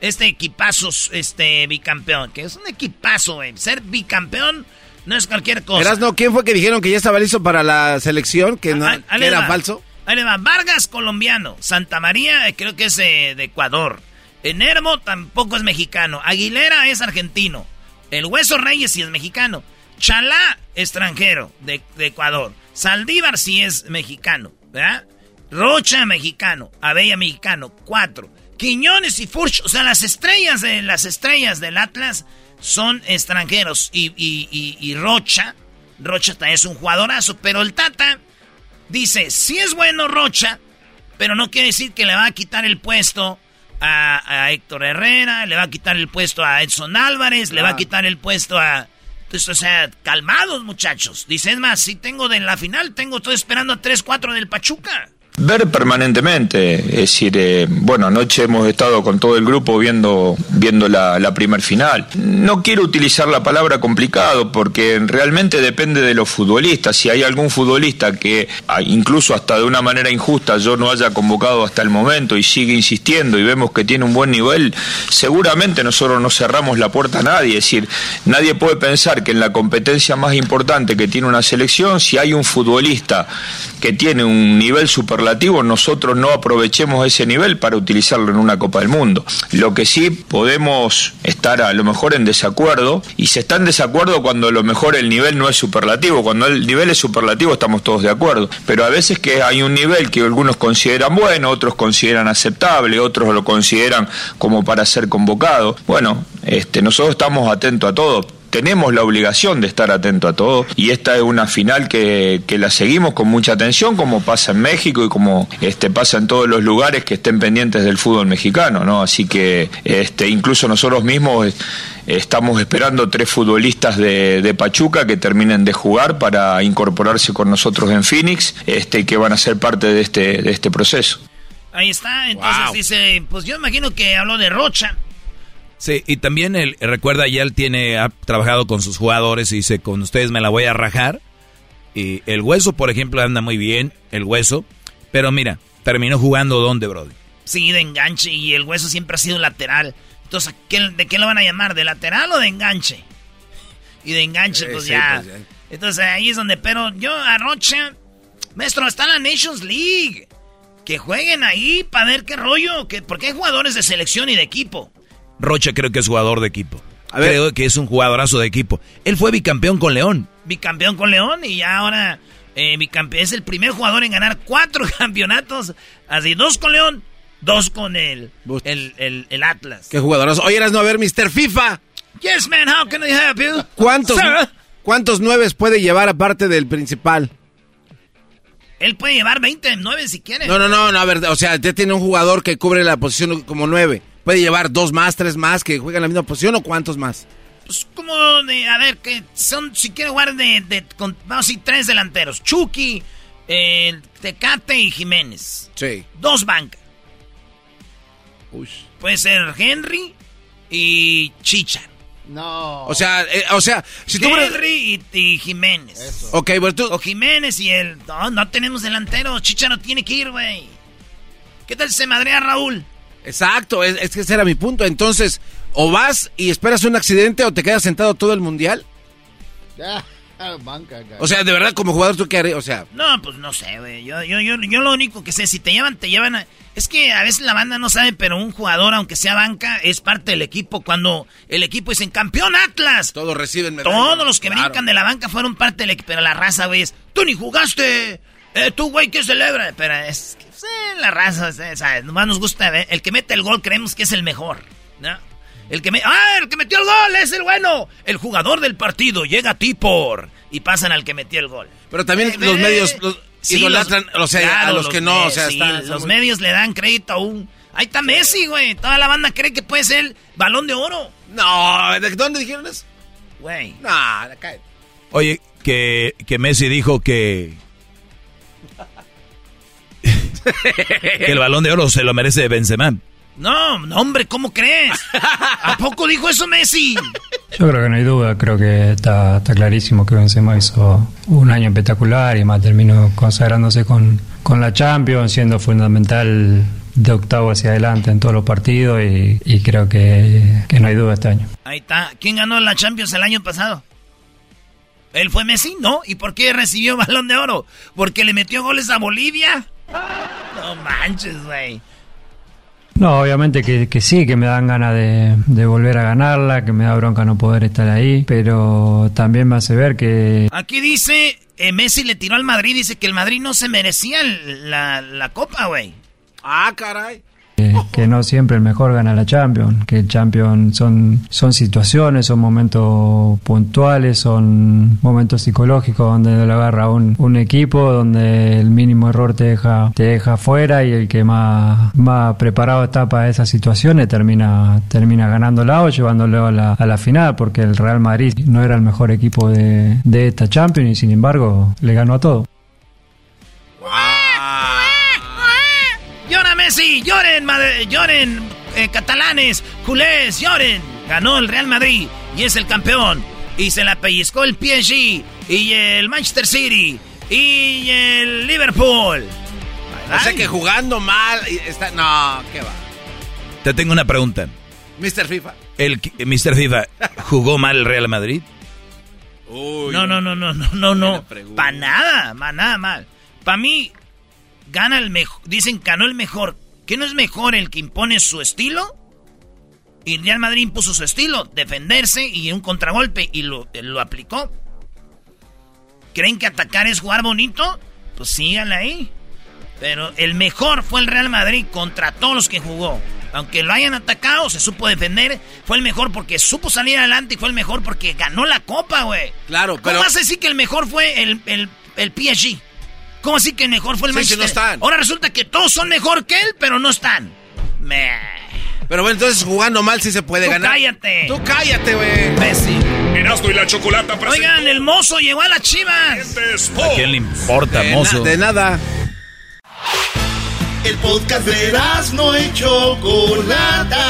Este equipazo, este bicampeón, que es un equipazo, güey. Ser bicampeón no es cualquier cosa. Erasno, ¿quién fue que dijeron que ya estaba listo para la selección? Que, no, que les era va. falso. Ahí le va. Vargas, colombiano. Santa María, eh, creo que es eh, de Ecuador. Enermo tampoco es mexicano. Aguilera es argentino. El Hueso Reyes sí es mexicano. Chalá, extranjero, de, Ecuador. Saldívar sí es mexicano, ¿verdad? Rocha, mexicano. Abella, mexicano. Cuatro. Quiñones y Furch, o sea, las estrellas de las estrellas del Atlas son extranjeros. Y, Rocha, Rocha es un jugadorazo, pero el Tata dice, sí es bueno Rocha, pero no quiere decir que le va a quitar el puesto a, a Héctor Herrera, le va a quitar el puesto a Edson Álvarez, le va a quitar el puesto a... Entonces, o sea, calmados muchachos. Dice, es más, si tengo de la final, tengo, estoy esperando a 3-4 del Pachuca. Ver permanentemente, es decir, eh, bueno, anoche hemos estado con todo el grupo viendo, viendo la, primer final. No quiero utilizar la palabra complicado porque realmente depende de los futbolistas. Si hay algún futbolista que ah, incluso hasta de una manera injusta yo no haya convocado hasta el momento y sigue insistiendo y vemos que tiene un buen nivel, seguramente nosotros no cerramos la puerta a nadie. Es decir, nadie puede pensar que en la competencia más importante que tiene una selección, si hay un futbolista que tiene un nivel nosotros no aprovechemos ese nivel para utilizarlo en una Copa del Mundo. Lo que sí podemos estar a lo mejor en desacuerdo, y se está en desacuerdo cuando a lo mejor el nivel no es superlativo, cuando el nivel es superlativo estamos todos de acuerdo, pero a veces que hay un nivel que algunos consideran bueno, otros consideran aceptable, otros lo consideran como para ser convocado. Bueno, este, nosotros estamos atentos a todo tenemos la obligación de estar atento a todo y esta es una final que, que la seguimos con mucha atención como pasa en México y como este pasa en todos los lugares que estén pendientes del fútbol mexicano no así que este incluso nosotros mismos estamos esperando tres futbolistas de, de Pachuca que terminen de jugar para incorporarse con nosotros en Phoenix este y que van a ser parte de este de este proceso Ahí está, entonces Wow. dice, pues yo imagino que habló de Rocha. Sí, y también él, recuerda, ya él tiene, ha trabajado con sus jugadores y dice, con ustedes me la voy a rajar. Y el hueso, por ejemplo, anda muy bien, el hueso. Pero mira, terminó jugando ¿dónde, Brody? Sí, de enganche y el hueso siempre ha sido lateral. Entonces, ¿a qué- ¿de qué lo van a llamar? ¿De lateral o de enganche? Y de enganche, Eh, pues, sí, ya. pues, ya. Entonces ahí es donde, pero yo a Rocha, maestro, está la Nations League. Que jueguen ahí para ver qué rollo, que, porque hay jugadores de selección y de equipo. Rocha creo que es jugador de equipo. ver. Creo que es un jugadorazo de equipo. Él fue bicampeón con León. Bicampeón con León y ya ahora eh, bicampe- es el primer jugador en ganar cuatro campeonatos. Así, dos con León, dos con el, el, el, el Atlas. Qué jugadorazo. Oye, Erasno, a ver, Mr. FIFA. Yes, man, how can I help you? ¿Cuántos, Sir? ¿Cuántos nueves puede llevar aparte del principal? Él puede llevar 29 si quiere. No, no, no, no, a ver, o sea, ya tiene un jugador que cubre la posición como nueve. ¿Puede llevar dos más, tres más que juegan la misma posición o cuántos más? Pues como de, a ver, que son, si quiere jugar de, de- con- vamos a decir, tres delanteros. Chucky, eh, Tecate y Jiménez. Sí. Dos bancas. Puede ser Henry y Chicha. No. O sea, eh, o sea, si tú... Henry y, y Jiménez. Ok, bueno, tú... O Jiménez y él. No, no tenemos delantero. Chicha no tiene que ir, güey. ¿Qué tal si se madrea Raúl? Exacto, es, es que ese era mi punto. Entonces, o vas y esperas un accidente o te quedas sentado todo el mundial. Ya, banca, cara. O sea, de verdad, como jugador, ¿tú qué harías? O sea, No, pues no sé, güey. Yo, yo, yo, yo lo único que sé, si te llevan, te llevan a... Es que a veces la banda no sabe, pero un jugador, aunque sea banca, es parte del equipo. Cuando el equipo dicen campeón Atlas. todos reciben medallas. Todos los que Claro. brincan de la banca fueron parte del equipo. Pero la raza, güey, es, tú ni jugaste. Eh, tú, güey, ¿qué celebra? Pero es que, sí, la raza, sí, ¿sabes? Nomás nos gusta, ver. El que mete el gol creemos que es el mejor, ¿no? El que me... ¡Ah, el que metió el gol es el bueno! El jugador del partido llega a ti por... Y pasan al que metió el gol. Pero también Eh, los eh, medios los sí, idolatran, los- o sea, claro, a los que no, o sea, sí, están- los medios le dan crédito a un... Ahí está Messi, güey. Toda la banda cree que puede ser el balón de oro. No, ¿de dónde dijeron eso? Güey. No, la cae. Oye, que, que Messi dijo que... que el balón de oro se lo merece Benzema. No, no, hombre, ¿cómo crees? ¿A poco dijo eso Messi? Yo creo que no hay duda, creo que está, está clarísimo que Benzema hizo un año espectacular y más terminó consagrándose con, con la Champions, siendo fundamental de octavo hacia adelante en todos los partidos y, y creo que, que no hay duda este año. Ahí está. ¿Quién ganó la Champions el año pasado? ¿Él fue Messi? No. ¿Y por qué recibió balón de oro? ¿Porque le metió goles a Bolivia? No manches, güey. No, obviamente que, que sí, que me dan ganas de, de volver a ganarla, que me da bronca no poder estar ahí, pero también me hace ver que Aquí dice, eh, Messi le tiró al Madrid, dice que el Madrid no se merecía la, la copa, güey. Ah, caray. Que, que no siempre el mejor gana la Champions, que el Champions son, son situaciones, son momentos puntuales, son momentos psicológicos donde lo agarra un, un equipo, donde el mínimo error te deja, te deja fuera y el que más, más preparado está para esas situaciones termina, termina ganándola o llevándolo a la, a la final, porque el Real Madrid no era el mejor equipo de, de esta Champions y sin embargo le ganó a todo. ¡Llora Messi! ¡Lloren, madre- lloren eh, catalanes! ¡Culés! ¡Lloren! Ganó el Real Madrid y es el campeón. Y se la pellizcó el PSG y el Manchester City y el Liverpool. O sea que jugando mal está no, qué va. Te tengo una pregunta. Mr. FIFA. ¿El eh, Mr. FIFA jugó mal el Real Madrid? No, no, no, no, no, no, no. Para nada, para nada mal. Para mí, gana el mejor. Dicen ganó el mejor. ¿Qué no es mejor el que impone su estilo? Y el Real Madrid impuso su estilo, defenderse y un contragolpe y lo, lo aplicó. ¿Creen que atacar es jugar bonito? Pues síganle ahí. Pero el mejor fue el Real Madrid contra todos los que jugó. Aunque lo hayan atacado, se supo defender. Fue el mejor porque supo salir adelante y fue el mejor porque ganó la copa, güey. Claro, pero- ¿Cómo vas a decir que el mejor fue el, el, el PSG? ¿Cómo así que mejor fue el Sí, Manchester? sí, no están. Ahora resulta que todos son mejor que él, pero no están. Me... Pero bueno, entonces jugando mal sí se puede Tú ganar. cállate. Tú cállate, güey. Imbécil. Erasmo y la chocolata Oigan, el mozo llegó a las chivas. ¿A quién le importa, De mozo? na- de nada. El podcast de Erasmo y Chocolata.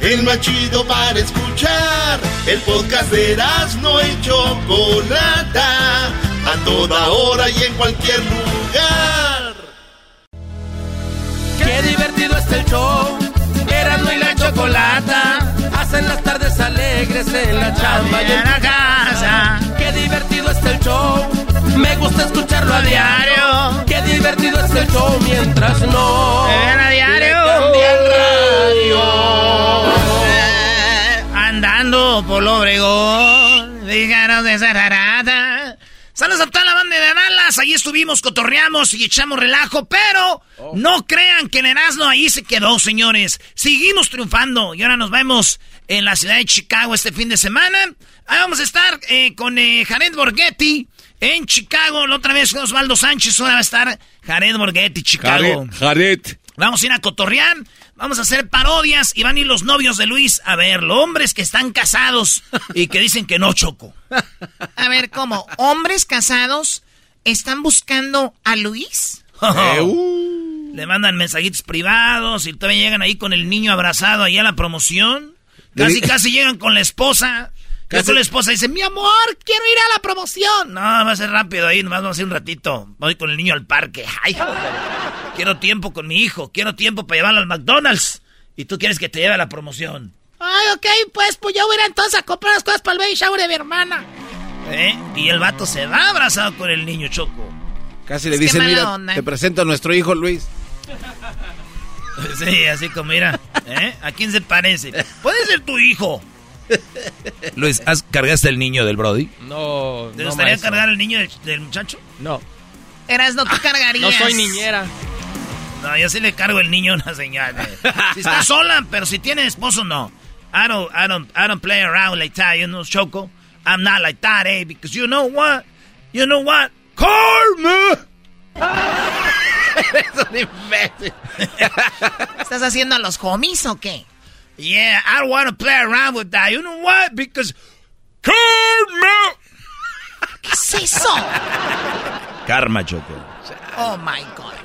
El más chido para escuchar. El podcast de Erasmo y Chocolata. A toda hora y en cualquier lugar. Qué divertido está el show. Erasmo y la chocolata. Hacen las tardes alegres en la chamba y en la casa. Qué divertido está el show. Me gusta escucharlo a diario. Qué divertido está el show mientras no. a diario. Le cambia el radio. Andando por Obregón, díganos de esa rarata. Saludos a toda la banda de Dallas, ahí estuvimos, cotorreamos y echamos relajo, pero no crean que el Erasmo ahí se quedó, señores. Seguimos triunfando y ahora nos vemos en la ciudad de Chicago este fin de semana. Ahí vamos a estar eh, con eh, Jared Borghetti en Chicago, la otra vez con Osvaldo Sánchez, ahora va a estar Jared Borghetti, Chicago. Jared. Vamos a ir a cotorrear, vamos a hacer parodias y van a ir los novios de Luis a verlo. Hombres que están casados y que dicen que no choco. A ver, ¿cómo? ¿Hombres casados están buscando a Luis? Uh. Le mandan mensajitos privados y todavía llegan ahí con el niño abrazado ahí a la promoción. Casi, casi llegan con la esposa. Casi- con la esposa dice, mi amor, quiero ir a la promoción. No, va a ser rápido ahí, nomás vamos a ir un ratito. Voy con el niño al parque. Ay. Quiero tiempo con mi hijo, quiero tiempo para llevarlo al McDonald's. Y tú quieres que te lleve a la promoción. Ay, ok, pues, pues yo voy a ir entonces a comprar las cosas para el baby shower de mi hermana. ¿Eh? Y el vato se va abrazado con el niño Choco. Casi le Es dicen, mira, onda. te presento a nuestro hijo Luis. Sí, así como mira, ¿eh? ¿A quién se parece? Puede ser tu hijo. Luis, ¿has cargaste el niño del Brody? No, ¿Te no, gustaría maestro. cargar al niño del, del muchacho? No. Eras, no tú cargarías. No soy niñera. No, yo sí le cargo el niño a una señora. Si está sola, pero si tiene esposo, no. I don't, I don't, I don't play around like that, you know, Choco. I'm not like that, eh, because you know what? You know what? Karma! Eres un imbécil. ¿Estás haciendo a los homies o qué? Yeah, I don't want to play around with that. You know what? Because karma. ¿Qué es eso? Karma, Choco. Oh my God.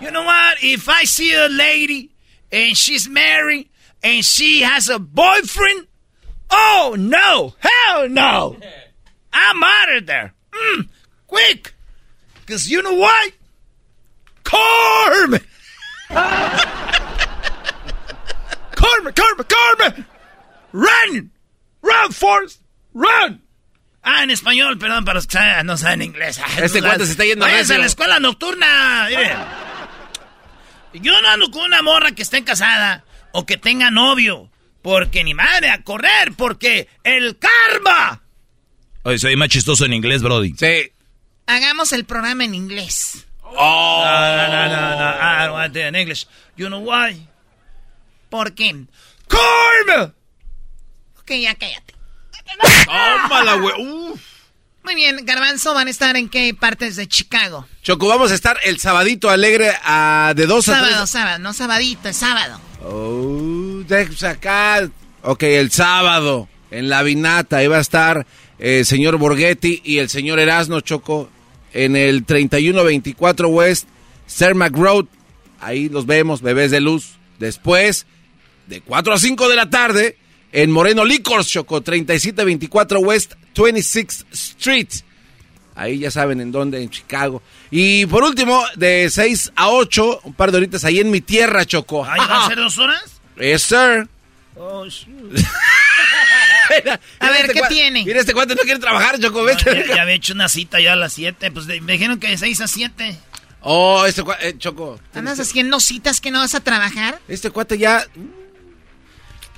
You know what? If I see a lady and she's married and she has a boyfriend, oh no, hell no. I'm out of there. Mm, quick. Because you know what? Carmen. Carmen, Carmen, Carmen. Run. Run, Forrest. Run. Ah, en español, perdón, para los que saben- no saben inglés. Ay, Este no, cuate se está yendo a la escuela nocturna. Miren. Yo no ando con una morra que esté casada o que tenga novio. Porque ni madre a correr, porque el karma. Oye, soy más chistoso en inglés, Brody. Sí. Hagamos el programa en inglés. Oh. No, no, no, no. I don't want it in English. You know why? ¿Por qué? Karma. Ok, ya cállate. Tómala, güey. Uf. Muy bien, Garbanzo, ¿van a estar en qué partes de Chicago? Choco, vamos a estar el sabadito alegre a, de 2 a 3. Sábado, sábado, no sabadito, es sábado. Oh, sacar. Ok, el sábado en la Vinata iba a estar el señor Borghetti y el señor Erasno Choco en el 3124 West Cermac Road. Ahí los vemos, bebés de luz. Después, de 4 a 5 de la tarde, en Moreno Liquors Choco, 3724 West 26th Street. Ahí ya saben en dónde, en Chicago. Y por último, de 6 a 8, un par de horitas ahí en mi tierra, Choco. ¿Ahí van a ser dos horas? Yes, sir. Oh, shoot. A ver, este ¿qué tiene? Mira, este cuate no quiere trabajar, Choco. No, ya, ya había hecho una cita ya a las 7. Pues de- me dijeron que de 6 a 7. Oh, este cuate, eh, Choco. ¿Andas haciendo citas que no vas a trabajar? Este cuate ya...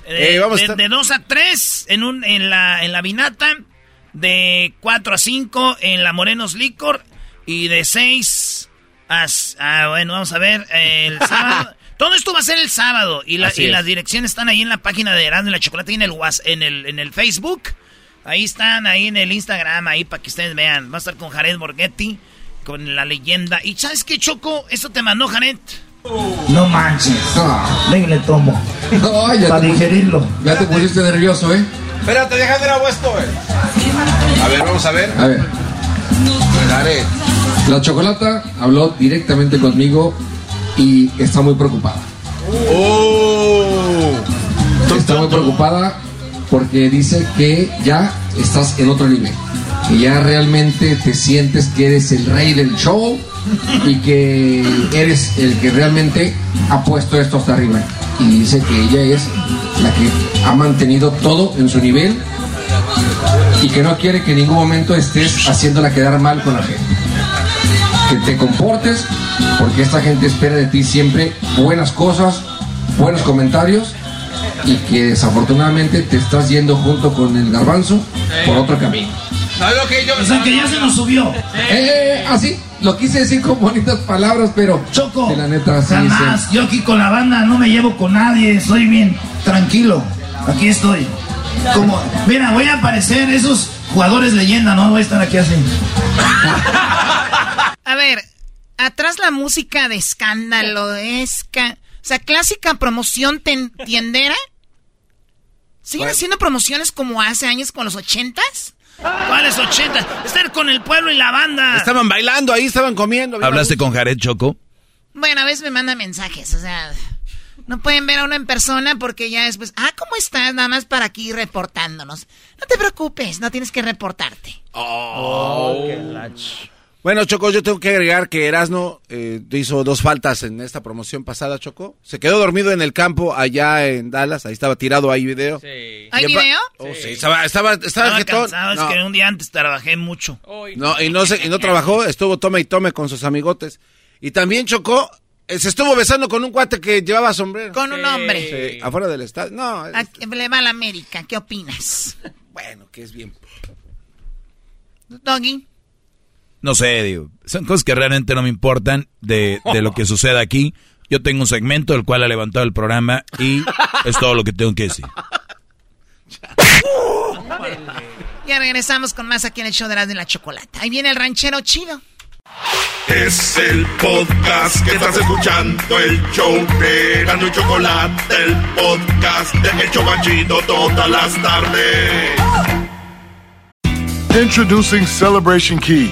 Eh, Eh, vamos a de, estar- de 2 a 3 en, un, en, la, en la Vinata. De 4 a 5 en la Morenos Licor. Y de 6 a... ah, bueno, vamos a ver. el sábado... Todo esto va a ser el sábado. Y, la- y las direcciones están ahí en la página de Erasmo y la Chocolate y en el, en el, en el Facebook. Ahí están, ahí en el Instagram, ahí para que ustedes vean. Va a estar con Jared Borghetti, con la leyenda. ¿Y sabes qué, Choco? Esto te mandó Jared. No manches. Ven, le tomo. Para digerirlo. Ya te pusiste nervioso, ¿eh? Espérate, deja de grabo esto, güey. A ver, vamos a ver. A ver. La chocolata habló directamente conmigo y está muy preocupada. Oh. Está muy preocupada porque dice que ya estás en otro nivel. Que ya realmente te sientes que eres el rey del show y que eres el que realmente ha puesto esto hasta arriba. Y dice que ella es la que ha mantenido todo en su nivel y que no quiere que en ningún momento estés haciéndola quedar mal con la gente. Que te comportes porque esta gente espera de ti siempre buenas cosas, buenos comentarios y que desafortunadamente te estás yendo junto con el garbanzo por otro camino. ¿Sabes lo que yo... O sea que ya se nos subió. Eh, así, lo quise decir con bonitas palabras, pero Choco. de la neta sí Jamás. Yo aquí con la banda no me llevo con nadie. Soy bien tranquilo. Aquí estoy. Como, mira, voy a aparecer esos jugadores leyenda, ¿no? Voy a estar aquí así. A ver, atrás la música de escándalo, esca... O sea, clásica promoción ten- tiendera. ¿Siguen haciendo promociones como hace años con los ochentas? ¿Cuáles 80? Estar con el pueblo y la banda. Estaban bailando ahí, estaban comiendo. ¿Hablaste con Jared Choco? Bueno, a veces me manda mensajes, o sea... No pueden ver a uno en persona porque ya después... Ah, ¿cómo estás? Nada más para aquí reportándonos. No te preocupes, no tienes que reportarte. Oh. Bueno, Choco, yo tengo que agregar que Erasno eh, hizo dos faltas en esta promoción pasada, Choco. Se quedó dormido en el campo allá en Dallas. Ahí estaba tirado ahí video. ¿Hay Y apa- video? Oh, sí, estaba, estaba, estaba, Estaba jetón. cansado, No. es que un día antes trabajé mucho. No, y no, se, y no trabajó, estuvo tome y tome con sus amigotes. Y también chocó, eh, se estuvo besando con un cuate que llevaba sombrero. Con un hombre. Sí, afuera del estadio. No, es- A- Le va a la América, ¿qué opinas? bueno, que es bien. Doggy. No sé, digo. Son cosas que realmente no me importan de, de lo que suceda aquí. Yo tengo un segmento el cual ha levantado el programa y es todo lo que tengo que decir. Ya regresamos con más aquí en el show de las de la chocolata. Ahí viene el ranchero chido. Es el podcast que estás escuchando, el show de Gano y Chocolate, el podcast de El Chocachito todas las tardes. Introducing Celebration Key,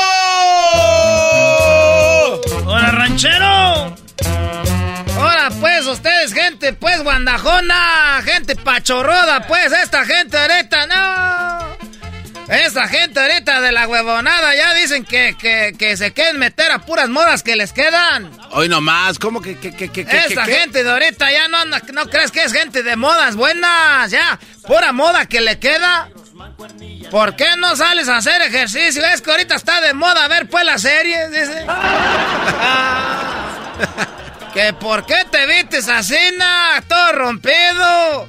Gente pues guandajona, gente pachorroda, pues esta gente ahorita, no. Esta gente ahorita de la huevonada ya dicen que, que, que se quieren meter a puras modas que les quedan. Hoy nomás, ¿cómo que, que, que, que, Esta que- gente de ahorita ya no anda, no crees que es gente de modas buenas, ya, pura moda que le queda. ¿Por qué no sales a hacer ejercicio? Es que ahorita está de moda ver pues las series, dice. Que por qué te vistes así, na, todo rompido.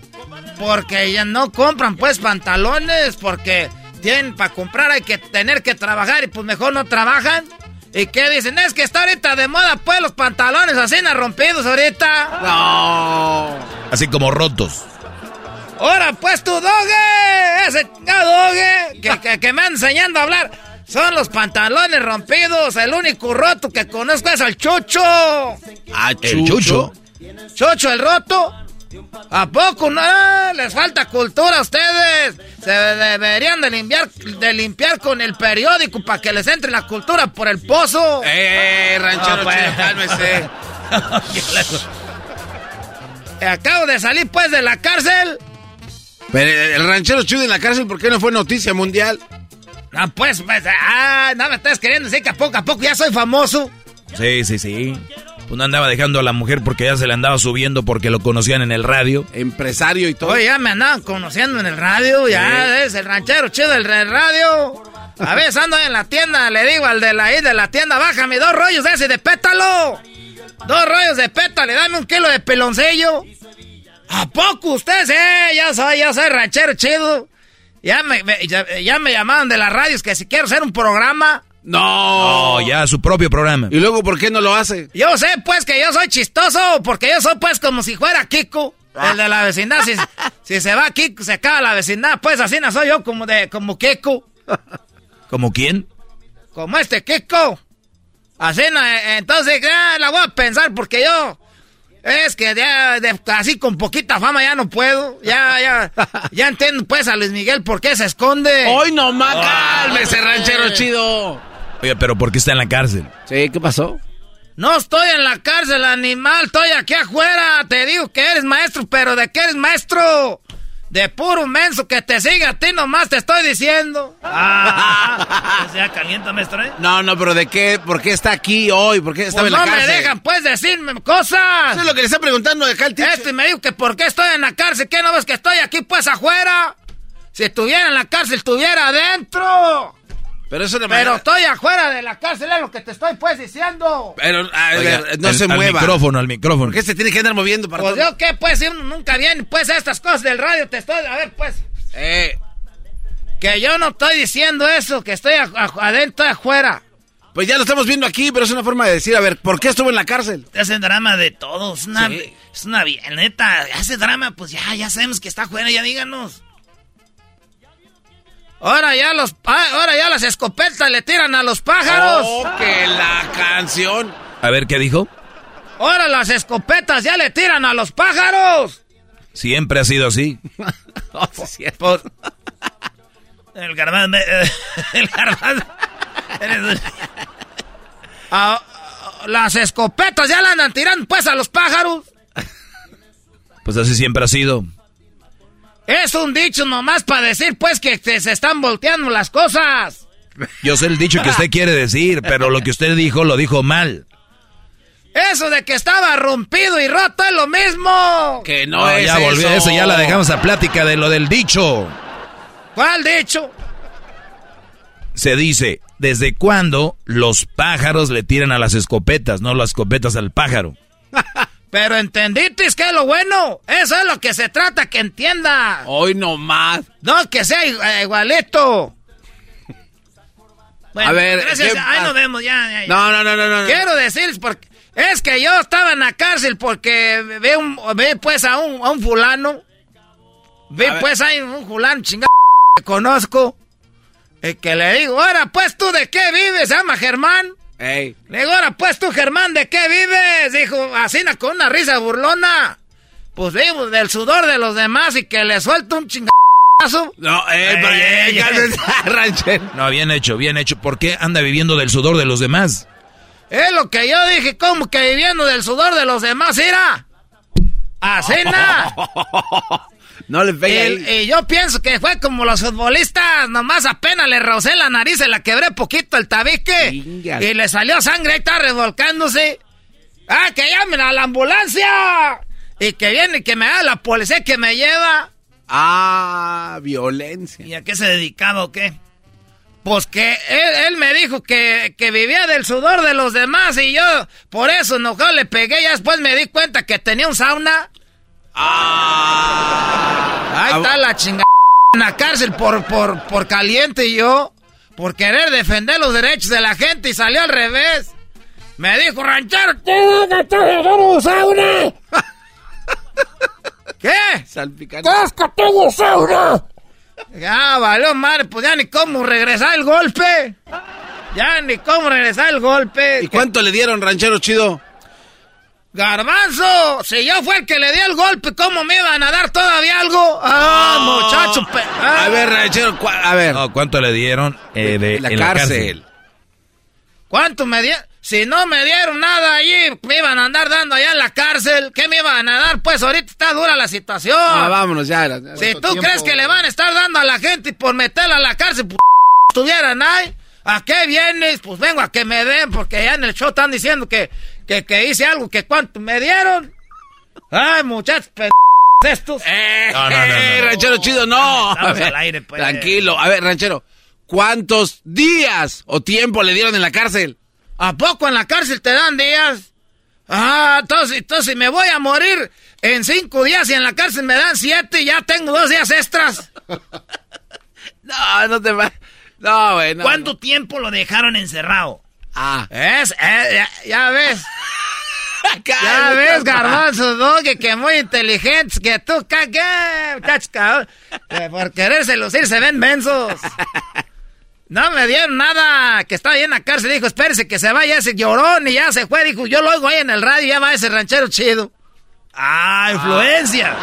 Porque ya no compran pues pantalones, porque tienen para comprar hay que tener que trabajar y pues mejor no trabajan. ¿Y qué dicen? Es que está ahorita de moda pues los pantalones así na, rompidos ahorita. No. Así como rotos. Ahora pues tu doge, ese doge que, que, que me anda enseñando a hablar. Son los pantalones rompidos. El único roto que conozco es el Chucho. Ah, El chucho. Chucho el roto. ¿A poco no? Ah, Les falta cultura a ustedes. Se deberían de limpiar, de limpiar con el periódico para que les entre la cultura por el pozo. Eh, ranchero Ah, pues. cálmese. Acabo de salir pues de la cárcel. Pero el ranchero chido en la cárcel, ¿por qué no fue noticia mundial? Ah, pues, pues, ah, no me estás queriendo decir que a poco a poco ya soy famoso. Sí, sí, sí. Pues no andaba dejando a la mujer porque ya se le andaba subiendo porque lo conocían en el radio. Empresario y todo. Oye, ya me andaban conociendo en el radio, ya es el ranchero chido del radio. A veces ando en la tienda, le digo al de la ahí de la tienda, bájame dos rollos de ese de pétalo. Dos rollos de pétalo, dame un kilo de peloncillo. ¿A poco ustedes? Eh, ya soy, ya soy ranchero chido. Ya me, me- ya, ya me llamaban de las radios que si quiero hacer un programa. No. No, ya su propio programa. ¿Y luego por qué no lo hace? Yo sé, pues, que yo soy chistoso, porque yo soy, pues, como si fuera Kiko, el de la vecindad. Si, si se va Kiko, se acaba la vecindad, pues, así no soy yo como de, como Kiko. ¿Como quién? Como este Kiko. Así no, eh, entonces, ya la voy a pensar, porque yo... Es que ya, de- así con poquita fama ya no puedo. Ya, ya, ya entiendo, pues, a Luis Miguel por qué se esconde. Hoy nomás, cálmese, ranchero chido. Oye, pero ¿por qué está en la cárcel? Sí, ¿qué pasó? No estoy en la cárcel, animal. Estoy aquí afuera. Te digo que eres maestro, pero ¿de qué eres maestro? De puro menso que te siga a ti nomás te estoy diciendo. Ah, ya calienta, maestro, ¿eh? No, no, pero ¿de qué? ¿Por qué está aquí hoy? ¿Por qué estaba Pues en la no me cárcel? dejan, pues, decirme cosas. Eso es lo que le está preguntando acá el teacher. Este me dijo que por qué estoy en la cárcel. ¿Qué no ves que estoy aquí, pues, afuera? Si estuviera en la cárcel, estuviera adentro. Pero eso no me... Pero estoy afuera de la cárcel, es lo que te estoy, pues, diciendo. Pero, a Oiga, ver, no al- se al mueva. micrófono, al micrófono. ¿Por qué se tiene que andar moviendo para Pues todo? yo qué, pues, si uno nunca viene, pues, a estas cosas del radio, te estoy, a ver, pues. Eh, Que yo no estoy diciendo eso, que estoy a- a- adentro y afuera. pues ya lo estamos viendo aquí, pero es una forma de decir, a ver, ¿por qué estuvo en la cárcel? Hacen drama de todos, es una, Sí. es una bien, neta, hace drama, pues ya, ya sabemos que está afuera, ya díganos. Ahora ya los, ah, ahora ya las escopetas le tiran a los pájaros. Oh, que la canción. A ver, ¿qué dijo? Ahora las escopetas ya le tiran a los pájaros. Siempre ha sido así. Por- El garbanzo. me- El garbanzo. eres- ah, las escopetas ya le andan tirando pues a los pájaros. Pues así siempre ha sido. Es un dicho nomás para decir, pues, que te- se están volteando las cosas. Yo sé el dicho que usted quiere decir, pero lo que usted dijo lo dijo mal. Eso de que estaba rompido y roto es lo mismo. Que No, ya volvió eso, ya la dejamos a plática de lo del dicho. ¿Cuál dicho? Se dice, ¿desde cuándo los pájaros le tiran a las escopetas, no las escopetas al pájaro? Pero entendiste que es lo bueno. Eso es lo que se trata, que entienda. Hoy no más. No, que sea i- igualito. Bueno, A ver, gracias. ¿qué- Ahí ah, nos vemos ya. ya, ya. No, no, no, no, no. Quiero decirles porque es que yo estaba en la cárcel porque ve un ve pues a un, a un fulano. Ve A pues hay un fulano chingado que conozco. Y que le digo, ahora pues tú de qué vives, llama Germán. Ey. Le digo, ahora pues tú Germán, ¿de qué vives? Dijo, así con una risa burlona. Pues vivo del sudor de los demás y que le suelto un chingazo. No, eh, Ey, pero, eh, ey. No, bien hecho, bien hecho. ¿Por qué anda viviendo del sudor de los demás? Es lo que yo dije, como que viviendo del sudor de los demás, era. Así na. No le El- ahí. y yo pienso que fue como los futbolistas, nomás apenas le rocé la nariz, se la quebré poquito el tabique. Y le salió sangre, ahí está revolcándose. ¡Ah, que llamen a la ambulancia! Y que viene y que me da la policía que me lleva. Ah, violencia. ¿Y a qué se dedicaba o qué? Pues que él, él me dijo que, que vivía del sudor de los demás y yo por eso enojado le pegué. Ya después me di cuenta que tenía un sauna. Ahí está la chingada en la cárcel por, por, por caliente y yo por querer defender los derechos de la gente y salió al revés. Me dijo, ranchero, ¿qué estás en un sauna? ¿Qué? Salpicante. tengo sauna! Ya, valió madre, pues ya ni cómo regresar el golpe. Ya ni cómo regresar el golpe. ¿Y cuánto le dieron, ranchero chido? Garbanzo, si yo fue el que le di el golpe, ¿cómo me iban a dar todavía algo? Ah, muchacho. pe- ah. A ver, a ver. No, ¿Cuánto le dieron eh, de, la en cárcel. ¿Cuánto me dieron? Si no me dieron nada allí, me iban a andar dando allá en la cárcel. ¿Qué me iban a dar? Pues ahorita está dura la situación. Ah, vámonos ya. ya. Si tú crees que le van a estar dando a la gente y por meterla a la cárcel, pues estuvieran ahí, ¿a qué vienes? Pues vengo a que me den, porque ya en el show están diciendo que, que, que hice algo, que cuánto me dieron. Ay, muchachos, p estos. No, no, no, no. Eh, ranchero chido, no. Estamos A ver, al aire, pues. Tranquilo. A ver, ranchero, ¿cuántos días o tiempo le dieron en la cárcel? ¿A poco en la cárcel te dan días? Ah, entonces, entonces me voy a morir en cinco días y en la cárcel me dan siete y ya tengo dos días extras. No, no te va. No, güey. no, ¿Cuánto tiempo lo dejaron encerrado? Ah. ¿Es? Eh, ya, ya ves. Ya ves, garbanzo, ¿no? Que, que muy inteligentes, que tú, ca- ¿qué? Muchachos, cabrón. Que por quererse lucir se ven mensos. No me dieron nada, que estaba ahí en la cárcel, dijo, espérese que se vaya ese llorón y ya se fue, dijo, yo lo oigo ahí en el radio, ya va ese ranchero chido. Ah, influencia.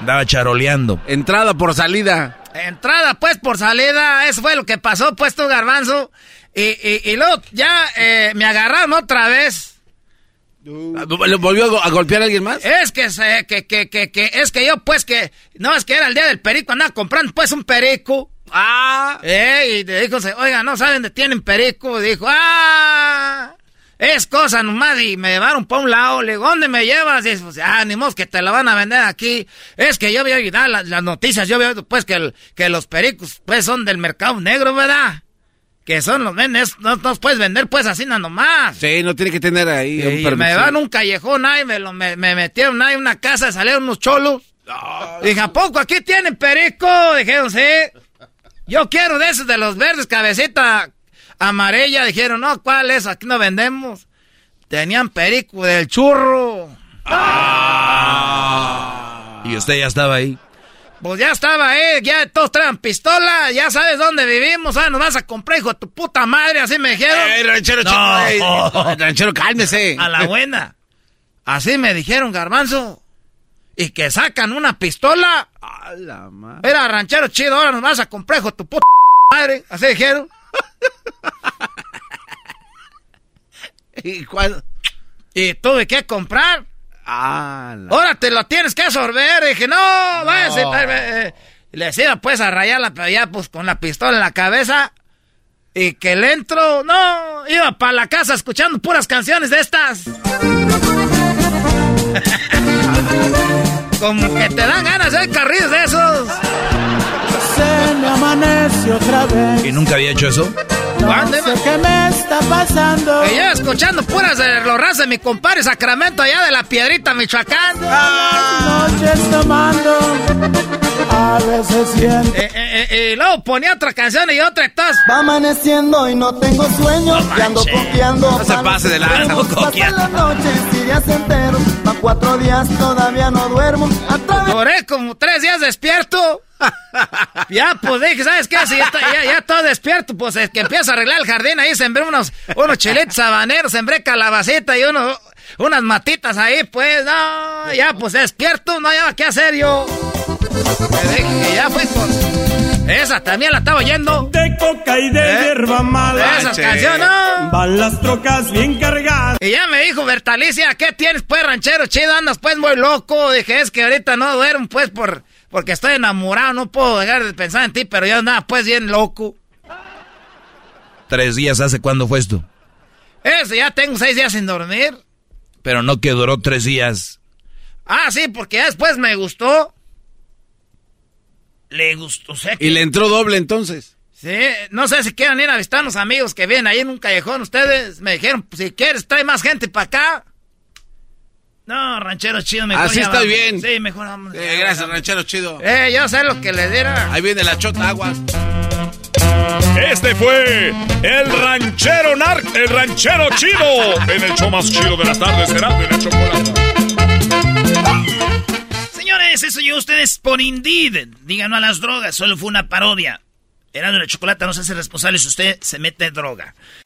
Andaba charoleando. Entrada por salida. Entrada, pues, por salida, eso fue lo que pasó, pues, tú, garbanzo. Y, y, y luego ya eh, me agarraron otra vez. ¿Le volvió a, go- a golpear a alguien más? Es que, se, que, que, que, que, es que yo, pues, que, no, es que era el día del perico, andaba comprando, pues, un perico. Ah. Eh, y le dijo, oiga, ¿no saben dónde tienen perico? Dijo, ah, es cosa nomás, y me llevaron para un lado, le digo, ¿dónde me llevas? Y pues, ah, ni modo que te la van a vender aquí. Es que yo había oído las, las noticias, yo había oído, pues, que, el- que los pericos, pues, son del mercado negro, ¿verdad? Que son los vendes, no los puedes vender, pues, así nada nomás. Sí, no tiene que tener ahí un Y permiso. me van a un callejón ahí, me, lo, me, me metieron ahí en una casa, salieron unos cholos. Dije, ¿a poco aquí tienen perico? Dijeron, sí. Yo quiero de esos de los verdes, cabecita amarilla. Dijeron, no, ¿cuál es? Aquí no vendemos. Tenían perico del churro. Y usted ya estaba ahí. Pues ya estaba ahí, ya todos traen pistola, ya sabes dónde vivimos, ah, nos vas a comprar, hijo de tu puta madre, así me dijeron. ¡Ey, ranchero No. chido! ey, ranchero, cálmese. A la buena. Así me dijeron, garbanzo. Y que sacan una pistola. A la madre. Era ranchero chido, ahora nos vas a comprar, hijo de tu puta madre. Así dijeron. ¿Y cuál? Y tuve que comprar. Ahora te lo tienes que absorber. Y dije, no, váyase. eh, eh. Y Le decía, pues, a rayarla, pero ya, pues, con la pistola en la cabeza. Y que le entro, no, iba para la casa escuchando puras canciones de estas. Como que te dan ganas de carriles de esos. Se me amanece otra vez. ¿Y nunca había hecho eso? No sé qué me está pasando. Que yo escuchando puras de los ras de mi compadre Sacramento allá de la Piedrita, Michoacán. Noches tomando. A veces siento. Eh, eh, eh, y luego ponía otra canción y otra y todas. Va amaneciendo y no tengo sueño. y ando copiando. No se pase de lanza. Pasan noches y días enteros. Pa' cuatro días todavía no duermo. Atrás Duré como tres días despierto. Ya, pues dije, ¿sabes qué? Si ya, está- ya, ya todo despierto, pues es que empiezo a arreglar el jardín. Ahí sembré unos, unos chilitos habaneros, sembré calabacita y unos, unas matitas ahí, pues, no, ya, pues despierto, no había qué hacer yo. Que ya fue con. Esa también la estaba oyendo. de coca y de ¿Eh? hierba mala. Esas canciones, ¿no? Van las trocas bien cargadas. Y ya me dijo Bertalicia, ¿qué tienes pues ranchero chido? Andas pues muy loco. Dije, es que ahorita no duermo pues por porque estoy enamorado, no puedo dejar de pensar en ti, pero yo andaba pues bien loco. Tres días hace cuándo fue esto. Eso, ya tengo seis días sin dormir. Pero no que duró tres días. Ah, sí, porque ya después me gustó. Le gustó, o sea que- Y le entró doble entonces. Sí, no sé si quieran ir a visitar a unos amigos que vienen ahí en un callejón. Ustedes me dijeron, pues, si quieres, trae más gente para acá. No, ranchero chido, mejor Así estoy vamos. bien. Sí, mejor vamos. Eh, gracias, ranchero chido. Eh, yo sé lo que le diera. Ahí viene la chota aguas. Este fue el ranchero nar el ranchero chido en el show más chido de las tardes, Erasmo y la chocolate. Señores, eso yo ustedes por Indeed. Digan no a las drogas, solo fue una parodia. Erasmo y la chocolate no se hace responsable si usted se mete droga.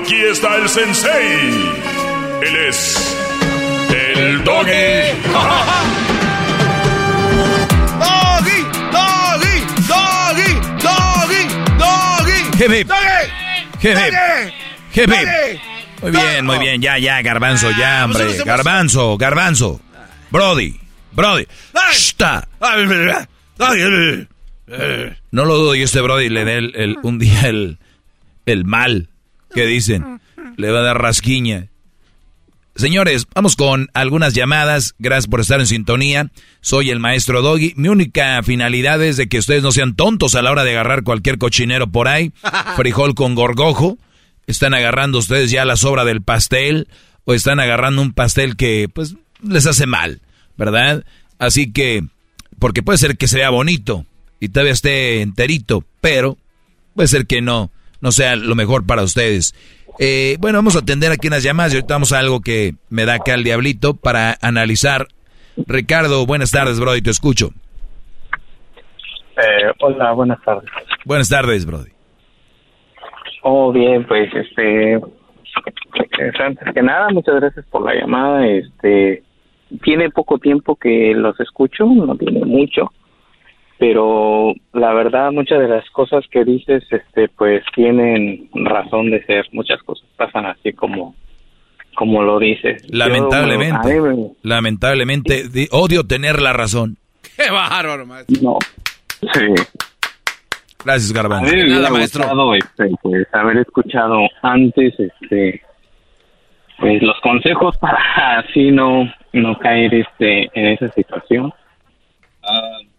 Aquí está el sensei. Él es el doggy. Doggy, doggy, doggy, doggy, doggy. Hip, hip. Doggy. Hip, hip. Doggy. Hip, hip. Doggy. Muy bien, muy bien. Ya, ya, garbanzo, ya, pues, hombre. Garbanzo, garbanzo. Brody, Brody. Shta. No lo dudo, y este Brody le dé el, el- un día el, el mal que dicen. Le va a dar rasquiña. Señores, vamos con algunas llamadas. Gracias por estar en sintonía. Soy el maestro Doggy. Mi única finalidad es de que ustedes no sean tontos a la hora de agarrar cualquier cochinero por ahí. Frijol con gorgojo. Están agarrando ustedes ya la sobra del pastel o están agarrando un pastel que pues les hace mal, ¿verdad? Así que, porque puede ser que se vea bonito y todavía esté enterito, pero puede ser que no, no sea lo mejor para ustedes. Eh, bueno, vamos a atender aquí unas llamadas y ahorita vamos a algo que me da acá el diablito para analizar. Ricardo, buenas tardes, Brody, te escucho. Eh, hola, buenas tardes. Buenas tardes, Brody. Oh, bien, pues, este, pues, antes que nada, muchas gracias por la llamada. Este, tiene poco tiempo que los escucho, no tiene mucho, pero la verdad, muchas de las cosas que dices, este, pues, tienen razón de ser. Muchas cosas pasan así como, como lo dices. Lamentablemente, a me- lamentablemente, di- odio tener la razón. Qué bárbaro, maestro. No. Sí. Gracias, A Garbanzo. mí me hubiera gustado, este, pues, haber escuchado antes, este, pues, los consejos para así no, no caer, este, en esa situación. Ah, yo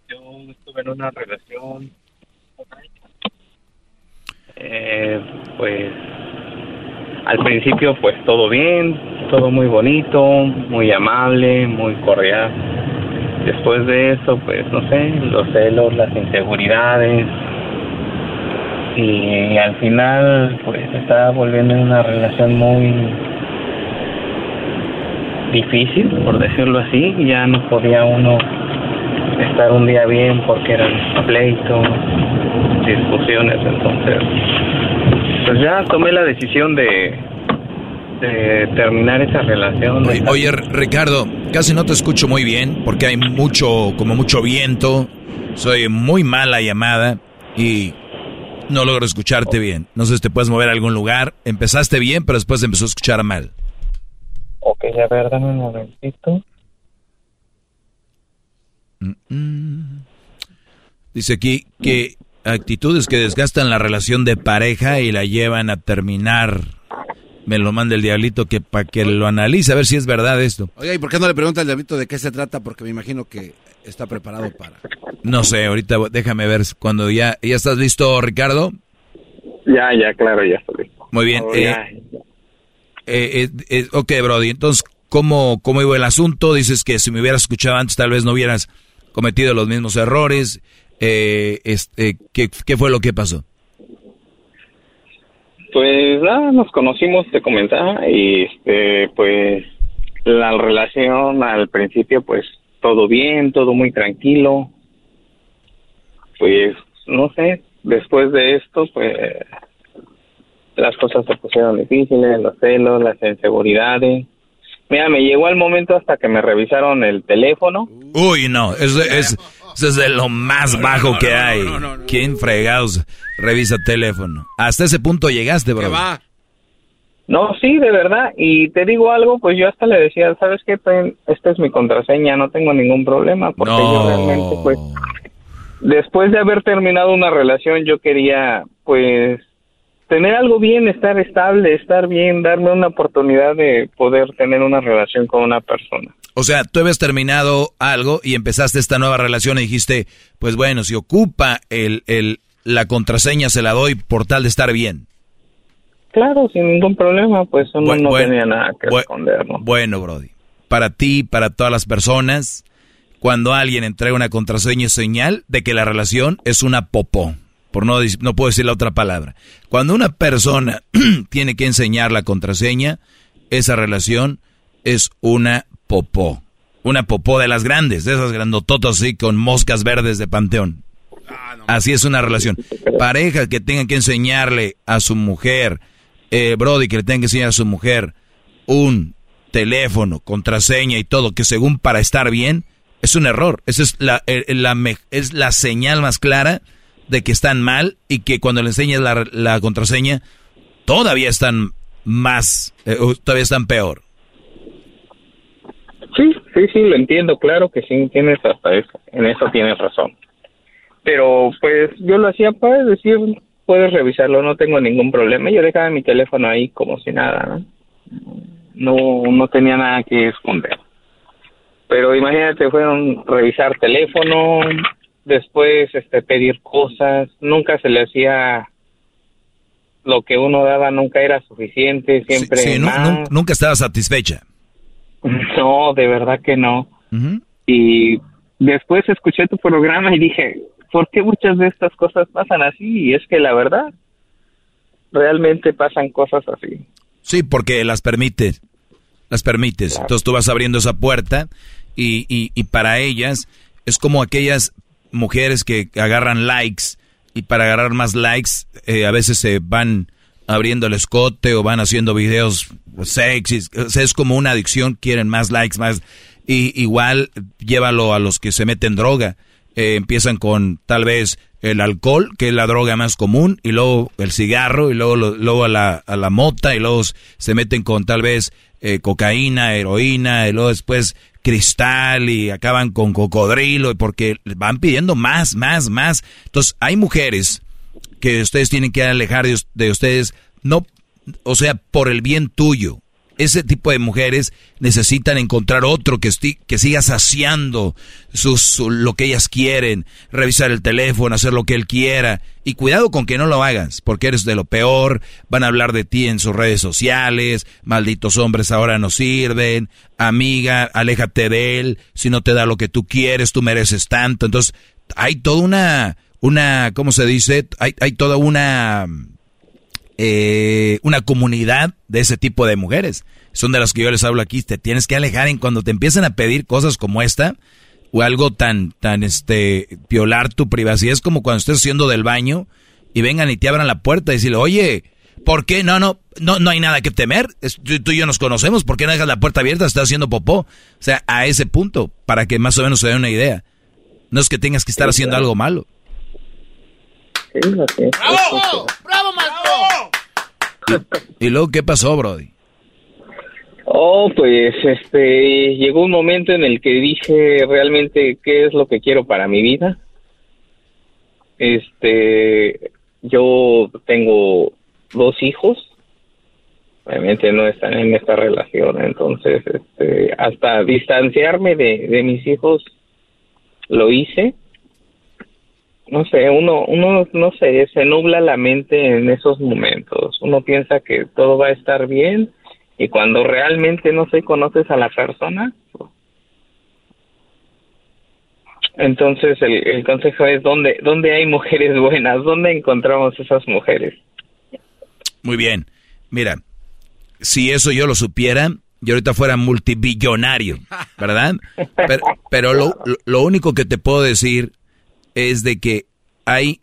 estuve en una relación, eh, pues, al principio, pues, todo bien, todo muy bonito, muy amable, muy cordial. Después de eso, pues, no sé, los celos, las inseguridades, y al final pues está volviendo una relación muy difícil, por decirlo así, ya no podía uno estar un día bien porque eran pleitos, discusiones, entonces pues ya tomé la decisión de, de terminar esa relación. Oye, oye, Ricardo, casi no te escucho muy bien porque hay mucho, como mucho viento, soy muy mala llamada y no logro escucharte bien. No sé si te puedes mover a algún lugar. Empezaste bien, pero después empezó a escuchar mal. Ok, a ver, dame un momentito. Dice aquí que actitudes que desgastan la relación de pareja y la llevan a terminar. Me lo manda el diablito que para que lo analice, a ver si es verdad esto. Oiga, ¿y por qué no le pregunta al diablito de qué se trata? Porque me imagino que está preparado para... No sé, ahorita déjame ver cuando ya... ¿Ya estás listo, Ricardo? Ya, ya, claro, ya estoy listo. Muy bien. Oh, eh, ya. eh, eh, eh, ok, Brody, entonces, ¿cómo, ¿cómo iba el asunto? Dices que si me hubieras escuchado antes tal vez no hubieras cometido los mismos errores. Eh, este, ¿qué, ¿Qué fue lo que pasó? Pues nada, nos conocimos, te comentaba, y este, pues la relación al principio, pues todo bien, todo muy tranquilo. Pues no sé, después de esto, pues las cosas se pusieron difíciles, los celos, las inseguridades. Mira, me llegó el momento hasta que me revisaron el teléfono. Uy, no, eso es, eso es de lo más bajo que hay. ¿Quién fregados revisa teléfono? Hasta ese punto llegaste, bro. No, sí, de verdad. Y te digo algo, pues yo hasta le decía, ¿sabes qué? Esta es mi contraseña, no tengo ningún problema. Porque yo realmente, pues, después de haber terminado una relación, yo quería, pues, tener algo bien, estar estable, estar bien, darme una oportunidad de poder tener una relación con una persona. O sea, tú habías terminado algo y empezaste esta nueva relación y dijiste, pues bueno, si ocupa el, el, la contraseña se la doy por tal de estar bien. Claro, sin ningún problema, pues uno no bueno, tenía nada que bu- esconder, ¿no? Bueno, Brody, para ti, para todas las personas, cuando alguien entrega una contraseña es señal de que la relación es una popó. Por no, no puedo decir la otra palabra. Cuando una persona tiene que enseñar la contraseña, esa relación es una popó. Una popó de las grandes, de esas grandototas así con moscas verdes de panteón. Así es una relación. Pareja que tengan que enseñarle a su mujer, eh, Brody, que le tengan que enseñar a su mujer un teléfono, contraseña y todo, que según para estar bien, es un error. Esa es la, la es la señal más clara de que están mal y que cuando le enseñas la, la contraseña, todavía están más, eh, todavía están peor. Sí, sí, sí, lo entiendo, claro que sí, tienes hasta eso, en eso tienes razón. Pero pues yo lo hacía para decir, puedes revisarlo, no tengo ningún problema. Yo dejaba mi teléfono ahí como si nada, ¿no? No, no tenía nada que esconder. Pero imagínate, fueron revisar teléfono, después este pedir cosas, nunca se le hacía lo que uno daba, nunca era suficiente, siempre Sí, más. nunca estaba satisfecha. No, de verdad que no. Y después escuché tu programa y dije, ¿por qué muchas de estas cosas pasan así? Y es que la verdad, realmente pasan cosas así. Sí, porque las permites. Las permites. Entonces tú vas abriendo esa puerta y, y, y para ellas es como aquellas mujeres que agarran likes y para agarrar más likes eh, a veces se van abriendo el escote o van haciendo videos sexys. O sea, es como una adicción, quieren más likes, más. Y igual llévalo a los que se meten droga. Eh, empiezan con tal vez el alcohol, que es la droga más común, y luego el cigarro, y luego, lo- luego a, la, a la mota, y luego se meten con tal vez eh, cocaína, heroína, y luego después cristal, y acaban con cocodrilo, y porque van pidiendo más, más, más. Entonces, hay mujeres que ustedes tienen que alejar de, de ustedes, no, o sea, por el bien tuyo. Ese tipo de mujeres necesitan encontrar otro que, que siga saciando sus, su- lo que ellas quieren, revisar el teléfono, hacer lo que él quiera. Y cuidado con que no lo hagas, porque eres de lo peor, van a hablar de ti en sus redes sociales, malditos hombres ahora no sirven, amiga, aléjate de él, si no te da lo que tú quieres, tú mereces tanto. Entonces, hay toda una, una, ¿cómo se dice? Hay, hay toda una eh, una comunidad de ese tipo de mujeres. Son de las que yo les hablo aquí. Te tienes que alejar en cuando te empiezan a pedir cosas como esta o algo tan, tan, este, violar tu privacidad. Es como cuando estés haciendo del baño y vengan y te abran la puerta y decirle, oye, ¿por qué? No, no, no, no hay nada que temer. tú, y yo nos conocemos. ¿Por qué no dejas la puerta abierta? Estás haciendo popó. O sea, a ese punto, para que más o menos se dé una idea. No es que tengas que estar haciendo algo malo. ¡Bravo! ¡Bravo, maestro! ¿Y, luego qué pasó, Brody? Oh, pues este llegó un momento en el que dije realmente qué es lo que quiero para mi vida. Este, yo tengo dos hijos, obviamente no están en esta relación, entonces este, hasta distanciarme de, de mis hijos lo hice no sé, uno, uno, no sé, se nubla la mente en esos momentos. Uno piensa que todo va a estar bien y cuando realmente no se conoces a la persona, entonces el, el consejo es dónde, dónde hay mujeres buenas, dónde encontramos esas mujeres. Muy bien, mira, si eso yo lo supiera, yo ahorita fuera multibillonario, ¿verdad? Pero, pero lo, lo único que te puedo decir es de que hay,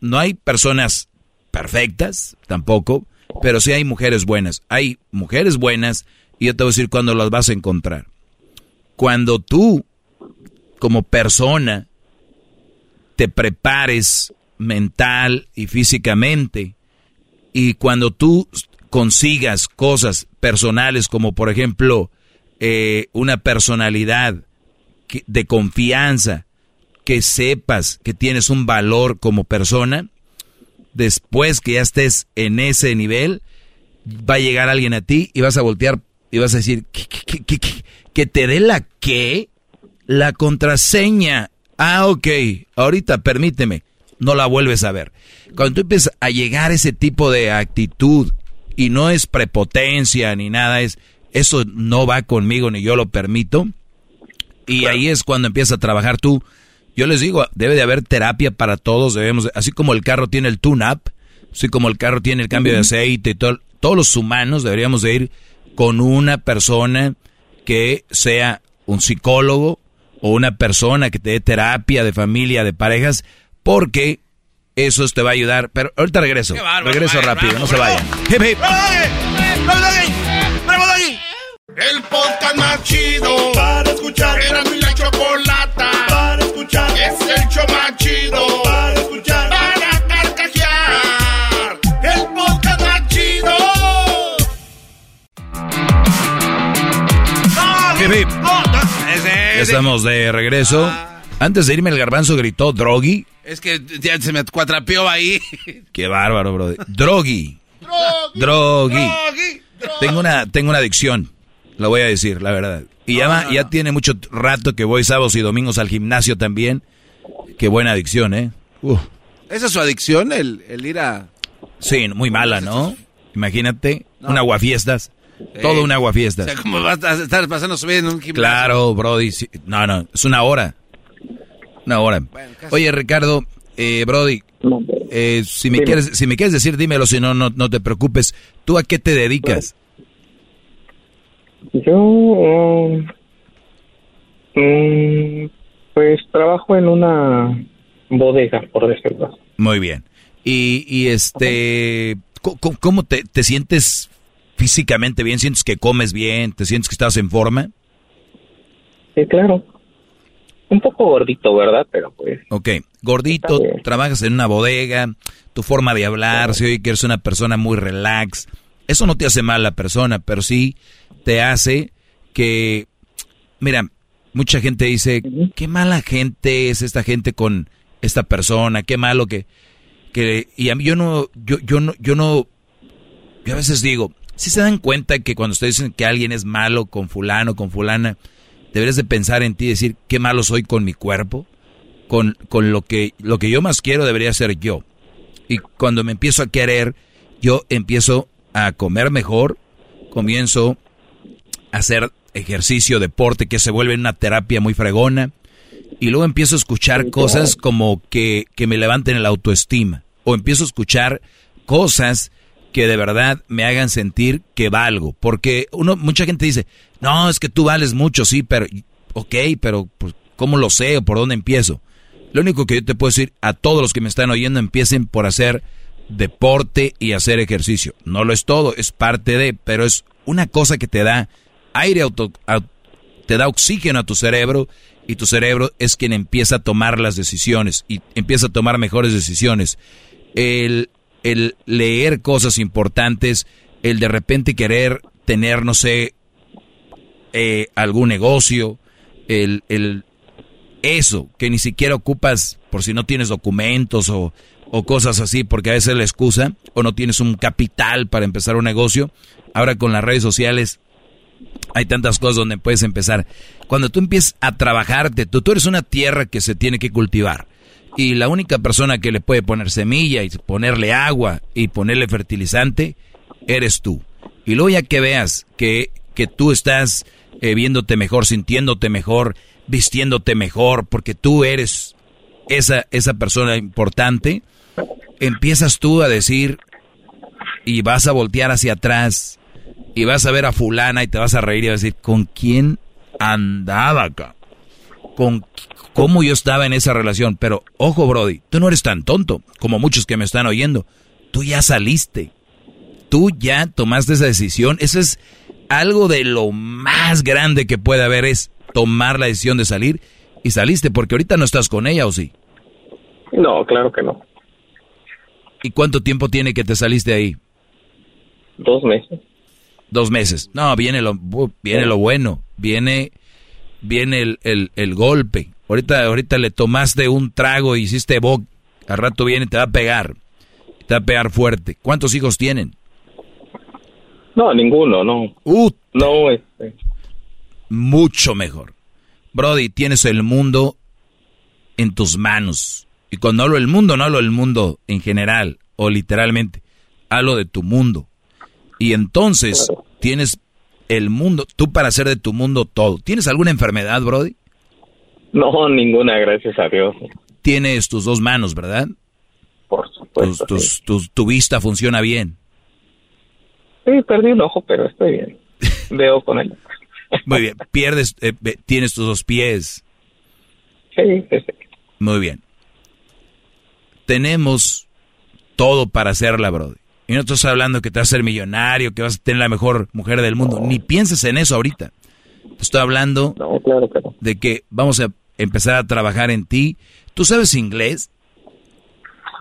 no hay personas perfectas tampoco, pero sí hay mujeres buenas. Hay mujeres buenas y yo te voy a decir cuándo las vas a encontrar. Cuando tú, como persona, te prepares mental y físicamente y cuando tú consigas cosas personales como por ejemplo eh, una personalidad de confianza, que sepas que tienes un valor como persona, después que ya estés en ese nivel, va a llegar alguien a ti y vas a voltear y vas a decir, que te dé la qué? La contraseña. Ah, ok, ahorita permíteme, no la vuelves a ver. Cuando tú empiezas a llegar a ese tipo de actitud y no es prepotencia ni nada, es eso no va conmigo ni yo lo permito. Y ahí es cuando empiezas a trabajar tú yo les digo, debe de haber terapia para todos, debemos, así como el carro tiene el tune-up, así como el carro tiene el cambio de aceite y todo, todos los humanos deberíamos de ir con una persona que sea un psicólogo o una persona que te dé terapia de familia, de parejas, porque eso te va a ayudar. Pero ahorita regreso, regreso rápido, no se vayan. Hip, hip. El podcast más chido para escuchar. Era mi la es el show más chido. Para escuchar. Para carcajear. El podcast más chido. Estamos de regreso. Antes de irme, el garbanzo gritó Drogi. Es que ya se me cuatrapeó ahí. Qué bárbaro, bro. Drogi. Drogi. Tengo una, tengo una adicción. Lo voy a decir, la verdad. Y ya, ya tiene mucho rato que voy sábados y domingos al gimnasio también. Qué buena adicción, ¿eh? ¿Esa es su adicción, el, ir a...? Sí, muy mala, ¿no? Imagínate, un aguafiestas. Todo un aguafiestas. O sea, ¿cómo vas a estar pasando su vida en un gimnasio? Claro, Brody. No, no, es una hora. Una hora. Oye, Ricardo, eh, Brody, eh, si, me quieres, si me quieres decir, dímelo, si no, no, no te preocupes. ¿Tú a qué te dedicas? Yo... Mm, pues trabajo en una bodega, por decirlo. Muy bien. Y, y este, ¿cómo, te, te, sientes físicamente bien? ¿Sientes que comes bien? ¿Te sientes que estás en forma? Sí, claro. Un poco gordito, ¿verdad? Pero pues... Ok, gordito, trabajas en una bodega, tu forma de hablar, si oye que eres una persona muy relax. Eso no te hace mal la persona, pero sí te hace que... Mira, mucha gente dice, qué mala gente es esta gente con esta persona, qué malo que, que y a mí yo no, yo, yo no, yo no, yo a veces digo, si se dan cuenta que cuando ustedes dicen que alguien es malo con fulano, con fulana, deberías de pensar en ti y decir, qué malo soy con mi cuerpo, con, con lo que, lo que yo más quiero debería ser yo. Y cuando me empiezo a querer, yo empiezo a comer mejor, comienzo a hacer ejercicio, deporte, que se vuelve una terapia muy fregona. Y luego empiezo a escuchar cosas como que, que me levanten el autoestima. O empiezo a escuchar cosas que de verdad me hagan sentir que valgo. Porque uno, mucha gente dice, no, es que tú vales mucho, sí, pero, ok, pero pues, ¿cómo lo sé o por dónde empiezo? Lo único que yo te puedo decir a todos los que me están oyendo, empiecen por hacer deporte y hacer ejercicio. No lo es todo, es parte de, pero es una cosa que te da aire, auto, te da oxígeno a tu cerebro y tu cerebro es quien empieza a tomar las decisiones y empieza a tomar mejores decisiones. El, el leer cosas importantes, el de repente querer tener, no sé, eh, algún negocio, el, el, eso, que ni siquiera ocupas por si no tienes documentos o, o cosas así, porque a veces es la excusa, o no tienes un capital para empezar un negocio. Ahora con las redes sociales hay tantas cosas donde puedes empezar. Cuando tú empiezas a trabajarte, tú, tú eres una tierra que se tiene que cultivar. Y la única persona que le puede poner semilla y ponerle agua y ponerle fertilizante, eres tú. Y luego ya que veas que, que tú estás eh, viéndote mejor, sintiéndote mejor, vistiéndote mejor, porque tú eres esa, esa persona importante, empiezas tú a decir y vas a voltear hacia atrás y vas a ver a fulana y te vas a reír y vas a decir, ¿con quién andaba acá? ¿Con cómo yo estaba en esa relación? Pero ojo, Brody, tú no eres tan tonto como muchos que me están oyendo. Tú ya saliste. Tú ya tomaste esa decisión. Eso es algo de lo más grande que puede haber es tomar la decisión de salir y saliste porque ahorita no estás con ella o sí. No, claro que no. ¿Y cuánto tiempo tiene que te saliste ahí? Dos meses. Dos meses. No, viene lo, viene lo bueno. Viene, viene el, el, golpe. Ahorita, ahorita le tomaste un trago y hiciste boc. Al rato viene y te va a pegar. Te va a pegar fuerte. ¿Cuántos hijos tienen? No, ninguno, no. no, este. Mucho mejor. Brody, tienes el mundo en tus manos. Y cuando hablo del mundo, no hablo del mundo en general o literalmente. Hablo de tu mundo. Y entonces tienes el mundo, tú para hacer de tu mundo todo. ¿Tienes alguna enfermedad, Brody? No, ninguna, gracias a Dios. Tienes tus dos manos, ¿verdad? Por supuesto. tu vista funciona bien. Sí, perdí un ojo, pero estoy bien. Veo con él. Muy bien. Pierdes, eh, tienes tus dos pies. Sí, sí, sí. Muy bien. Tenemos todo para hacerla, Brody. Y no estoy hablando que te vas a ser millonario, que vas a tener la mejor mujer del mundo. Ni pienses en eso ahorita. estoy hablando de que vamos a empezar a trabajar en ti. ¿Tú sabes inglés?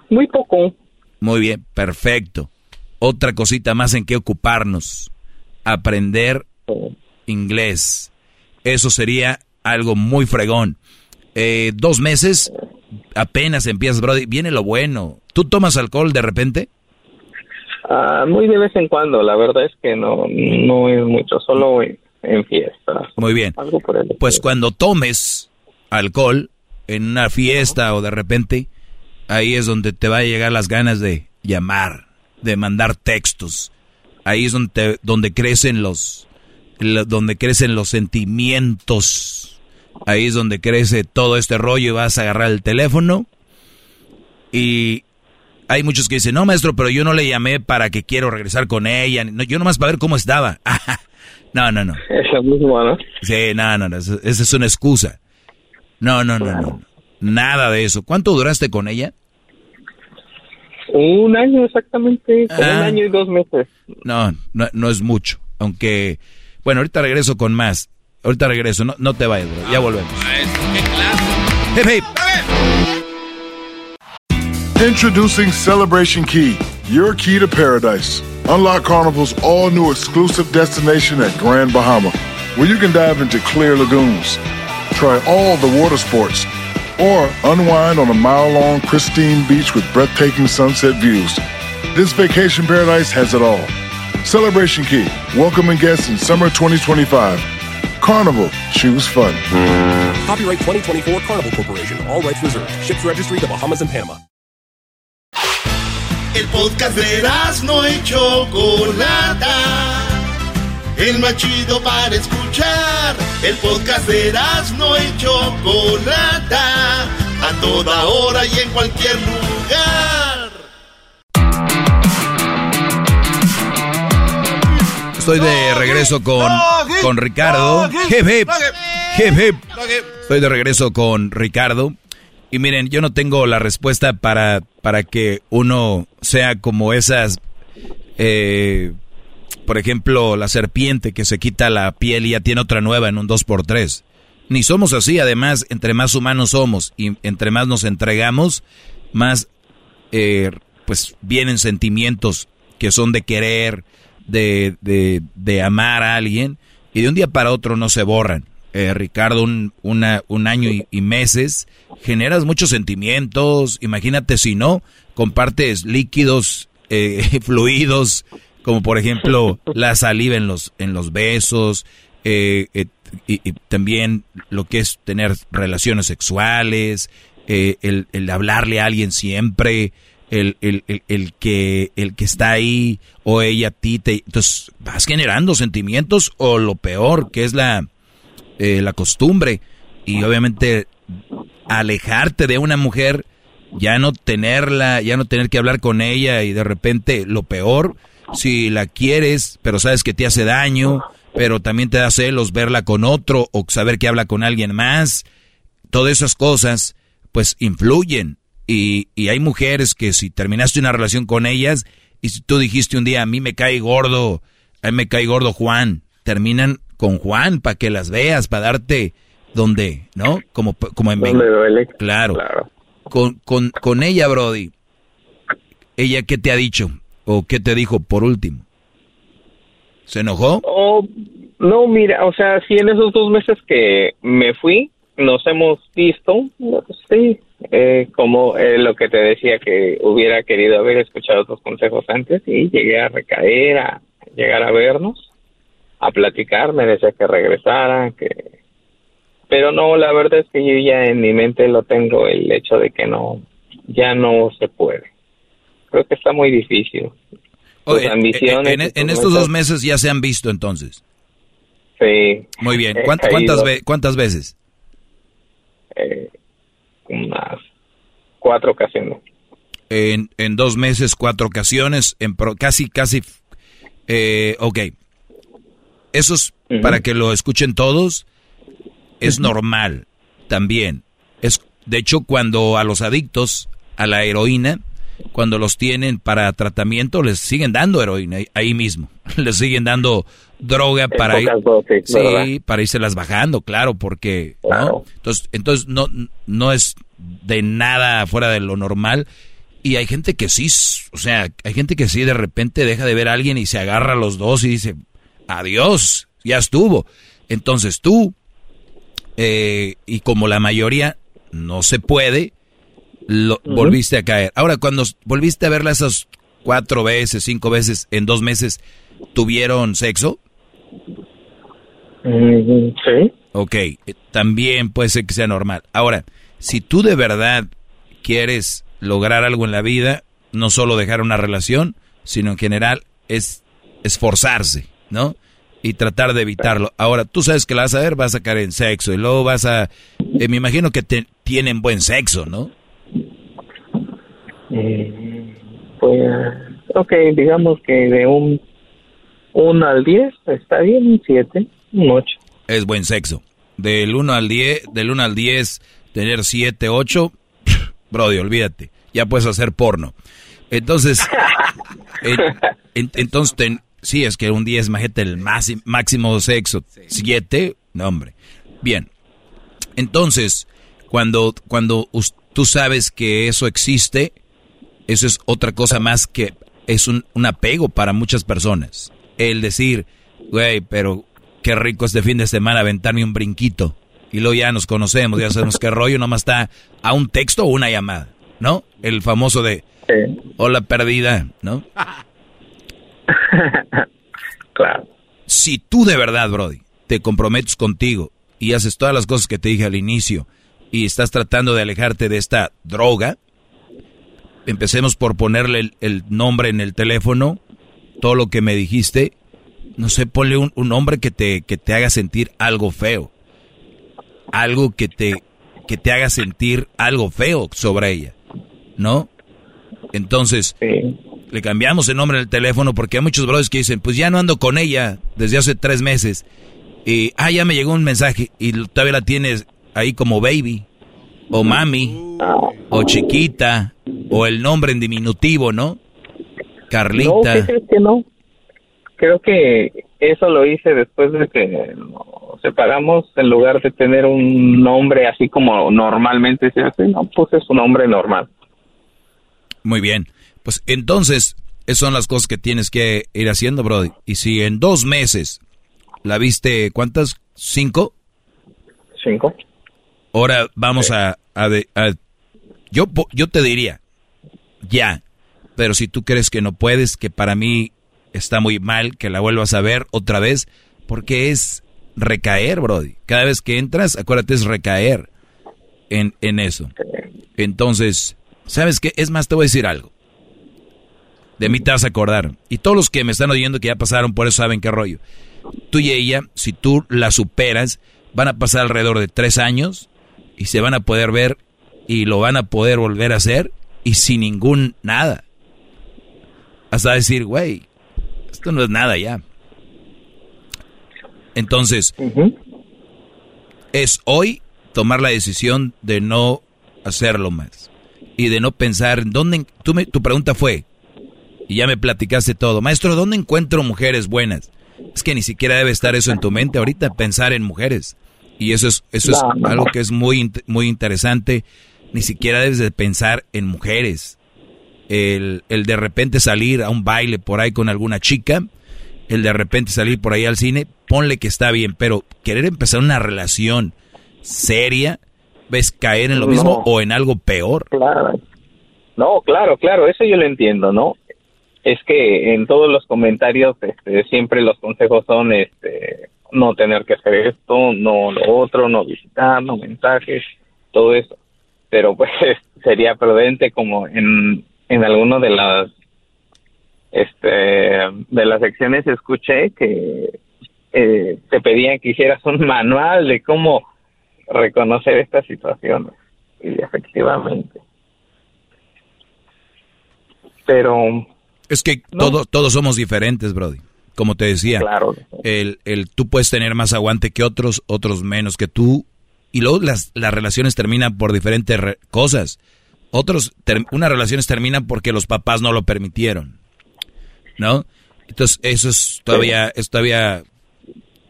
Muy poco. Muy bien, perfecto. Otra cosita más en que ocuparnos. Aprender inglés. Eso sería algo muy fregón. Eh, dos meses, apenas empiezas, Brody. Viene lo bueno. ¿Tú tomas alcohol de repente? Ah, muy de vez en cuando, la verdad es que no, no es mucho, solo en, fiestas. Muy bien. pues cuando tomes alcohol en una fiesta o de repente, ahí es donde te va a llegar las ganas de llamar, de mandar textos. Ahí es donde, donde crecen los, donde crecen los sentimientos. Ahí es donde crece todo este rollo y vas a agarrar el teléfono y, hay muchos que dicen, no, maestro, pero yo no le llamé para que quiero regresar con ella. No, yo nomás para ver cómo estaba. no, no, no. Eso mismo, ¿no? Sí, no, no, no. Esa es una excusa. No, no, no, no. Nada de eso. ¿Cuánto duraste con ella? Un año exactamente, un ah. año y dos meses. No, no, no es mucho. Aunque, bueno, ahorita regreso con más. Ahorita regreso, no, no te vayas, bro. ya volvemos. ¡Qué clase! Introducing Celebration Key, your key to paradise. Unlock Carnival's all new exclusive destination at Grand Bahama, where you can dive into clear lagoons, try all the water sports, or unwind on a mile long, pristine beach with breathtaking sunset views. This vacation paradise has it all. Celebration Key, welcoming guests in summer 2025. Carnival, choose fun. Copyright 2024 Carnival Corporation, all rights reserved. Ships registry the Bahamas and Panama. El podcast de no y Chocolata. El más chido para escuchar. El podcast de no y Chocolata. A toda hora y en cualquier lugar. Estoy de regreso con, con Ricardo. Estoy de regreso con Ricardo. Y miren, yo no tengo la respuesta para, para que uno sea como esas, eh, por ejemplo, la serpiente que se quita la piel y ya tiene otra nueva en un 2x3. Ni somos así, además, entre más humanos somos y entre más nos entregamos, más eh, pues vienen sentimientos que son de querer, de, de, de, amar a alguien, y de un día para otro no se borran. Eh, Ricardo, un, una, un año y, meses, generas muchos sentimientos, imagínate si no, compartes líquidos, eh, fluidos, como por ejemplo la saliva en los, en los besos, eh, y, y, también lo que es tener relaciones sexuales, el, el hablarle a alguien siempre, el, el, el, que, el que está ahí o ella a ti, te, entonces vas generando sentimientos o lo peor que es la, eh, la costumbre. Y obviamente alejarte de una mujer, ya no tenerla, ya no tener que hablar con ella y de repente lo peor, si la quieres, pero sabes que te hace daño, pero también te da celos verla con otro o saber que habla con alguien más, todas esas cosas pues influyen y, y hay mujeres que si terminaste una relación con ellas y si tú dijiste un día, a mí me cae gordo, a mí me cae gordo Juan, terminan con Juan para que las veas, para darte donde, ¿no? Como, como en duele. Claro. Con, con, con ella, Brody, ¿ella qué te ha dicho? ¿O qué te dijo por último? ¿Se enojó? Oh, no, mira, o sea, si en esos dos meses que me fui, nos hemos visto, sí, eh, como eh, lo que te decía que hubiera querido haber escuchado tus consejos antes y llegué a recaer, a llegar a vernos, a platicar, me decía que regresara, que pero no, la verdad es que yo ya en mi mente lo tengo el hecho de que no, ya no se puede. Creo que está muy difícil. Oye, ambiciones. En, en estos dos meses ya se han visto entonces. Sí. Muy bien. ¿Cuántas, cuántas, ve ¿Cuántas veces? Eh, unas cuatro ocasiones. En, en dos meses, cuatro ocasiones, en casi, casi, eh, ok. Eso es, para que lo escuchen todos, es normal también. Es, de hecho, cuando a los adictos a la heroína, cuando los tienen para tratamiento, les siguen dando heroína ahí mismo. Les siguen dando droga para ir, sí, para irse las bajando, claro, porque ¿no? Entonces, entonces no no es de nada fuera de lo normal y hay gente que sí, o sea, hay gente que sí de repente deja de ver a alguien y se agarra a los dos y dice, "Adiós, ya estuvo." Entonces tú eh, y como la mayoría no se puede, lo, volviste a caer. Ahora, cuando volviste a verla esas cuatro veces, cinco veces en dos meses, ¿tuvieron sexo? Mm, sí. Ok, eh, también puede ser que sea normal. Ahora, si tú de verdad quieres lograr algo en la vida, no solo dejar una relación, sino en general es esforzarse, ¿no? Y tratar de evitarlo. Ahora, tú sabes que la vas a ver, vas a caer en sexo y luego vas a... Eh, me imagino que te, tienen buen sexo, ¿no? Eh, pues, ok, digamos que de un 1 al 10 está bien, un 7, un 8. Es buen sexo. Del 1 al 10, del 1 al 10, tener 7, 8, brody, olvídate. Ya puedes hacer porno. Entonces, entonces, sí, es que un 10, imagínate el máximo sexo. 7, no hombre. Bien. Entonces, cuando, cuando tú sabes que eso existe, eso es otra cosa más que es un, un apego para muchas personas el decir, güey, pero qué rico este fin de semana aventarme un brinquito. Y luego ya nos conocemos, ya sabemos qué rollo, nomás está a un texto o una llamada, ¿no? El famoso de, hola perdida, ¿no? claro. Si tú de verdad, Brody, te comprometes contigo y haces todas las cosas que te dije al inicio y estás tratando de alejarte de esta droga, empecemos por ponerle el, el nombre en el teléfono todo lo que me dijiste, no sé, ponle un, un nombre que te, que te haga sentir algo feo. Algo que te, que te haga sentir algo feo sobre ella. ¿No? Entonces, le cambiamos el nombre del teléfono porque hay muchos brothers que dicen, pues ya no ando con ella desde hace tres meses. Y, ah, ya me llegó un mensaje y todavía la tienes ahí como baby, o mami, o chiquita, o el nombre en diminutivo, ¿no? Carlita. No, que no? Creo que eso lo hice después de que nos separamos, en lugar de tener un nombre así como normalmente se hace, no, puse su nombre normal. Muy bien. Pues entonces, esas son las cosas que tienes que ir haciendo, Brody. Y si en dos meses la viste, ¿cuántas? ¿Cinco? Cinco. Ahora vamos a, a, yo, yo te diría, ya, pero si tú crees que no puedes, que para mí está muy mal que la vuelvas a ver otra vez, porque es recaer, Brody. Cada vez que entras, acuérdate, es recaer en, en eso. Entonces, ¿sabes qué? Es más, te voy a decir algo. De mí te vas a acordar. Y todos los que me están oyendo que ya pasaron por eso saben qué rollo. Tú y ella, si tú la superas, van a pasar alrededor de tres años y se van a poder ver y lo van a poder volver a hacer y sin ningún nada. Hasta decir, güey, esto no es nada ya. Entonces, es hoy tomar la decisión de no hacerlo más y de no pensar en dónde. Tú me, tu pregunta fue, y ya me platicaste todo, maestro, ¿dónde encuentro mujeres buenas? Es que ni siquiera debe estar eso en tu mente ahorita, pensar en mujeres. Y eso es, eso es algo que es muy, muy interesante. Ni siquiera debes de pensar en mujeres. El, el de repente salir a un baile por ahí con alguna chica, el de repente salir por ahí al cine, ponle que está bien, pero querer empezar una relación seria, ves caer en lo mismo o en algo peor. Claro. No, claro, claro, eso yo lo entiendo, ¿no? Es que en todos los comentarios este, siempre los consejos son este, no tener que hacer esto, no lo otro, no visitar, no mensajes, todo eso. Pero pues sería prudente como en, en alguno de las este de las secciones escuché que eh, te pedían que hicieras un manual de cómo reconocer estas situaciones y efectivamente. Pero es que todos todos somos diferentes Brody como te decía, el, el, tú puedes tener más aguante que otros, otros menos que tú, y luego las, las relaciones terminan por diferentes cosas. Otros, unas relaciones terminan porque los papás no lo permitieron, ¿no? Entonces, eso es todavía, es todavía,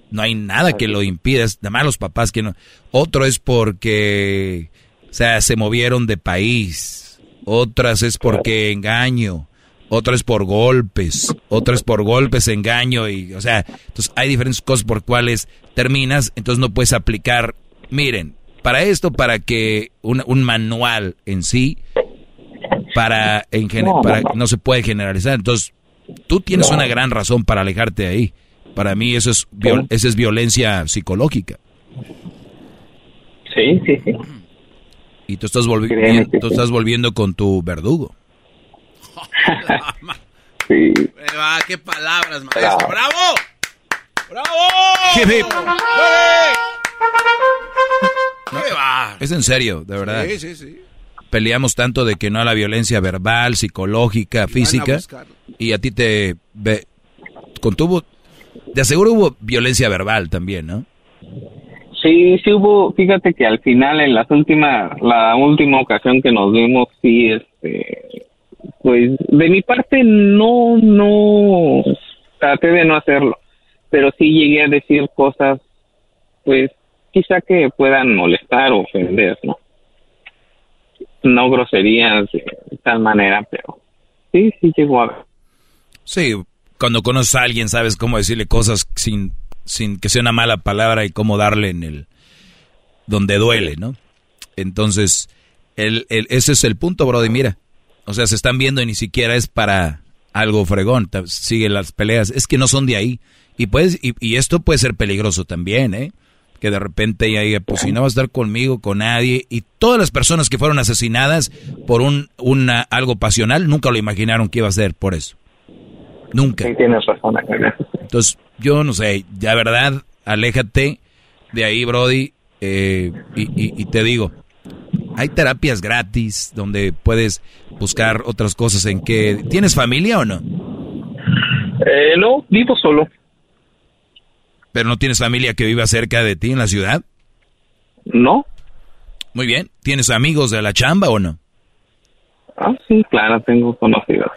no hay nada que lo impida, es nada más los papás que no. Otro es porque, o sea, se movieron de país. Otras es porque engaño otra es por golpes, otra es por golpes, engaño y, o sea, entonces hay diferentes cosas por cuales terminas, entonces no puedes aplicar, miren, para esto, para que un, un manual en sí, para, en para, no se puede generalizar, entonces tú tienes una gran razón para alejarte de ahí. Para mí eso es, eso es violencia psicológica. Sí, sí, sí. Y tú estás, volviendo, tú estás volviendo con tu verdugo. sí. qué palabras, maestro. ¡Bravo! ¡Bravo! es en serio, de verdad. Sí, sí, sí. Peleamos tanto de que no a la violencia verbal, psicológica, física. Y a ti te contuvo. De aseguro hubo violencia verbal también, ¿no? Sí, sí hubo. Fíjate que al final, en las últimas, la última ocasión que nos vimos, sí, este, pues de mi parte no, no traté de no hacerlo, pero sí llegué a decir cosas, pues quizá que puedan molestar o ofender, ¿no? No groserías de tal manera, pero sí, sí llegó a ver. Sí, cuando conoces a alguien sabes cómo decirle cosas sin, sin que sea una mala palabra y cómo darle en el donde duele, ¿no? Entonces, el, el, ese es el punto, Brody. Mira, o sea, se están viendo y ni siquiera es para algo fregón. Siguen las peleas. Es que no son de ahí. Y, pues, y, esto puede ser peligroso también, ¿eh? Que de repente ella diga, pues si no va a estar conmigo, con nadie. Y todas las personas que fueron asesinadas por un una, algo pasional nunca lo imaginaron que iba a ser por eso. Nunca. Sí, tienes razón. Entonces, yo no sé, ya verdad, aléjate de ahí, Brody. Eh, y, y te digo, Hay terapias gratis donde puedes buscar otras cosas en que... ¿Tienes familia o no? Eh, no, vivo solo. ¿Pero no tienes familia que viva cerca de ti en la ciudad? No. Muy bien. ¿Tienes amigos de la chamba o no? Ah, sí, claro, tengo conocidos.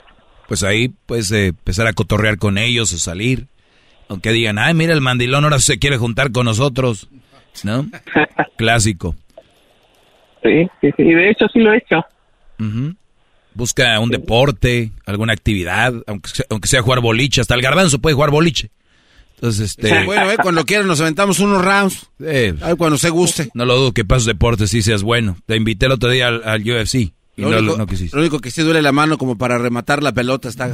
Pues ahí puedes eh, empezar a cotorrear con ellos o salir. Aunque digan, ay, mira, el mandilón ahora se quiere juntar con nosotros. ¿No? Clásico. Sí, sí, sí. De hecho, sí lo he hecho. Busca un deporte, alguna actividad, aunque sea, aunque sea jugar boliche. Hasta el garbanzo puede jugar boliche. Entonces, este... Bueno, eh, cuando quieran nos aventamos unos rounds. Eh, Ay, cuando se guste. No lo dudo que pases deportes sí seas bueno. Te invité el otro día al, al UFC y Lo no, único, no quisiste. lo único que sí duele la mano como para rematar la pelota está...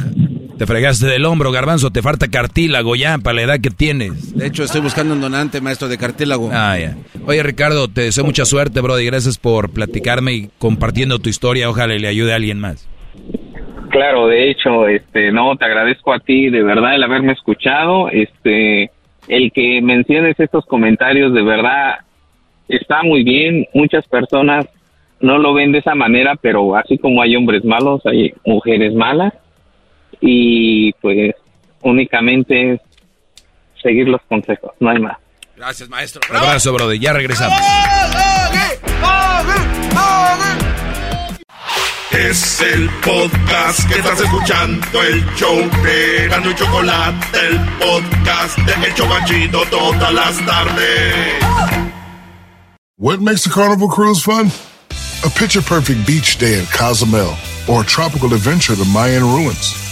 Te fregaste del hombro, garbanzo. Te falta cartílago ya para la edad que tienes. De hecho, estoy buscando un donante, maestro, de cartílago. Ah, ya. Oye, Ricardo, te deseo mucha suerte, Brody. Gracias por platicarme y compartiendo tu historia. Ojalá le ayude a alguien más. Claro, de hecho, este, no, te agradezco a ti de verdad el haberme escuchado, este, el que menciones estos comentarios de verdad está muy bien. Muchas personas no lo ven de esa manera, pero así como hay hombres malos, hay mujeres malas y pues únicamente seguir los consejos, no hay más. Gracias, maestro. Un abrazo, Brody. Ya regresamos. Es el podcast que estás escuchando, el show de Gano y Chocolate, el podcast de El Chobachito todas las tardes. What makes a carnival cruise fun? A picture perfect beach day in Cozumel or a tropical adventure to Mayan ruins